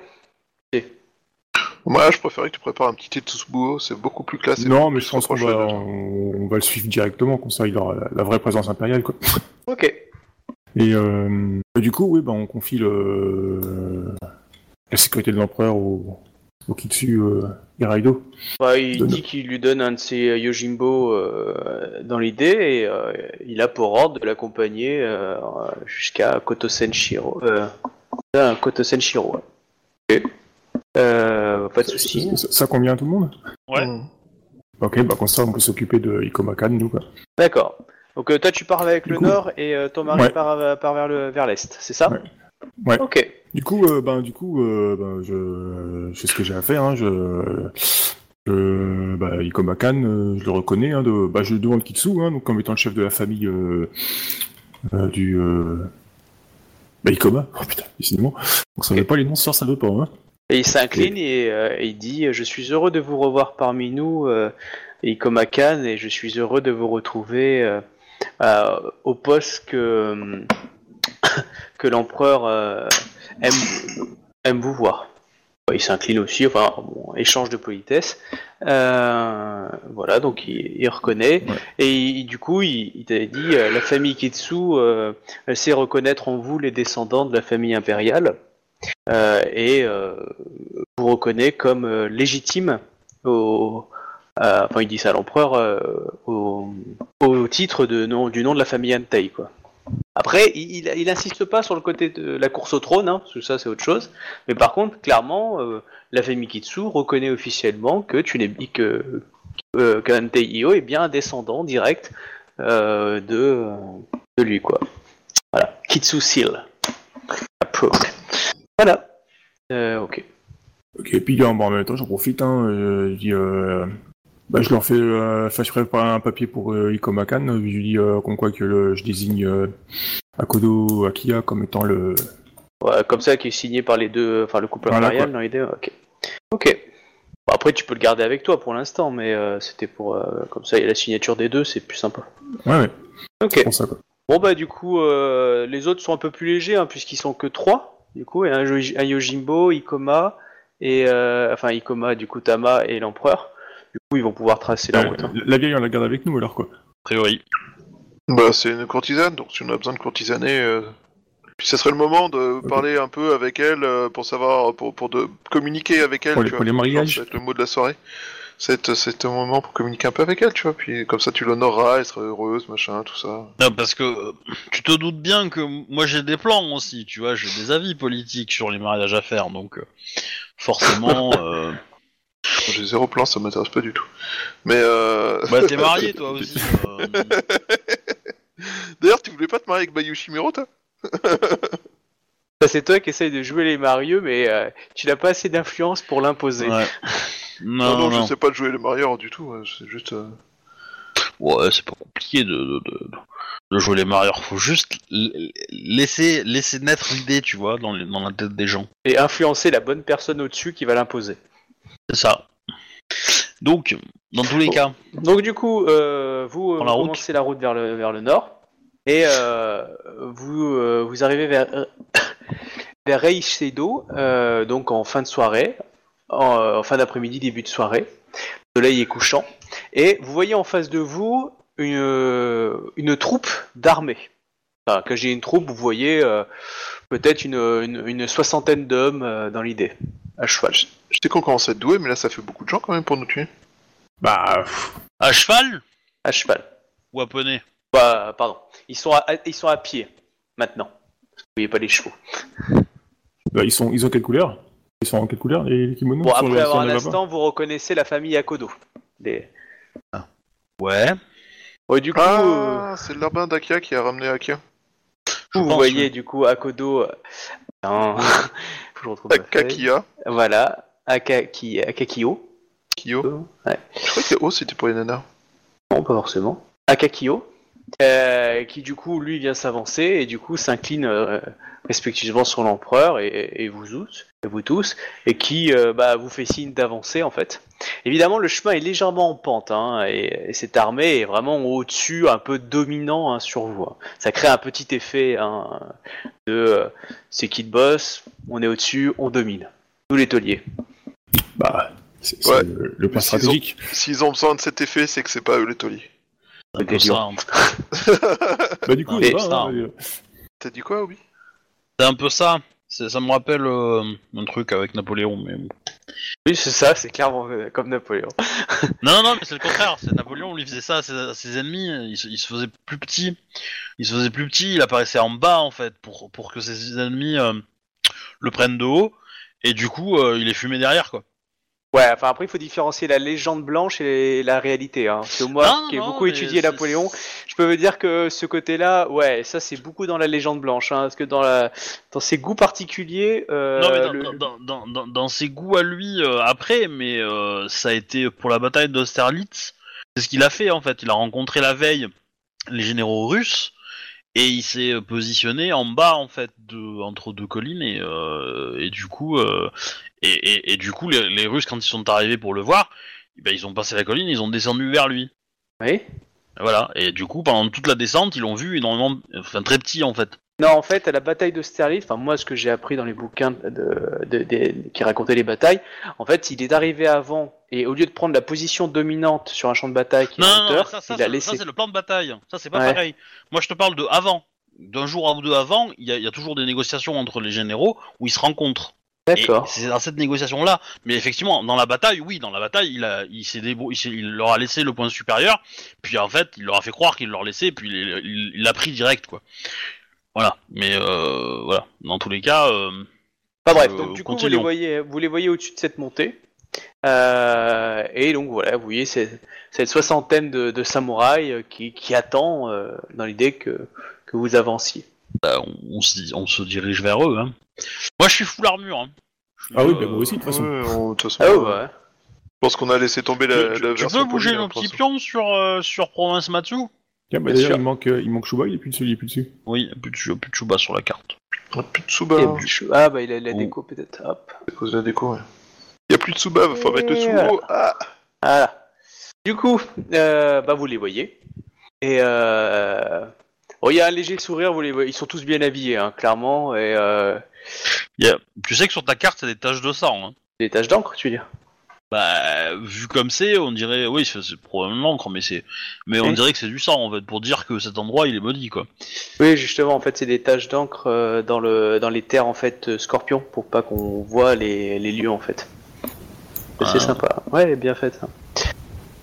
Moi, je préférais que tu prépares un petit Tetsubuo, c'est beaucoup plus classe. et non, mais je pense qu'on va, de- on, on va le suivre directement, comme ça il aura la, la vraie présence impériale quoi. Ok. Et euh, du coup, oui, bah, on confie le, la sécurité de l'empereur au, au Kitsu euh, Hiraido. Bah, il dit qu'il lui donne un de ses euh, Yojimbo euh, dans l'idée et euh, il a pour ordre de l'accompagner euh, jusqu'à Koto Senshiro. Euh, à Koto Senshiro. ouais. Ok. Euh, pas de soucis. Ça, ça convient à tout le monde Ouais. Mm. Ok, bah comme ça on peut s'occuper de Ikomakan, nous quoi. D'accord. Donc euh, toi tu pars avec Du le coup- nord et euh, ton mari Ouais. part, euh, part vers le vers l'est, c'est ça? Ouais. Ouais. Ok. Du coup, euh, ben, du coup, euh, ben, je, je sais ce que j'ai à faire. Hein, je, je, bah, Ikomakan, euh, je le reconnais. Hein, de, bah, je le demande Kitsu, hein, donc comme étant le chef de la famille euh, euh, du, euh, bah, Ikoma. Oh putain, décidément. On savait pas les noms, soir, ça veut pas. Hein. Et il s'incline et, euh, et il dit Je suis heureux de vous revoir parmi nous, euh, Ikoma Khan, et je suis heureux de vous retrouver euh, euh, au poste que, que l'empereur euh, aime, aime vous voir. Il s'incline aussi, enfin, bon, échange de politesse. Euh, voilà, donc il, il reconnaît. Ouais. Et il- du coup, il, il t'a dit euh, La famille Kitsu euh, elle sait reconnaître en vous les descendants de la famille impériale. Euh, et euh, vous reconnaît comme euh, légitime au, enfin il dit ça à l'empereur au, titre du nom de la famille Antei quoi. Après, il, il, insiste pas sur le côté de la course au trône, hein, parce que ça c'est autre chose. Mais par contre, clairement, la famille Kitsu reconnaît officiellement que tu n'es Io est bien un descendant direct de de lui quoi. Voilà, Kitsu Seal. Approved. Voilà. Euh, ok. Ok, et puis en, même temps, j'en profite. Hein, euh, je dis, euh, bah, je leur fais, euh, enfin, je prépare un papier pour euh, Ikomakan. Je lui dis euh, comme quoi que le, je désigne euh, Akodo Akia comme étant le. Ouais, comme ça, qui est signé par les deux, enfin le couple Voilà, impérial quoi. dans l'idée. Ok. Ok. Bon, après, tu peux le garder avec toi pour l'instant, mais euh, c'était pour euh, comme ça, il y a la signature des deux, c'est plus sympa. Ouais, ouais, Ok. c'est pour ça quoi. Bon bah du coup, euh, les autres sont un peu plus légers hein, puisqu'ils sont que trois. Du coup, a un, Yojimbo, Ikoma et euh, enfin Ikoma, du coup Tama et l'empereur. Du coup, ils vont pouvoir tracer la Euh, route. hein. la vieille, on la garde avec nous alors quoi. A priori. Bah, c'est une courtisane, donc si on a besoin de courtisaner. euh, Puis ça serait le moment de parler un peu avec elle euh, pour savoir, pour, pour de communiquer avec elle. Pour les- tu pour vois. les mariages. Ça va être le mot de la soirée. C'est c'est un moment pour communiquer un peu avec elle, tu vois. Puis comme ça, tu l'honoreras, elle sera heureuse, machin, tout ça. Non, parce que euh, tu te doutes bien que moi j'ai des plans aussi, tu vois, j'ai des avis politiques sur les mariages à faire, donc euh, forcément. euh, J'ai zéro plan, ça m'intéresse pas du tout. Mais euh... Bah t'es marié toi aussi. euh, D'ailleurs, tu voulais pas te marier avec Bayu Shimiro, toi? Ça, c'est toi qui essaye de jouer les Mario, mais euh, tu n'as pas assez d'influence pour l'imposer. ouais. Non, Non, non, je sais pas de jouer le marieur du tout. hein, C'est juste. euh, Ouais, c'est pas compliqué de, de, de, de jouer les marieurs. Faut juste laisser, laisser naître l'idée, tu vois, dans, les- dans la tête des gens. Et influencer la bonne personne au-dessus qui va l'imposer. C'est ça. Donc, dans tous les Bon. cas, Donc du coup, euh, vous Prends la route. commencez la route vers le, vers le nord et euh, vous, euh, vous arrivez vers, vers Reiseido, euh, donc en fin de soirée, en, en fin d'après-midi, début de soirée. Le soleil est couchant et vous voyez en face de vous une, une troupe d'armée. Enfin, quand j'ai une troupe, vous voyez euh, peut-être une, une, une soixantaine d'hommes euh, dans l'idée, à cheval. Je sais qu'on commence à être doué, mais là, ça fait beaucoup de gens quand même pour nous tuer. Bah, pff, à cheval? À cheval. ou à poney? Bah, pardon. Ils sont à, ils sont à pied maintenant. Vous voyez pas les chevaux. Bah, ils sont, ils ont quelle couleur? Ils sont en quelle couleur les, les kimonos? Bon, après le- avoir un le instant, vous reconnaissez la famille Akodo. Les... Ouais. Ouais, du coup, euh, Ah, c'est l'urbain d'Akia qui a ramené Akia. je vous pense, voyez oui. du coup Akodo. euh, dans- Faut que je retrouve. Akakia. Voilà, Akaki... Akakio. Kyo. Ouais. Je crois que O, c'était pour les nanas. Non, pas forcément. Akakio. Euh, qui du coup, lui, vient s'avancer et du coup s'incline euh, respectivement sur l'empereur et, et vous tous, et vous tous, et qui euh, bah, vous fait signe d'avancer en fait. Évidemment, le chemin est légèrement en pente, hein, et, et cette armée est vraiment au-dessus, un peu dominant hein, sur vous. hein. Ça crée un petit effet hein, de euh, c'est qui le boss, on est au-dessus, on domine. Nous les tauliers. Bah, c'est Ouais. le, le plan Mais s'ils ont- stratégique. S'ils ont besoin de cet effet, c'est que c'est pas eux les tauliers. Bah, du coup, Et ça hein, euh, T'as dit quoi, oui C'est un peu ça. C'est- Ça me rappelle euh, un truc avec Napoléon, mais bon. Oui, c'est ça, c'est clairement euh, comme Napoléon. Non, non, non, mais c'est le contraire. C'est Napoléon, lui faisait ça à ses, à ses ennemis. Il se, il se faisait plus petit. Il se faisait plus petit. Il apparaissait en bas, en fait, pour, pour que ses ennemis euh, le prennent de haut. Et du coup, euh, il est fumé derrière, quoi. Ouais, enfin après il faut différencier la légende blanche et la réalité. Hein. Parce que moi, Non, qui ai non, beaucoup étudié Napoléon, je peux vous dire que ce côté-là, ouais, ça c'est beaucoup dans la légende blanche. Hein, parce que dans, la, dans ses goûts particuliers, euh, non, mais dans, le- dans, dans, dans, dans- dans ses goûts à lui euh, après, mais euh, ça a été pour la bataille d'Austerlitz. C'est ce qu'il a fait, en fait. Il a rencontré la veille les généraux russes. Et il s'est euh, positionné en bas en fait de, entre deux collines et, euh, et du coup euh, et, et, et du coup les, les Russes quand ils sont arrivés pour le voir, eh ben, ils ont passé la colline, ils ont descendu vers lui. Oui. Voilà et du coup pendant toute la descente ils l'ont vu énormément, enfin très petit en fait. Non, en fait, à la bataille d'Austerlitz, enfin moi, ce que j'ai appris dans les bouquins de, de- de- qui racontaient les batailles, en fait, il est arrivé avant et au lieu de prendre la position dominante sur un champ de bataille qui est Non, en non, non, hauteur, ça, ça, il a c'est- laissé. ça, c'est le plan de bataille. Ça c'est pas Ouais. pareil. Moi je te parle de avant, d'un jour ou deux avant, il y, a- il y a toujours des négociations entre les généraux où ils se rencontrent. D'accord. c'est dans cette négociation-là. Mais effectivement, dans la bataille, oui, dans la bataille, il, a, il, s'est débrou- il, leur a laissé le point supérieur, puis en fait, il leur a fait croire qu'il leur laissait, puis il l'a pris direct, quoi. Voilà. Mais euh, voilà. Dans tous les cas, euh, Enfin bref, euh, donc du coup, vous les voyez, vous les voyez au-dessus de cette montée. Euh, et donc voilà, vous voyez cette, cette soixantaine de, de samouraïs euh, qui, qui attend euh, dans l'idée que, que vous avanciez. bah, on, on se, dit- on se dirige vers eux. Hein. Moi, je suis full armure. Hein. Suis, Ah oui, euh, bah, moi aussi, de toute façon. Ouais, on- de toute façon, Ah euh, ouais. Je pense qu'on a laissé tomber la, tu, la tu version peux bouger nos hein, petits pions sur, euh, sur Province Matsu? Tiens, bah, d'ailleurs, il manque, euh, il manque Chouba, il est plus dessus, il est plus dessus. Oui, plus de, plus de Chouba sur la carte. Ah, Plus de Il y Tsuba, a plus de chou- Ah bah il a la Oh. déco peut-être. Hop. à cause de la déco, ouais. Il y a plus de Tsuba, va falloir mettre le Tsubo. Ah Voilà. Du coup, euh, bah vous les voyez. Et euh... bon, il y a un léger sourire, vous les voyez. Ils sont tous bien habillés, hein, clairement. Et euh... Il a- Tu sais que sur ta carte, c'est des taches de sang. Hein. des taches d'encre, tu veux dire? Bah, vu comme c'est, on dirait, oui, c'est c'est probablement l'encre, mais c'est, mais on Oui. dirait que c'est du sang en fait, pour dire que cet endroit il est maudit quoi. Oui, justement, en fait, c'est des taches d'encre euh, dans le dans les terres en fait euh, scorpions pour pas qu'on voit les, les lieux en fait. Ah. C'est sympa. Ouais, bien fait.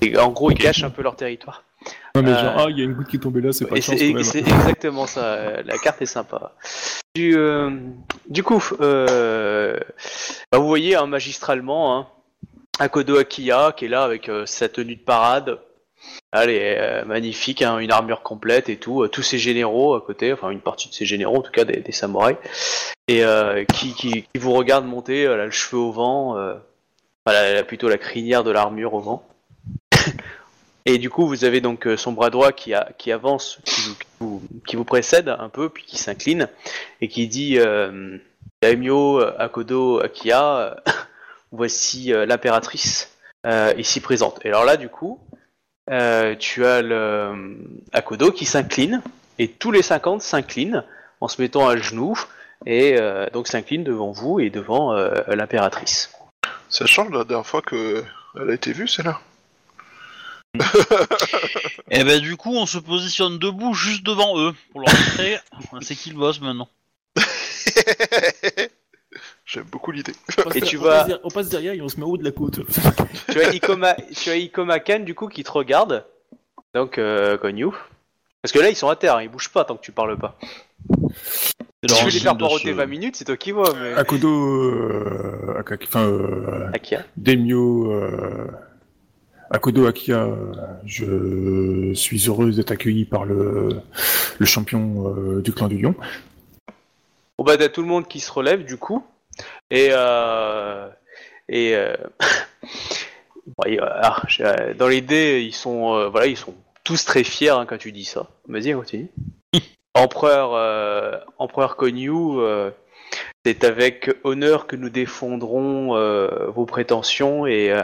Et en gros, ils cachent un peu leur territoire. Non, mais Euh, genre, ah, il y a une goutte qui est tombée là, c'est pas Et de chance c'est exactement ça. euh, La carte est sympa. Du, euh, du coup, euh, bah, vous voyez hein, magistralement hein, Akodo Akiya qui est là avec euh, sa tenue de parade. Elle est euh, magnifique, hein, une armure complète et tout. euh, tous ses généraux à côté, enfin une partie de ses généraux, en tout cas des, samouraïs, et qui, vous regarde monter, le cheveu au vent, enfin, elle a plutôt la crinière de l'armure au vent. Et du coup, vous avez donc son bras droit qui, avance, qui vous, précède un peu, puis qui s'incline, et qui dit Daimyo Akodo Akiya, voici euh, l'impératrice euh, ici présente. Et alors là, du coup, euh, tu as le euh, Akodo qui s'incline, et tous les 50 s'inclinent en se mettant à genoux, et euh, donc s'inclinent devant vous et devant euh, l'impératrice. Ça change de la dernière fois que elle a été vue, celle-là. Et ben du coup, on se positionne debout juste devant eux pour leur montrer c'est qui le boss maintenant. J'aime beaucoup l'idée. On passe Et tu on vas- passe On passe derrière et on se met en haut de la côte. tu as Ikoma, tu as Ikoma Kan du coup qui te regarde, donc euh, Konyu. Parce que là ils sont à terre, hein, ils bougent pas tant que tu parles pas. Si tu veux les faire paroter ce- 20 minutes, c'est toi qui vois, mais. Akodo, euh, Akaki- enfin, euh, Akia. Demio, euh, Akodo Akia, je suis heureuse d'être accueilli par le, le champion euh, du clan du lion. Bon bah t'as tout le monde qui se relève du coup, et euh, et euh, ah, dans l'idée ils sont euh, voilà ils sont tous très fiers hein, quand tu dis ça. Vas-y continue. Empereur Empereur Konyu, c'est avec honneur que nous défendrons vos prétentions et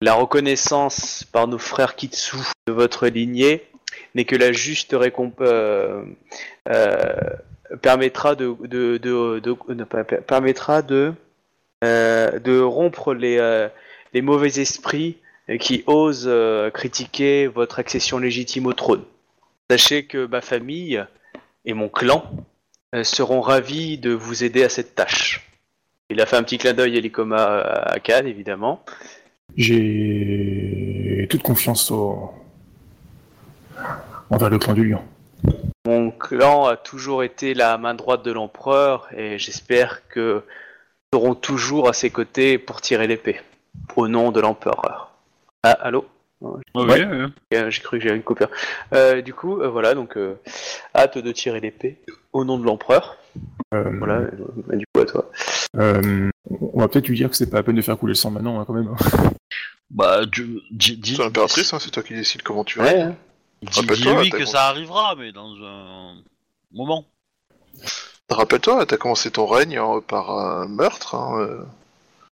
la reconnaissance par nos frères Kitsu de votre lignée n'est que la juste récompense permettra de, de, de, de- de- per- per- permettra de euh, de rompre les euh, les mauvais esprits qui osent euh, critiquer votre accession légitime au trône. Sachez que ma famille et mon clan seront ravis de vous aider à cette tâche. Il a fait un petit clin d'œil à l'Ikoma à Cannes, évidemment. J'ai toute confiance au... envers le clan du lion. Mon clan a toujours été la main droite de l'empereur et j'espère que nous serons toujours à ses côtés pour tirer l'épée. Au nom de l'empereur. Ah, allô? Ouais, Ouais. ouais, ouais. Euh, J'ai cru que j'avais une coupure. Euh, du coup, euh, voilà, donc euh, hâte de tirer l'épée au nom de l'empereur. Euh, Voilà, euh, bah, du coup à toi. euh, on va peut-être lui dire que c'est pas la peine de faire couler le sang maintenant, hein, quand même. Bah, tu, dis, C'est l'impératrice, hein, c'est toi qui décides comment tu hein. Dis-lui t'as que ça arrivera, mais dans un moment. Rappelle-toi, t'as commencé ton règne hein, par un meurtre. Hein, euh,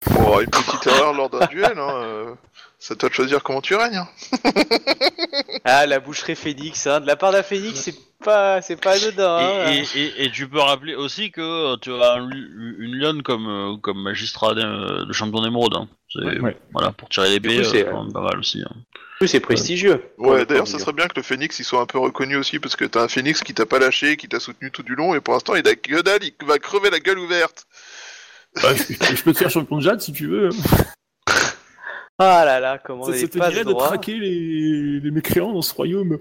pour une petite erreur lors d'un duel. Hein, euh, c'est à toi de choisir comment tu règnes. hein. Ah, la boucherie phénix, hein. de la part d'un phénix, c'est pas, c'est pas anodin. hein. Et, et, et, et tu peux rappeler aussi que euh, tu as un- une lionne comme, euh, comme magistrat de, de champion d'émeraude. Hein. C'est- Ouais. Voilà, pour tirer euh, c'est, c'est quand même pas mal aussi. hein. En plus, c'est prestigieux. Ouais, le d'ailleurs, ça serait bien que le phénix il soit un peu reconnu aussi, parce que t'as un phénix qui t'a pas lâché, qui t'a soutenu tout du long, et pour l'instant il a que dalle, il va crever la gueule ouverte. Bah, je, je peux te faire champion de Jade si tu veux. Ah là là, comment Ça, il ça te dirait de droit. traquer les, les mécréants dans ce royaume.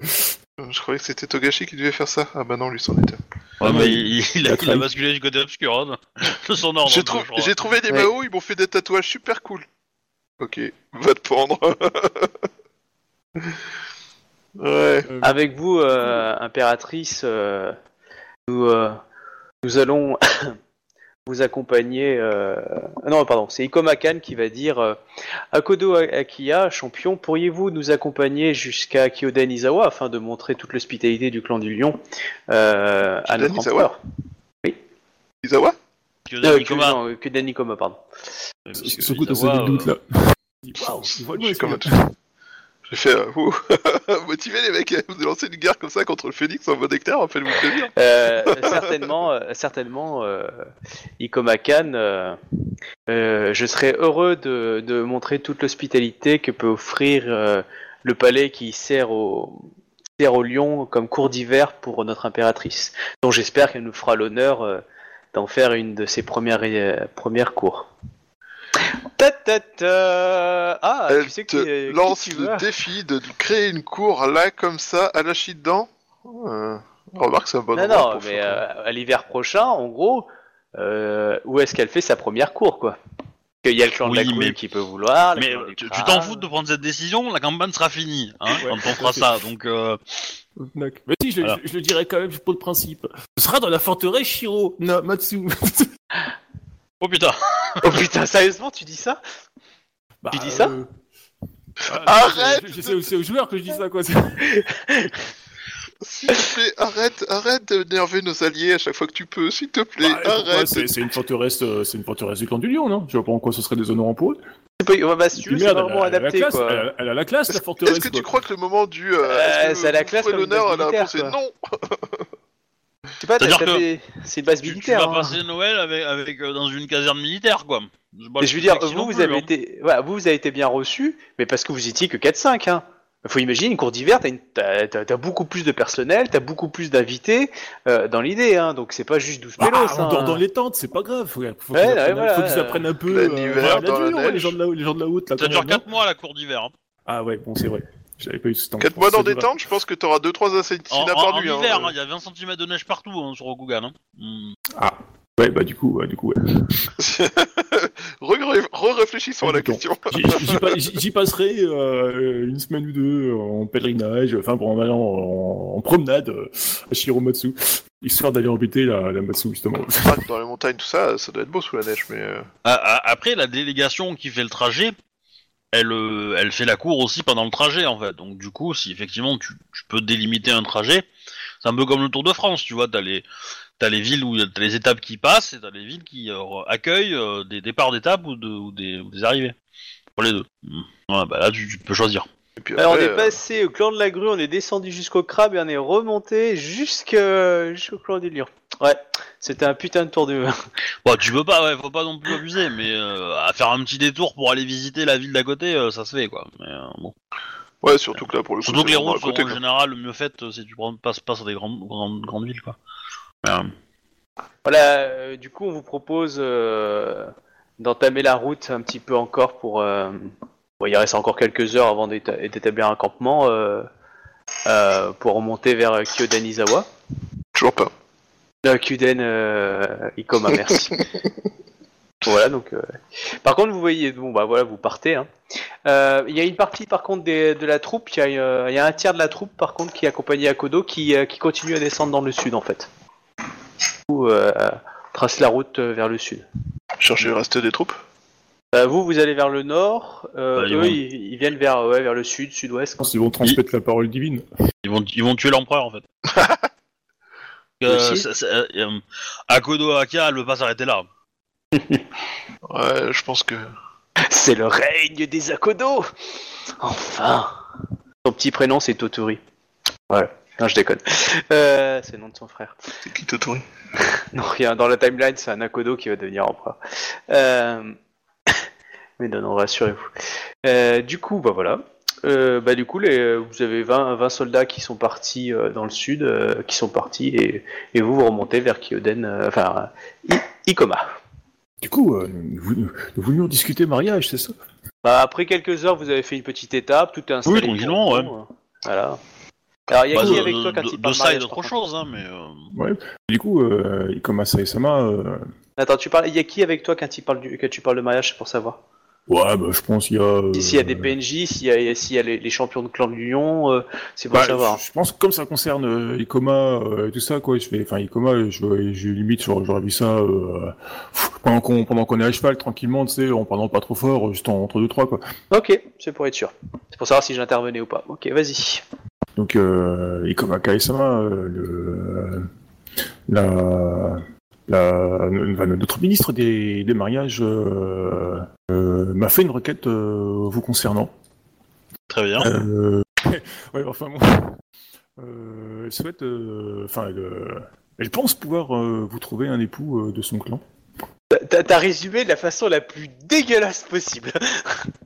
Je croyais que c'était Togashi qui devait faire ça. Ah bah non, lui c'en était. Ouais, Ah, mais mais il, il a, il basculé du côté obscur hein, de son ordre. J'ai trou- trouvé des Ouais. Mao, ils m'ont fait des tatouages super cool. Ok, va te pendre. ouais. Euh, Avec vous, euh, impératrice, euh, nous, euh, nous allons vous accompagner. euh, Non, pardon, c'est Ikomakan qui va dire euh, Akodo Akiya, champion, pourriez-vous nous accompagner jusqu'à Kyoden Izawa afin de montrer toute l'hospitalité du clan du Lion euh, à Kyoden notre Izawa empereur? Que- non, Kyoden Ikoma, pardon. Izawa, doutes euh, là. J'ai fait euh, ouh. motiver les mecs, vous avez lancé une guerre comme ça contre le Phoenix en mode hectare, faites-vous plaisir. Euh, certainement, euh, certainement, euh, Ikomakan, euh, euh, je serais heureux de, de montrer toute l'hospitalité que peut offrir euh, le palais qui sert au, sert au lion comme cour d'hiver pour notre impératrice, dont j'espère qu'elle nous fera l'honneur euh, d'en faire une de ses premières, euh, premières cours. Ta, ta, ta. Ah, Elle tu sais te que, qui lance tu le veux défi de créer une cour là comme ça, à la chie dedans. Euh, remarque, c'est un bon Non, endroit non, pour mais faire- euh, à l'hiver prochain, en gros, euh, où est-ce qu'elle fait sa première cour, quoi? Qu'il y a le clan de la mais- qui peut vouloir. le Mais clan euh, du tu tu crâne. t'en fous de prendre cette décision, la campagne sera finie hein, Ouais, quand on fera ça. Donc, euh. Mais si, je, le- Voilà. je le dirais quand même pour le principe. Ce sera dans la forteresse Shiro Namatsu. oh putain, Oh putain, sérieusement, tu dis ça? Bah, Tu dis ça? euh, Arrête je- je- C'est c'est aux joueurs que je dis ça, quoi. S'il te plaît, arrête, arrête d'énerver nos alliés à chaque fois que tu peux, s'il te plaît, Bah, arrête. C'est c'est une forteresse, euh, c'est une forteresse du clan du lion, non? Je vois pas en quoi ce serait déshonorant pour eux. C'est pas- bah, si tu veux, c'est vraiment elle a- a adapté, classe, quoi. Elle a, elle a la classe, la Est-ce forteresse. est-ce que tu crois que le moment du. Euh, Euh, c'est à la classe l'honneur quoi. non Je sais pas, t'as- C'est-à-dire t'as que fait- c'est une base tu, tu militaire. vas hein. passer Noël avec, avec euh, dans une caserne militaire, quoi. C'est pas Mais je veux plus dire, sexy vous, non vous plus, avez hein. été, voilà, vous, vous avez été bien reçu, mais parce que vous étiez que 4-5, hein. Faut imaginer une cour d'hiver, t'as, une- t'as, t'as- t'as beaucoup plus de personnel, t'as beaucoup plus d'invités euh, dans l'idée, hein. Donc c'est pas juste 12 Bah, pélos, on hein. dort dans les tentes, c'est pas grave. Faut, faut Ouais, qu'ils ouais, apprennent, voilà, faut qu'ils ouais. apprennent un peu. Plein hiver la dans la ouais, neige. les gens de la, les gens de la haute là. Ça quand dure même, non 4 mois la cour d'hiver. hein. Ah ouais, bon c'est vrai. J'avais pas eu ce temps. 4 mois dans tentes, je pense que t'auras 2-3 En, assassinats en- par en nuit. hein. hiver, hein, il y a 20 cm de neige partout hein, sur Rokugan. Hein. Hmm. Ouais, bah du coup, ouais, du coup, ouais. Re- Re-réfléchissons à la question. J'y- J'y pa- j'y- j'y passerai euh, une semaine ou deux en pèlerinage, enfin pour en allant en, en promenade euh, à Shiromatsu, histoire d'aller embêter la, la Matsu justement. Ah, dans les montagnes, tout ça, ça doit être beau sous la neige, mais. euh, A- a- Après, la délégation qui fait le trajet, elle, euh, elle fait la cour aussi pendant le trajet, en fait. Donc, du coup, si effectivement tu, peux délimiter un trajet, c'est un peu comme le Tour de France, tu vois. T'as les, les villes où t'as les étapes qui passent et t'as les villes qui euh, accueillent euh, des départs d'étapes ou, de, ou, des, arrivées. Pour les deux. Hmm. Ouais, bah là, tu peux choisir. Et puis Alors, on est euh, passé au clan de la grue, on est descendu jusqu'au crabe et on est remonté jusque- jusqu'au clan du lion. Ouais, c'était un putain de tour de. Bon, tu peux pas, ouais, faut pas non plus abuser, mais euh, à faire un petit détour pour aller visiter la ville d'à côté, euh, ça se fait, quoi. Mais, euh, bon. Ouais, surtout que là, pour le coup, Surtout que les routes sont en général le mieux faites euh, si tu passes pas sur des grandes, grandes, grandes villes, quoi. Mais, euh, Voilà, euh, du coup, on vous propose euh, d'entamer la route un petit peu encore pour. Bon, il reste encore quelques heures avant d'éta- d'établir un campement euh, euh, pour remonter vers Kyoden Izawa. Toujours pas. Euh, Kyuden Ikoma, merci. voilà, donc. euh, Par contre, vous voyez, bon, bah voilà, vous partez. hein. Euh, Il y a une partie, par contre, des- de la troupe. Il y, a, euh, il y a un tiers de la troupe, par contre, qui est accompagné à Kodo, qui, qui continue à descendre dans le sud, en fait. Euh, trace la route vers le sud. Chercher le reste des troupes? Euh, vous, vous allez vers le nord. euh, Bah, ils eux, vont- ils, ils viennent vers, ouais, vers le sud, sud-ouest. Je pense qu'ils vont transmettre la parole divine. ils, vont, ils vont tuer l'empereur, en fait. Euh, Aussi. c'est- euh, Akodo Aka, elle veut pas s'arrêter là. Ouais, je pense que. C'est le règne des Akodo Enfin Son petit prénom, c'est Totori. Ouais, non, je déconne. Euh, c'est le nom de son frère. C'est qui Totori Non, rien. Dans la timeline, c'est un Akodo qui va devenir empereur. Euh... Mais non, non, rassurez-vous. Euh, du coup, bah voilà. Euh, bah du coup, les, vous avez 20, 20 soldats qui sont partis euh, dans le sud, euh, qui sont partis, et, et vous, vous remontez vers Kyoden, euh, enfin, I- Ikoma. Du coup, euh, nous, nous voulions discuter mariage, c'est ça? Bah, après quelques heures, vous avez fait une petite étape, tout est installé. Oui, tranquillement, ouais. vous, euh, Voilà. Alors, il y a Bah, qui de- avec toi quand de- il parle De ça et mariage, d'autre chose, hein, mais. euh, Du coup, euh, Ikoma Saesama, euh, Attends, tu parles, il y a qui avec toi quand, il parle du, quand tu parles de mariage, c'est pour savoir? Ouais, bah, je pense qu'il y a. euh, S'il y a des PNJ, s'il y a, s'il y a les, les champions de clan de l'Union, euh, c'est pour Bah, savoir. je pense que comme ça concerne euh, Icoma euh, et tout ça, quoi, je fais, enfin Icoma, je, je limite, j'aurais vu ça euh, pendant qu'on pendant qu'on est à cheval, tranquillement, tu sais, en parlant pas trop fort, juste en- entre deux trois, quoi. Ok, c'est pour être sûr. C'est pour savoir si j'intervenais ou pas. Ok, vas-y. Donc euh, Icoma Kaesama, euh, le la la enfin, notre ministre des, des mariages euh, euh, m'a fait une requête euh, vous concernant. Très bien. Euh, ouais, enfin bon. Euh, elle souhaite, euh, enfin, elle, euh, elle pense pouvoir euh, vous trouver un époux euh, de son clan. T'as résumé de la façon la plus dégueulasse possible.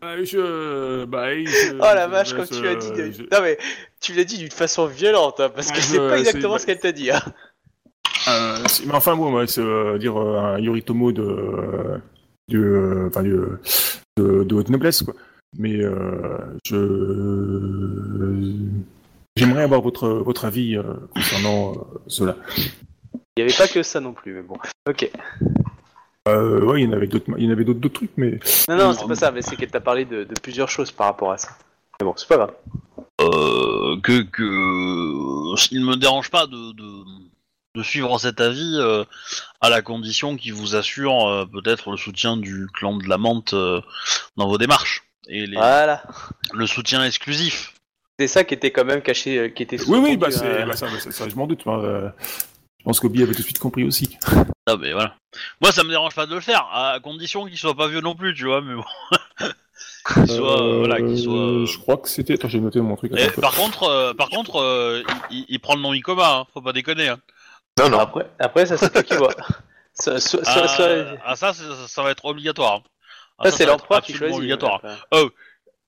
Bah, je, bah, je- oh la vache, comme tu l'as dit. je- de- je- Non mais, tu l'as dit d'une façon violente, hein, parce que Ouais, c'est pas exactement ce qu'elle t'a dit. Hein. Euh, mais enfin bon, ouais, c'est euh, dire euh, un Yoritomo de, de, enfin, de, de, de haute noblesse, quoi. Mais euh, je, j'aimerais avoir votre votre avis euh, concernant euh, cela. Il y avait pas que ça non plus, mais bon. Ok. Euh, ouais, il y en avait d'autres, il y en avait d'autres, trucs, mais Non, non, c'est pas ça, mais c'est qu'elle t'a parlé de, de plusieurs choses par rapport à ça. Mais bon, c'est pas grave. Euh, que que il me dérange pas de, de, de suivre cet avis euh, à la condition qu'il vous assure euh, peut-être le soutien du clan de la menthe euh, dans vos démarches et les- Voilà. le soutien exclusif. C'est ça qui était quand même caché, euh, qui était Oui, oui, sous-entendu, bah, c'est, euh, bah, ça, bah, ça, ça, je m'en doute. hein, euh, je pense qu'Obi avait tout de suite compris aussi. Ah mais voilà. Moi ça me dérange pas de le faire à condition qu'il soit pas vieux non plus, tu vois. Mais bon. qu'il soit euh, voilà, qu'il soit. euh, Je crois que c'était. Attends, j'ai noté mon truc. et attends un peu. par contre, euh, par contre, euh, il, il- il prend le nom Icoma, hein, faut pas déconner. Hein. Non, non. Après, après, ça c'est toi qui vois. Ça, soit- soit- Ah, ah, ça, ça va être obligatoire. Ah, ça, ça, c'est va être l'empereur qui absolument choisit. obligatoire. Enfin,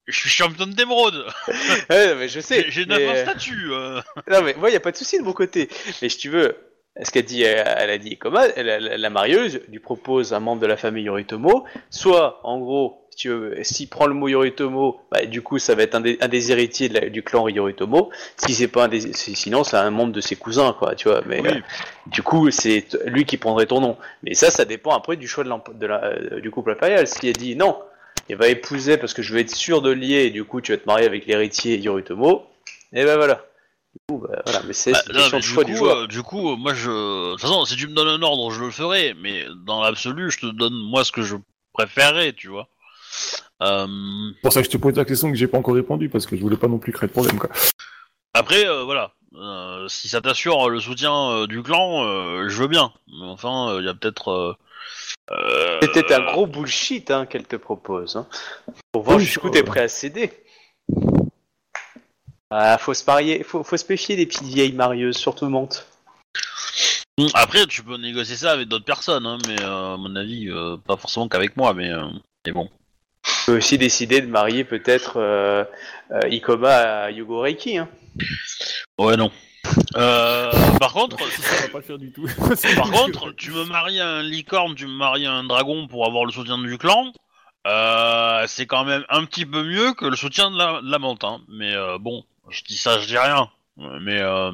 Je suis champion d'émeraude. ouais, mais je sais. J'ai j'ai mais, 9 euh, euh. Non, mais moi, il n'y a pas de souci de mon côté. Mais si tu veux, ce qu'elle dit, elle, elle a dit comment elle, elle- la marieuse lui propose un membre de la famille Yoritomo, soit, en gros, tu veux, s'il prend le mot Yoritomo, bah, du coup, ça va être un des, un des héritiers de la- du clan Yoritomo. Si c'est pas un des, si- sinon, c'est un membre de ses cousins, quoi, tu vois. Mais Oui. euh, du coup, c'est lui qui prendrait ton nom. Mais ça, ça dépend après du choix de, la, euh, du couple impérial. Si elle dit non, il va épouser parce que je veux être sûr de lier, et du coup, tu vas te marier avec l'héritier Yoritomo. Et ben voilà. Du coup, bah, voilà. Mais c'est Bah, question mais de choix coup, du joueur. euh, du coup, euh, moi, je. De toute façon, si tu me donnes un ordre, je le ferai. Mais dans l'absolu, je te donne moi ce que je préférerais, tu vois. Euh, C'est pour ça que je te pose la question que j'ai pas encore répondu parce que je voulais pas non plus créer de problème, quoi. Après, euh, voilà. Euh, si ça t'assure le soutien euh, du clan, euh, je veux bien. Mais enfin, il y a peut-être. euh, euh, C'était un gros bullshit hein, qu'elle te propose. Hein. Pour voir Oui, jusqu'où t'es prêt à céder. Ah, faut se marier, faut, faut se méfier des petites vieilles marieuses, surtout monte. Hum, Après, tu peux négocier ça avec d'autres personnes, hein, mais euh, à mon avis, euh, pas forcément qu'avec moi, mais, euh, mais bon. Tu peux aussi décider de marier peut-être euh, euh, Ikoma à Yugo Reiki. Hein. Ouais, non. Euh, par contre, Ça va pas le faire du tout. par contre, tu me maries à un licorne, tu me maries à un dragon pour avoir le soutien du clan. Euh, c'est quand même un petit peu mieux que le soutien de la, de la menthe, hein. Mais euh, bon, je dis ça, je dis rien. Mais euh,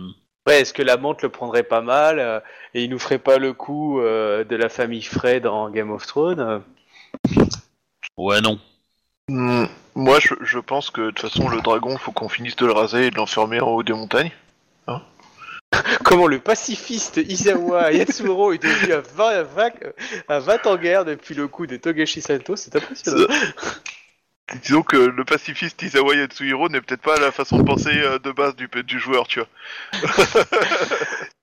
Ouais, est-ce que la monte le prendrait pas mal euh, et il nous ferait pas le coup euh, de la famille Frey dans Game of Thrones? Euh ouais, non. Hmm, Moi, je, je pense que de toute façon, le dragon, faut qu'on finisse de le raser et de l'enfermer en haut des montagnes. Comment le pacifiste Isawa Yatsuro est devenu un 20, un 20 un 20 en guerre depuis le coup de Togashi Santo, c'est impressionnant. Disons que le pacifiste Isawa Yatsuhiro n'est peut-être pas la façon de penser euh, de base du, du joueur, tu vois.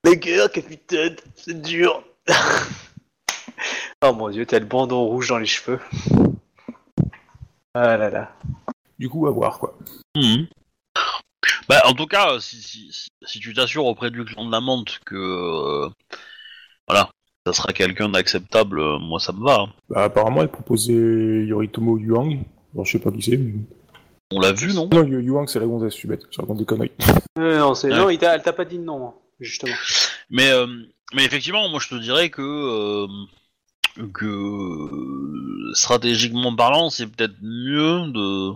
Les guerres, capitaine, c'est dur. oh mon dieu, t'as le bandeau rouge dans les cheveux. Ah là là. Du coup, à voir, quoi. Mhm. Bah, en tout cas, si, si, si, si tu t'assures auprès du clan de la menthe que. euh, voilà, ça sera quelqu'un d'acceptable, euh, moi ça me va. hein. Bah, apparemment, elle proposait Yoritomo Yuang. Alors, je sais pas qui c'est, mais... On l'a vu, non? Non, Yu- Yuang, c'est la gonzesse, je suis bête. Je raconte des conneries. Euh, non, c'est... Ouais. non il t'a... elle t'a pas dit de nom, hein, justement. Mais, euh, mais effectivement, moi je te dirais que, euh, que euh, stratégiquement parlant, c'est peut-être mieux de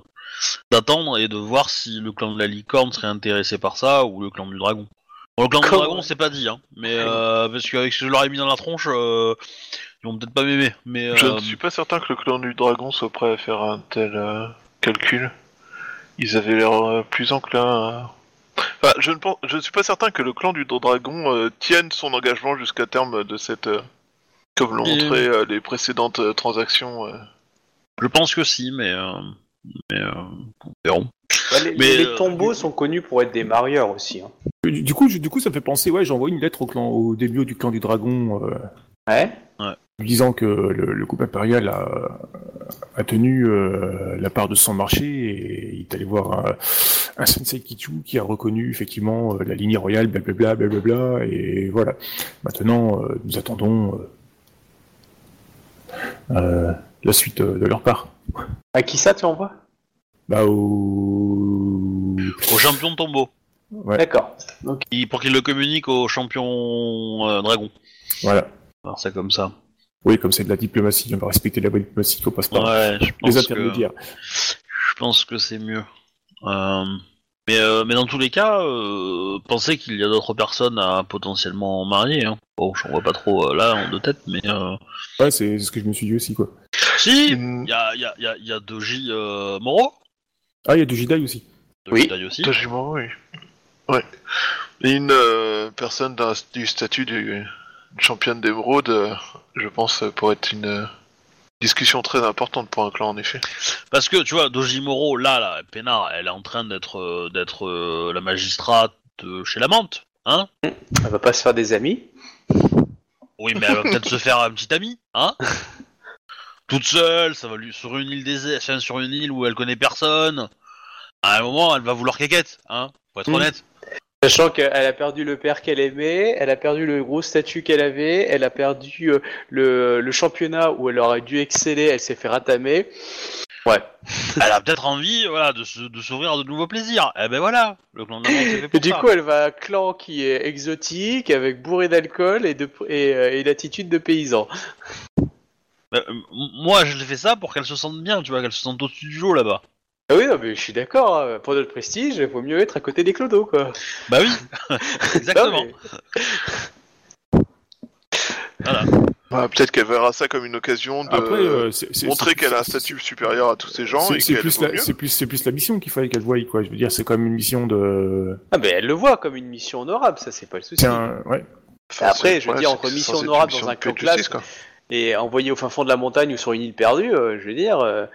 d'attendre et de voir si le clan de la licorne serait intéressé par ça ou le clan du dragon. Bon, le clan du dragon, c'est pas dit, hein. Mais euh, parce qu'avec ce que je leur ai mis dans la tronche, euh, ils vont peut-être pas m'aimer. Mais Je euh, ne suis pas certain que le clan du dragon soit prêt à faire un tel euh, calcul. Ils avaient l'air euh, plus enclins. Enfin, je, ne pense... je ne suis pas certain que le clan du dragon euh, tienne son engagement jusqu'à terme de cette... comme l'ont Et- montré euh, les précédentes euh, transactions. euh. je pense que si, mais euh, mais euh, on verrons. Bah, les, Mais, les euh, tombeaux sont connus pour être des marieurs aussi. hein. Du du coup, je- du coup, ça me fait penser, ouais, j'envoie une lettre au, clan, au début du clan du dragon, euh, Ouais. lui disant que le, le groupe impérial a, a tenu euh, la part de son marché et il est allé voir un, un sensei Kichu qui a reconnu effectivement euh, la lignée royale, blablabla, blablabla, et voilà. Maintenant, euh, nous attendons euh, la suite euh, de leur part. À qui ça tu envoies Bah, au... Au champion de tombeau, Ouais, D'accord. Il- pour qu'il le communique au champion euh, dragon. voilà. Alors c'est comme ça. Oui, comme c'est de la diplomatie, on va respecter la bonne diplomatie, qu'on passe par Ouais, je les pense que intermédiaires. je pense que c'est mieux. Euh, mais euh, mais dans tous les cas, euh, pensez qu'il y a d'autres personnes à potentiellement marier. Hein. Bon, j'en vois pas trop euh, là en deux têtes, mais euh... Ouais, c'est ce que je me suis dit aussi, quoi. si, Une- il y a il y a il y a, y a Doji euh, Moro, Ah, il y a du Jedi aussi. Doji Oui. Dai aussi. Tajima, oui. Ouais. Et une euh, personne du statut du championne d'émeraude, euh, je pense, pourrait être une euh, discussion très importante pour un clan, en effet. Parce que tu vois, Dojimoro, là, là, Pénard, elle est en train d'être euh, d'être euh, la magistrate euh, chez la menthe, hein Elle va pas se faire des amis. Oui, mais elle va peut-être se faire un petit ami, hein Toute seule, ça va lui sur une île désert, enfin, sur une île où elle connaît personne. À un moment, elle va vouloir quéquette, hein Pour être Mm. honnête. Sachant qu'elle a perdu le père qu'elle aimait, elle a perdu le gros statut qu'elle avait, elle a perdu euh, le, le championnat où elle aurait dû exceller, elle s'est fait ratamer. Ouais. Elle a peut-être envie, voilà, de se- de s'ouvrir à de nouveaux plaisirs. Eh ben voilà, le clan de la c'est fait Et du ça. coup, elle va à un clan qui est exotique, avec bourré d'alcool et, de, et, euh, et de paysan. Euh, moi, je l'ai fait ça pour qu'elle se sente bien, tu vois, qu'elle se sente au-dessus du lot là-bas. Ah oui, non, mais je suis d'accord, hein, pour notre prestige, il vaut mieux être à côté des clodos, quoi. Bah oui, exactement. Non, mais- Voilà. Voilà, Peut-être qu'elle verra ça comme une occasion de Après, euh, montrer qu'elle a un statut supérieur à tous ces gens C'est et c'est qu'elle plus, la, plus, plus mission qu'il fallait qu'elle voie, quoi. Je veux dire, c'est quand même une mission de. Ah, mais elle le voit comme une mission honorable, ça, c'est pas le souci. C'est un, ouais. Enfin, Après, je veux ouais, dire, entre mission honorable mission dans un justice, classe, et envoyé au fin fond de la montagne ou sur une île perdue, euh, je veux dire, euh,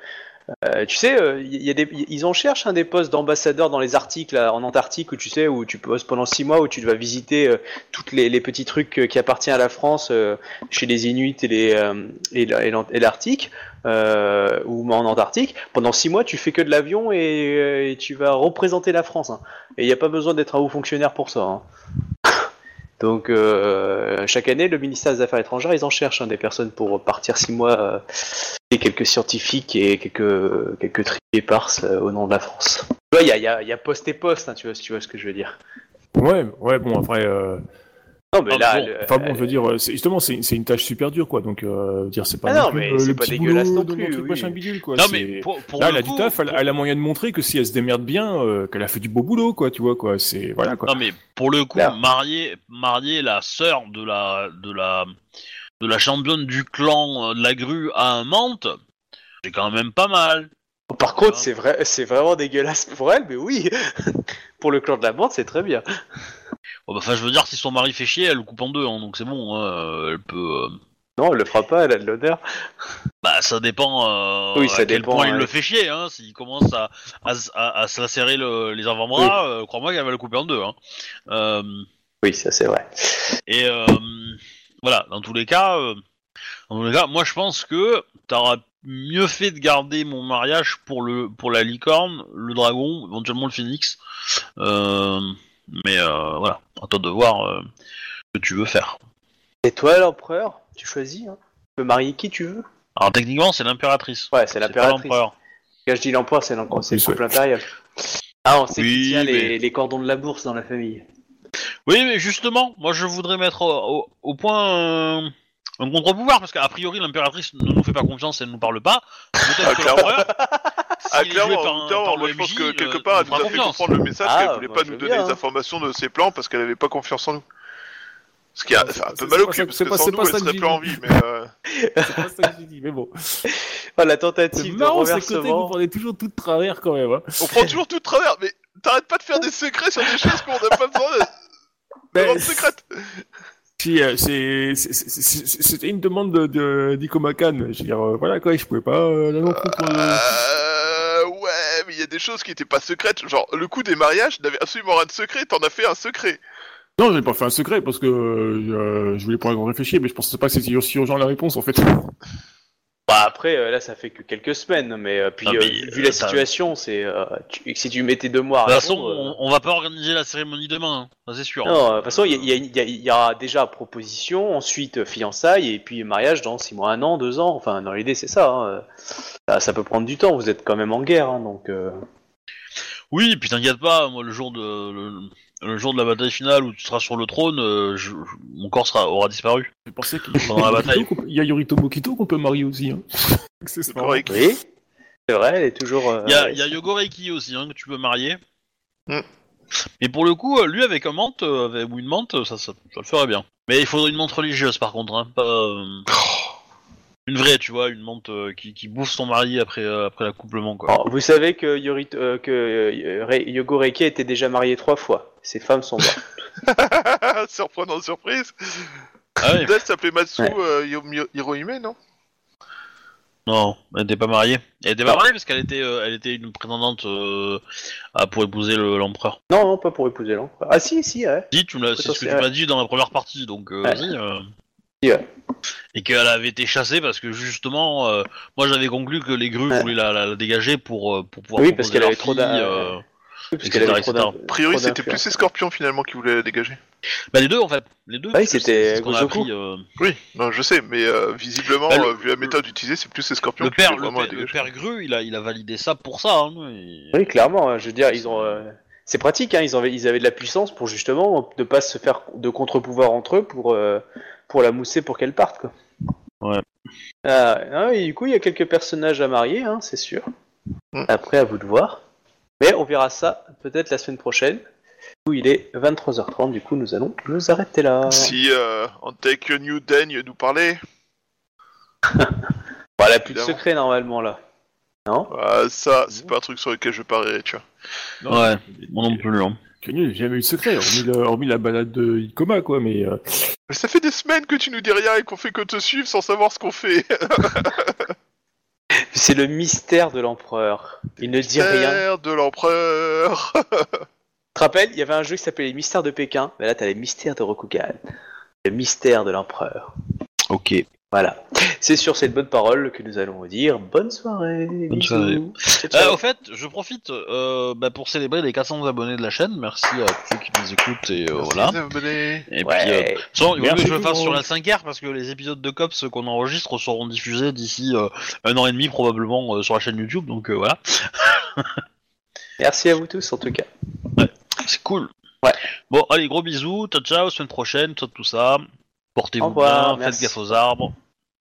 euh, tu sais, euh, y a des, ils en cherchent un des postes d'ambassadeur dans les articles là, en Antarctique où tu sais où tu postes pendant six mois où tu dois visiter euh, toutes les, les petits trucs euh, qui appartiennent à la France euh, chez les Inuits et les euh, et l'Arctique ou en Antarctique. Pendant six mois, tu fais que de l'avion et, et tu vas représenter la France. hein. Et il n'y a pas besoin d'être un haut fonctionnaire pour ça. hein. Donc euh, chaque année, le ministère des Affaires étrangères, ils en cherchent hein, des personnes pour partir six mois euh, et quelques scientifiques et quelques quelques tribus éparses euh, au nom de la France. Il y a, il y, a, y a poste et poste, hein, tu vois, tu vois ce que je veux dire. Ouais, ouais, bon, après. Non, mais là, bon. le- Enfin bon, je veux dire, euh, c'est- justement, c'est une tâche super dure, quoi. Donc, euh, dire, c'est pas Ah non, plus, mais euh, c'est le pas petit dégueulasse boulot non de mon plus, truc oui. machin bidule, quoi. Non, mais pour, pour Là, le elle a coup, du taf, elle, pour- elle a moyen de montrer que si elle se démerde bien, euh, qu'elle a fait du beau boulot, quoi, tu vois, quoi. C'est. Voilà, quoi. Non mais pour le coup, Là. marier, marier la sœur de la de la de la championne du clan euh, de la grue à un menthe, c'est quand même pas mal. Par contre, Ah. c'est vrai, c'est vraiment dégueulasse pour elle, mais oui, pour le clan de la bande, c'est très bien. Bah, Enfin, je veux dire, si son mari fait chier, elle le coupe en deux, hein, donc c'est bon. hein, elle peut. euh, Non, elle le fera pas, elle a de l'honneur. Bah, ça dépend. euh, Oui, ça à quel dépend, point il ouais. le fait chier. Hein. S'il commence à, à, s- à- à se lacérer le- les avant-bras, euh, crois-moi qu'elle va le couper en deux. Hein. Euh, Oui, ça c'est vrai. Et euh, voilà, dans tous les cas, euh, dans tous les cas, moi je pense que t'auras mieux fait de garder mon mariage pour le pour la licorne, le dragon, éventuellement le phénix. Euh, mais euh, voilà, à toi de voir euh, ce que tu veux faire. Et toi, l'empereur, tu choisis. Hein. Tu peux marier qui tu veux. Alors techniquement, c'est l'impératrice. Ouais, c'est l'impératrice. l'empereur. Quand je dis l'empereur, c'est le couple impérial. Ah, on sait Oui, qui tient les, mais- les cordons de la bourse dans la famille. Oui, mais justement, moi je voudrais mettre au, au- au point euh, un contre-pouvoir parce qu'a priori l'impératrice ne nous fait pas confiance, elle ne nous parle pas. Peut-être que l'empereur, ah, s'il est joué clairement, par un- clairement, par moi le je pense MJ, que quelque euh, part on elle nous a fait confiance. comprendre le message Ah, qu'elle voulait pas je nous veux donner bien, les hein. informations de ses plans parce qu'elle avait pas confiance en nous. Ce qui Ah, a fait un peu c'est mal au pas cul ça- parce c'est que pas- sans c'est nous elle ça que serait j'ai plus en dit. vie, mais euh, C'est pas ça que j'ai dit, mais bon. Oh, la C'est tentative de marrant, c'est côté que vous renversement. prenez toujours tout de travers quand même. Hein. on prend toujours tout de travers. Mais t'arrêtes pas de faire des secrets sur des choses qu'on n'a pas besoin de, de rendre secrètes. Si, euh, c'est- c'est- c'est- c'est- C'était une demande de, de d'Ikomakan. Je veux dire, euh, voilà quoi, je pouvais pas euh, là non plus. pour, euh, il y a des choses qui étaient pas secrètes. Genre, le coup des mariages n'avait absolument rien de secret. T'en as fait un secret. Non, j'ai pas fait un secret parce que euh, je voulais pas réfléchir, mais je pensais pas que c'était aussi urgent la réponse en fait. Bah, après, euh, là, ça fait que quelques semaines, mais euh, puis Ah, euh, mais, vu euh, la t'as- situation, c'est euh, tu- si tu mettais deux mois à De toute façon, répondre, euh, on, on va pas organiser la cérémonie demain, hein. ça c'est sûr. Non, de toute façon, il y, a- il y a- il y a- il y aura déjà proposition, ensuite euh, fiançailles, et puis mariage dans 6 mois, un an, deux ans. Enfin, dans l'idée, c'est ça, hein. Ça, ça peut prendre du temps, vous êtes quand même en guerre, hein, donc... euh, Oui, puis t'inquiète pas, moi le jour de le, le jour de la bataille finale où tu seras sur le trône, euh, je- je- mon corps sera, aura disparu. J'ai pensé qu'il Pendant la bataille. Il y a Yorito Mokito qu'on peut marier aussi. Hein. Accessoirement. Correct. Oui, c'est vrai, elle est toujours... euh, Il y a, il y a Yogoreiki aussi hein, que tu peux marier. Mm. Mais pour le coup, euh, lui avec un mante, avec, ou une mante, ça, ça, ça le ferait bien. Mais il faudrait une mante religieuse par contre, hein, pas euh, une vraie, tu vois, une mante euh, qui, qui bouffe son mari après, euh, après l'accouplement quoi. Alors, vous savez que, Yorito, euh, que euh, Re- Yogo Reiki était déjà marié trois fois. Ses femmes sont mortes. Surprenant surprise. Ah oui, Elle s'appelait Matsu Ouais. euh, Hirohime, non? Non, elle était pas mariée. Elle était pas mariée parce qu'elle était, euh, elle était une prétendante euh, à- pour épouser le- l'empereur. non, non, pas pour épouser l'empereur. Ah si, si, ouais. L'as- c'est ce que tu m'as dit dans la première partie, donc euh, Ouais. vas-y. euh. Si, ouais. Et qu'elle avait été chassée parce que justement, euh, moi j'avais conclu que les grues Ouais. voulaient la, la- la dégager pour, pour pouvoir Oui, parce qu'elle leur avait trop euh, Oui, d'in- A priori, c'était plus ces scorpions finalement qui voulaient la dégager. Bah les deux en fait, les deux. Oui, parce que c'était appris. euh, Oui, non, je sais, mais euh, visiblement, Bah, le- euh, vu la méthode utilisée, c'est plus ces scorpions Le qui père, voulaient le, père, le père Gru, il a, il a validé ça pour ça. Hein, et- Oui, clairement. hein, Je veux dire, ils ont. euh, C'est pratique, hein, ils, avaient, ils avaient de la puissance pour justement ne pas se faire de contre-pouvoir entre eux pour, euh, pour la mousser pour qu'elle parte. Quoi. Ouais. Ah, ah, et du coup, il y a quelques personnages à marier, hein, c'est sûr. Mm. Après, à vous de voir. Mais on verra ça peut-être la semaine prochaine. Du coup, il est 23h30, du coup, nous allons nous arrêter là. Si euh, en tech New daigne nous parler, Bah, elle a plus de Évidemment. secret normalement là. Non? Euh, ça, c'est pas un truc sur lequel je parierais, tu vois. Non, Ouais, Moi non plus. Hein. J'ai jamais eu de secret, hormis, le- hormis la balade de Ikoma, quoi, mais... euh, Mais ça fait des semaines que tu nous dis rien et qu'on fait que te suivre sans savoir ce qu'on fait. C'est le mystère de l'empereur. Il ne dit rien. Mystère de l'empereur. Tu te rappelles, il y avait un jeu qui s'appelait Les Mystères de Pékin. Mais là, t'as les Mystères de Rokugan. Le mystère de l'empereur. Ok. Voilà. C'est sur cette bonne parole que nous allons vous dire bonne soirée. Bonne soirée. Ciao, Euh, au fait, je profite euh, bah, pour célébrer les 400 abonnés de la chaîne. Merci à tous ceux qui nous écoutent et euh, voilà. Et puis, euh, ouais. Sans, il vaut mieux Merci que je le fasse sur la 5R parce que les épisodes de Cops qu'on enregistre seront diffusés d'ici euh, un an et demi probablement euh, sur la chaîne YouTube, donc euh, voilà. Merci à vous tous en tout cas. C'est cool. Ouais. Bon, allez, gros bisous, ciao ciao, semaine prochaine, tout, tout ça. Portez-vous bien, faites gaffe aux arbres.